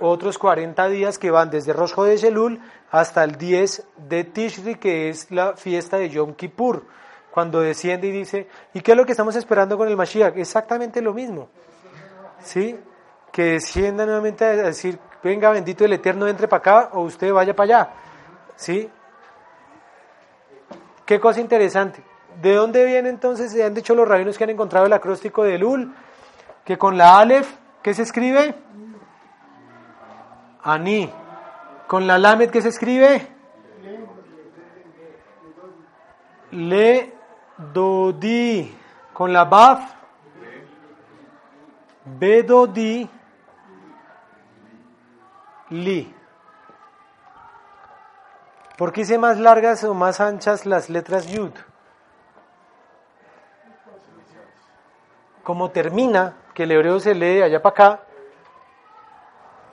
Otros 40 días que van desde Rosh Chodesh Elul hasta el 10 de Tishri, que es la fiesta de Yom Kippur cuando desciende y dice, ¿y qué es lo que estamos esperando con el Mashiach? Exactamente lo mismo. ¿Sí? Que descienda nuevamente a decir, venga, bendito el Eterno, entre para acá o usted vaya para allá. ¿Sí? Qué cosa interesante. ¿De dónde viene entonces? Se han dicho los rabinos que han encontrado el acróstico de Lul. que con la Aleph, ¿qué se escribe? Ani. Con la Lamed, ¿qué se escribe? Le Dodi. Con la Baf, Bedodi. Li. ¿Por qué hice más largas o más anchas las letras Yud? Como termina, que el hebreo se lee allá para acá,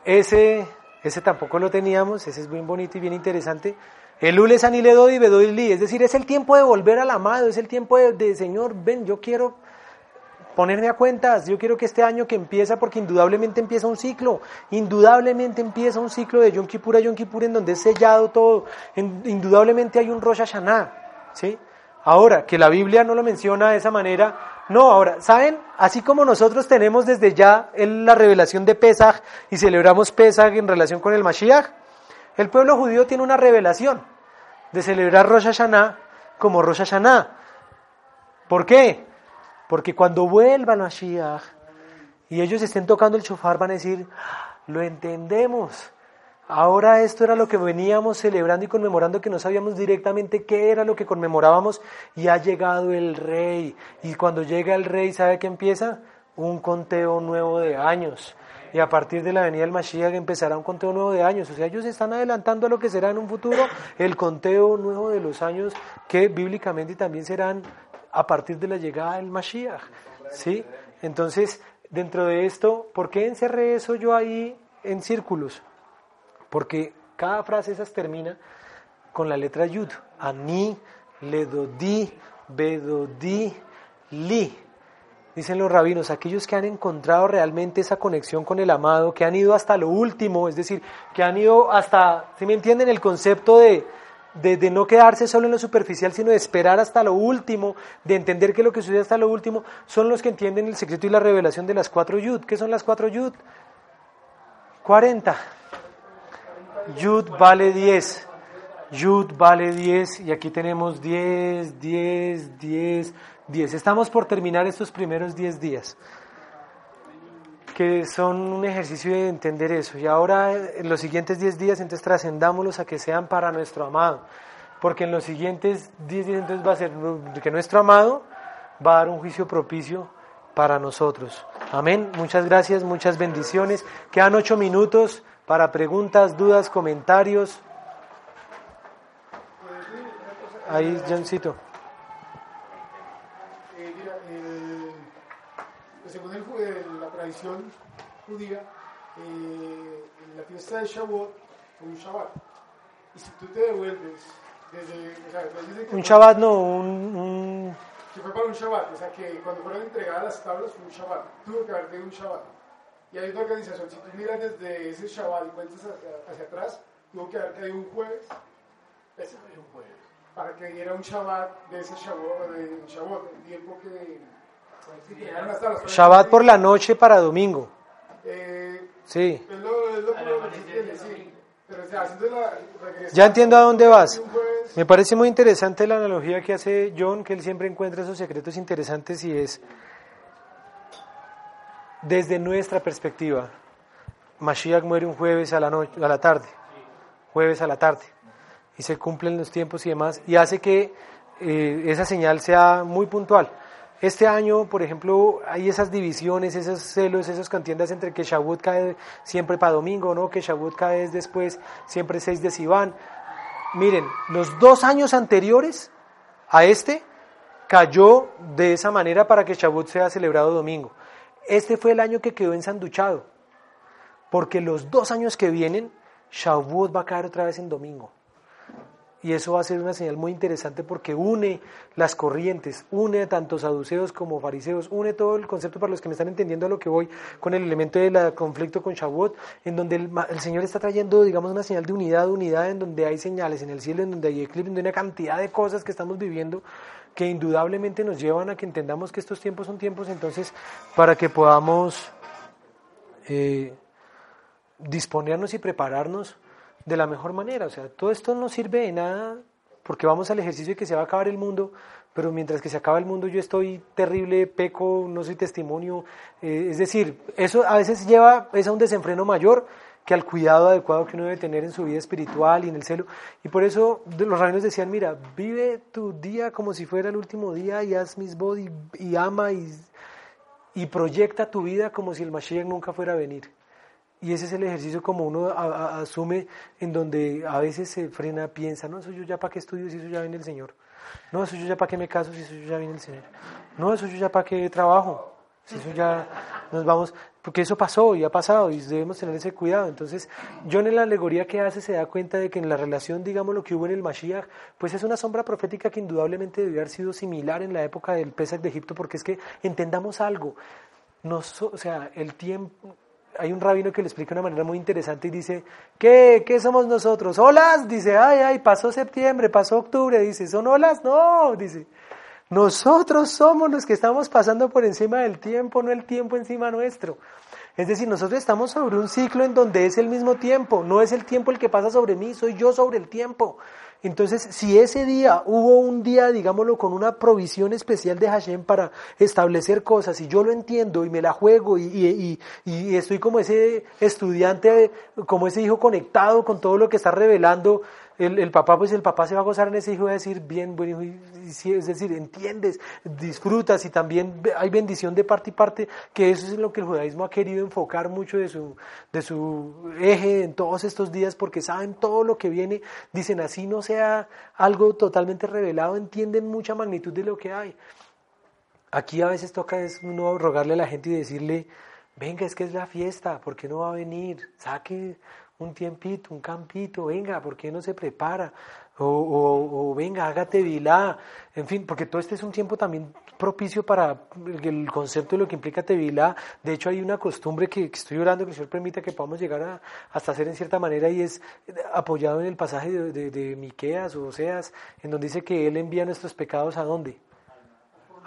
ese, ese tampoco lo teníamos, ese es muy bonito y bien interesante. El Ule San y le doy li, es decir, es el tiempo de volver al amado, es el tiempo de, Señor, ven, yo quiero ponerme a cuentas. Yo quiero que este año que empieza, porque indudablemente empieza un ciclo, indudablemente empieza un ciclo de Yom Kippur a Yom en donde es sellado todo, indudablemente hay un Rosh Hashanah, ¿sí? Ahora, que la Biblia no lo menciona de esa manera, no, ahora, ¿saben? Así como nosotros tenemos desde ya la revelación de Pesach y celebramos Pesach en relación con el Mashiach, el pueblo judío tiene una revelación de celebrar Rosh Hashanah como Rosh Hashanah. ¿Por qué? Porque cuando vuelva el Mashiach y ellos estén tocando el shofar van a decir, lo entendemos. Ahora esto era lo que veníamos celebrando y conmemorando que no sabíamos directamente qué era lo que conmemorábamos y ha llegado el rey. Y cuando llega el rey, ¿sabe qué empieza? Un conteo nuevo de años. Y a partir de la venida del Mashiach empezará un conteo nuevo de años. O sea, ellos están adelantando a lo que será en un futuro el conteo nuevo de los años que bíblicamente también serán a partir de la llegada del Mashiach. ¿sí? Entonces, dentro de esto, ¿por qué encerré eso yo ahí en círculos? Porque cada frase esas termina con la letra Yud. Ani, Ledodi, Bedodi, Li. Dicen los rabinos, aquellos que han encontrado realmente esa conexión con el amado, que han ido hasta lo último, es decir, que han ido hasta, si me entienden, el concepto de, de, no quedarse solo en lo superficial, sino de esperar hasta lo último, de entender que lo que sucede hasta lo último, son los que entienden el secreto y la revelación de las cuatro yud. ¿Qué son las cuatro yud? 40. Yud vale 10. Yud vale 10 y aquí tenemos 10, 10, 10, 10. Estamos por terminar estos primeros 10 días que son un ejercicio de entender eso. Y ahora, en los siguientes 10 días, entonces trascendámoslos a que sean para nuestro amado. Porque en los siguientes 10 días, entonces va a ser que nuestro amado va a dar un juicio propicio para nosotros. Amén. Muchas gracias, muchas bendiciones. Quedan 8 minutos para preguntas, dudas, comentarios. Ahí, Johncito. Tradición judía, eh, la fiesta de Shavuot fue un Shabbat. Y si tú te devuelves desde... O sea, desde un Shabbat no, un, un... Que fue para un Shabbat, o sea que cuando fueron entregadas las tablas fue un Shabbat, tuvo que haber de un Shabbat. Y hay una organización, si tú miras desde ese Shabbat y cuentas hacia, hacia atrás, tuvo que haber caído un jueves. Ese fue un jueves. Para que diera un Shabbat de ese Shabbat, de un Shabbat, el tiempo que Shabbat por la noche para domingo. Sí. Ya entiendo a dónde vas. Me parece muy interesante la analogía que hace John, que él siempre encuentra esos secretos interesantes y es desde nuestra perspectiva. Mashiach muere un jueves a la, noche, a la tarde, jueves a la tarde, y se cumplen los tiempos y demás, y hace que eh, esa señal sea muy puntual. Este año, por ejemplo, hay esas divisiones, esos celos, esas contiendas entre que Shavuot cae siempre para domingo, ¿no? Que Shavuot cae después, siempre 6 de Sivan. Miren, los dos años anteriores a este cayó de esa manera para que Shavuot sea celebrado domingo. Este fue el año que quedó ensanduchado, porque los dos años que vienen, Shavuot va a caer otra vez en domingo. Y eso va a ser una señal muy interesante porque une las corrientes, une tanto saduceos como fariseos, une todo el concepto para los que me están entendiendo a lo que voy con el elemento del conflicto con Shavuot, en donde el, Señor está trayendo, digamos, una señal de unidad, unidad, en donde hay señales en el cielo, en donde hay eclipse, en donde hay una cantidad de cosas que estamos viviendo que indudablemente nos llevan a que entendamos que estos tiempos son tiempos, entonces, para que podamos eh, disponernos y prepararnos de la mejor manera. O sea, todo esto no sirve de nada porque vamos al ejercicio de que se va a acabar el mundo, pero mientras que se acaba el mundo yo estoy terrible, peco, no soy testimonio. Eh, es decir, eso a veces lleva es a un desenfreno mayor que al cuidado adecuado que uno debe tener en su vida espiritual y en el celo. Y por eso los rabinos decían, mira, vive tu día como si fuera el último día y haz mis body y ama y, y proyecta tu vida como si el Mashiach nunca fuera a venir. Y ese es el ejercicio como uno asume en donde a veces se frena, piensa, no, eso yo ya para qué estudio si eso ya viene el Señor. No, eso yo ya para qué me caso si eso ya viene el Señor. No, eso yo ya para qué trabajo. Si eso ya nos vamos, porque eso pasó y ha pasado y debemos tener ese cuidado. Entonces, John en la alegoría que hace se da cuenta de que en la relación, digamos, lo que hubo en el Mashiach, pues es una sombra profética que indudablemente debió haber sido similar en la época del Pesach de Egipto, porque es que entendamos algo, nos, o sea, el tiempo, hay un rabino que lo explica de una manera muy interesante y dice, ¿qué? ¿Qué somos nosotros? ¿Olas? Dice, ay, ay, pasó septiembre, pasó octubre, dice, ¿son olas? No, dice, nosotros somos los que estamos pasando por encima del tiempo, no el tiempo encima nuestro. Es decir, nosotros estamos sobre un ciclo en donde es el mismo tiempo, no es el tiempo el que pasa sobre mí, soy yo sobre el tiempo. Entonces, si ese día hubo un día, digámoslo, con una provisión especial de Hashem para establecer cosas, y yo lo entiendo y me la juego y, y, y, estoy como ese estudiante, como ese hijo conectado con todo lo que está revelando, el, el, papá, pues el papá se va a gozar en ese hijo y va a decir, bien, buen hijo, es decir, entiendes, disfrutas y también hay bendición de parte y parte, que eso es lo que el judaísmo ha querido enfocar mucho de su, de su eje en todos estos días, porque saben todo lo que viene, dicen así no sea algo totalmente revelado, entienden mucha magnitud de lo que hay. Aquí a veces toca es uno rogarle a la gente y decirle, venga, es que es la fiesta, ¿por qué no va a venir? Saque un tiempito, un campito, venga, ¿por qué no se prepara? O, o, venga, hágate vilá, en fin, porque todo este es un tiempo también propicio para el, concepto de lo que implica tevilá. De hecho, hay una costumbre que, estoy orando que el Señor permita que podamos llegar a, hasta hacer en cierta manera y es apoyado en el pasaje de, de, de Miqueas o Oseas, en donde dice que Él envía nuestros pecados a dónde?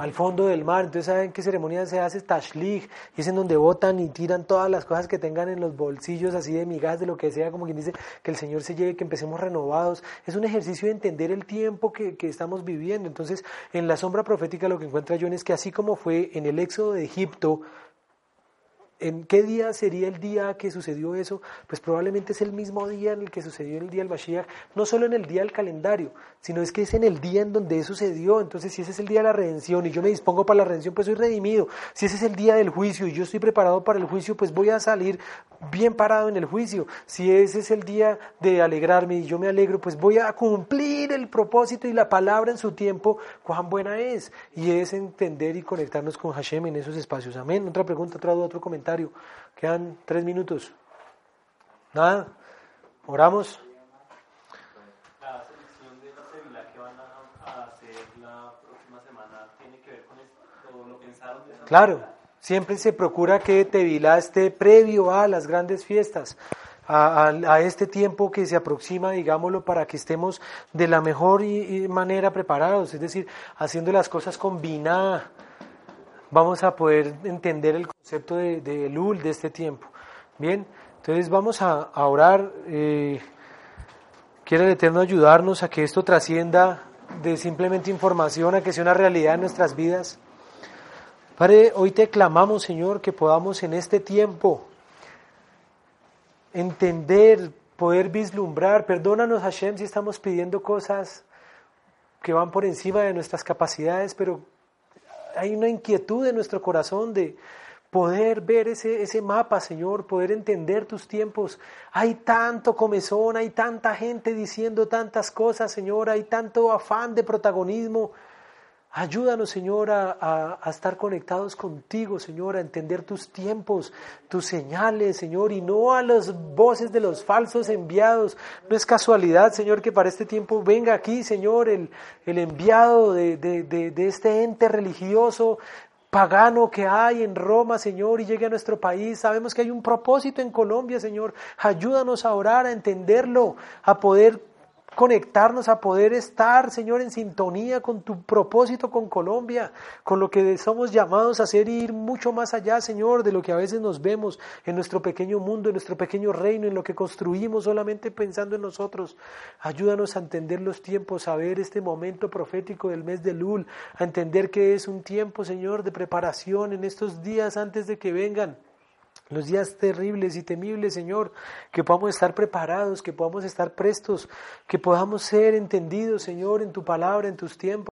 Al fondo del mar. Entonces, ¿saben qué ceremonia se hace? Tashlich, y es en donde botan y tiran todas las cosas que tengan en los bolsillos, así de migas, de lo que sea, como quien dice, que el Señor se lleve, que empecemos renovados. Es un ejercicio de entender el tiempo que, que estamos viviendo. Entonces, en la sombra profética lo que encuentra John es que así como fue en el éxodo de Egipto, ¿En qué día sería el día que sucedió eso? Pues probablemente es el mismo día en el que sucedió el día del Mashiach, no solo en el día del calendario, sino es que es en el día en donde eso sucedió. Entonces, si ese es el día de la redención y yo me dispongo para la redención, pues soy redimido. Si ese es el día del juicio y yo estoy preparado para el juicio, pues voy a salir bien parado en el juicio. Si ese es el día de alegrarme y yo me alegro, pues voy a cumplir el propósito y la palabra en su tiempo, cuán buena es. Y es entender y conectarnos con Hashem en esos espacios. Amén. Otra pregunta, otra otro comentario. Quedan tres minutos. Nada. Oramos. La selección de la célula que van a hacer la próxima semana tiene que ver con esto. ¿Lo pensaron de esa Claro. Siempre se procura que Tevilá esté previo a las grandes fiestas, a, este tiempo que se aproxima, digámoslo, para que estemos de la mejor manera preparados, es decir, haciendo las cosas combinadas vamos a poder entender el concepto de, Elul de este tiempo. Bien, entonces vamos a, orar. Eh, quiere el Eterno ayudarnos a que esto trascienda de simplemente información a que sea una realidad en nuestras vidas. Padre, hoy te clamamos, Señor, que podamos en este tiempo entender, poder vislumbrar. Perdónanos, Hashem, si estamos pidiendo cosas que van por encima de nuestras capacidades, pero hay una inquietud en nuestro corazón de poder ver ese, ese mapa, Señor, poder entender tus tiempos. Hay tanto comezón, hay tanta gente diciendo tantas cosas, Señor, hay tanto afán de protagonismo. Ayúdanos, Señor, a, estar conectados contigo, Señor, a entender tus tiempos, tus señales, Señor, y no a las voces de los falsos enviados. No es casualidad, Señor, que para este tiempo venga aquí, Señor, el, enviado de, de, de este ente religioso pagano que hay en Roma, Señor, y llegue a nuestro país. Sabemos que hay un propósito en Colombia, Señor. Ayúdanos a orar, a entenderlo, a poder conectarnos, a poder estar, Señor, en sintonía con tu propósito con Colombia, con lo que somos llamados a hacer ir mucho más allá, Señor, de lo que a veces nos vemos en nuestro pequeño mundo, en nuestro pequeño reino, en lo que construimos solamente pensando en nosotros. Ayúdanos a entender los tiempos, a ver este momento profético del mes de Lul, a entender que es un tiempo, Señor, de preparación en estos días antes de que vengan los días terribles y temibles, Señor, que podamos estar preparados, que podamos estar prestos, que podamos ser entendidos, Señor, en tu palabra, en tus tiempos.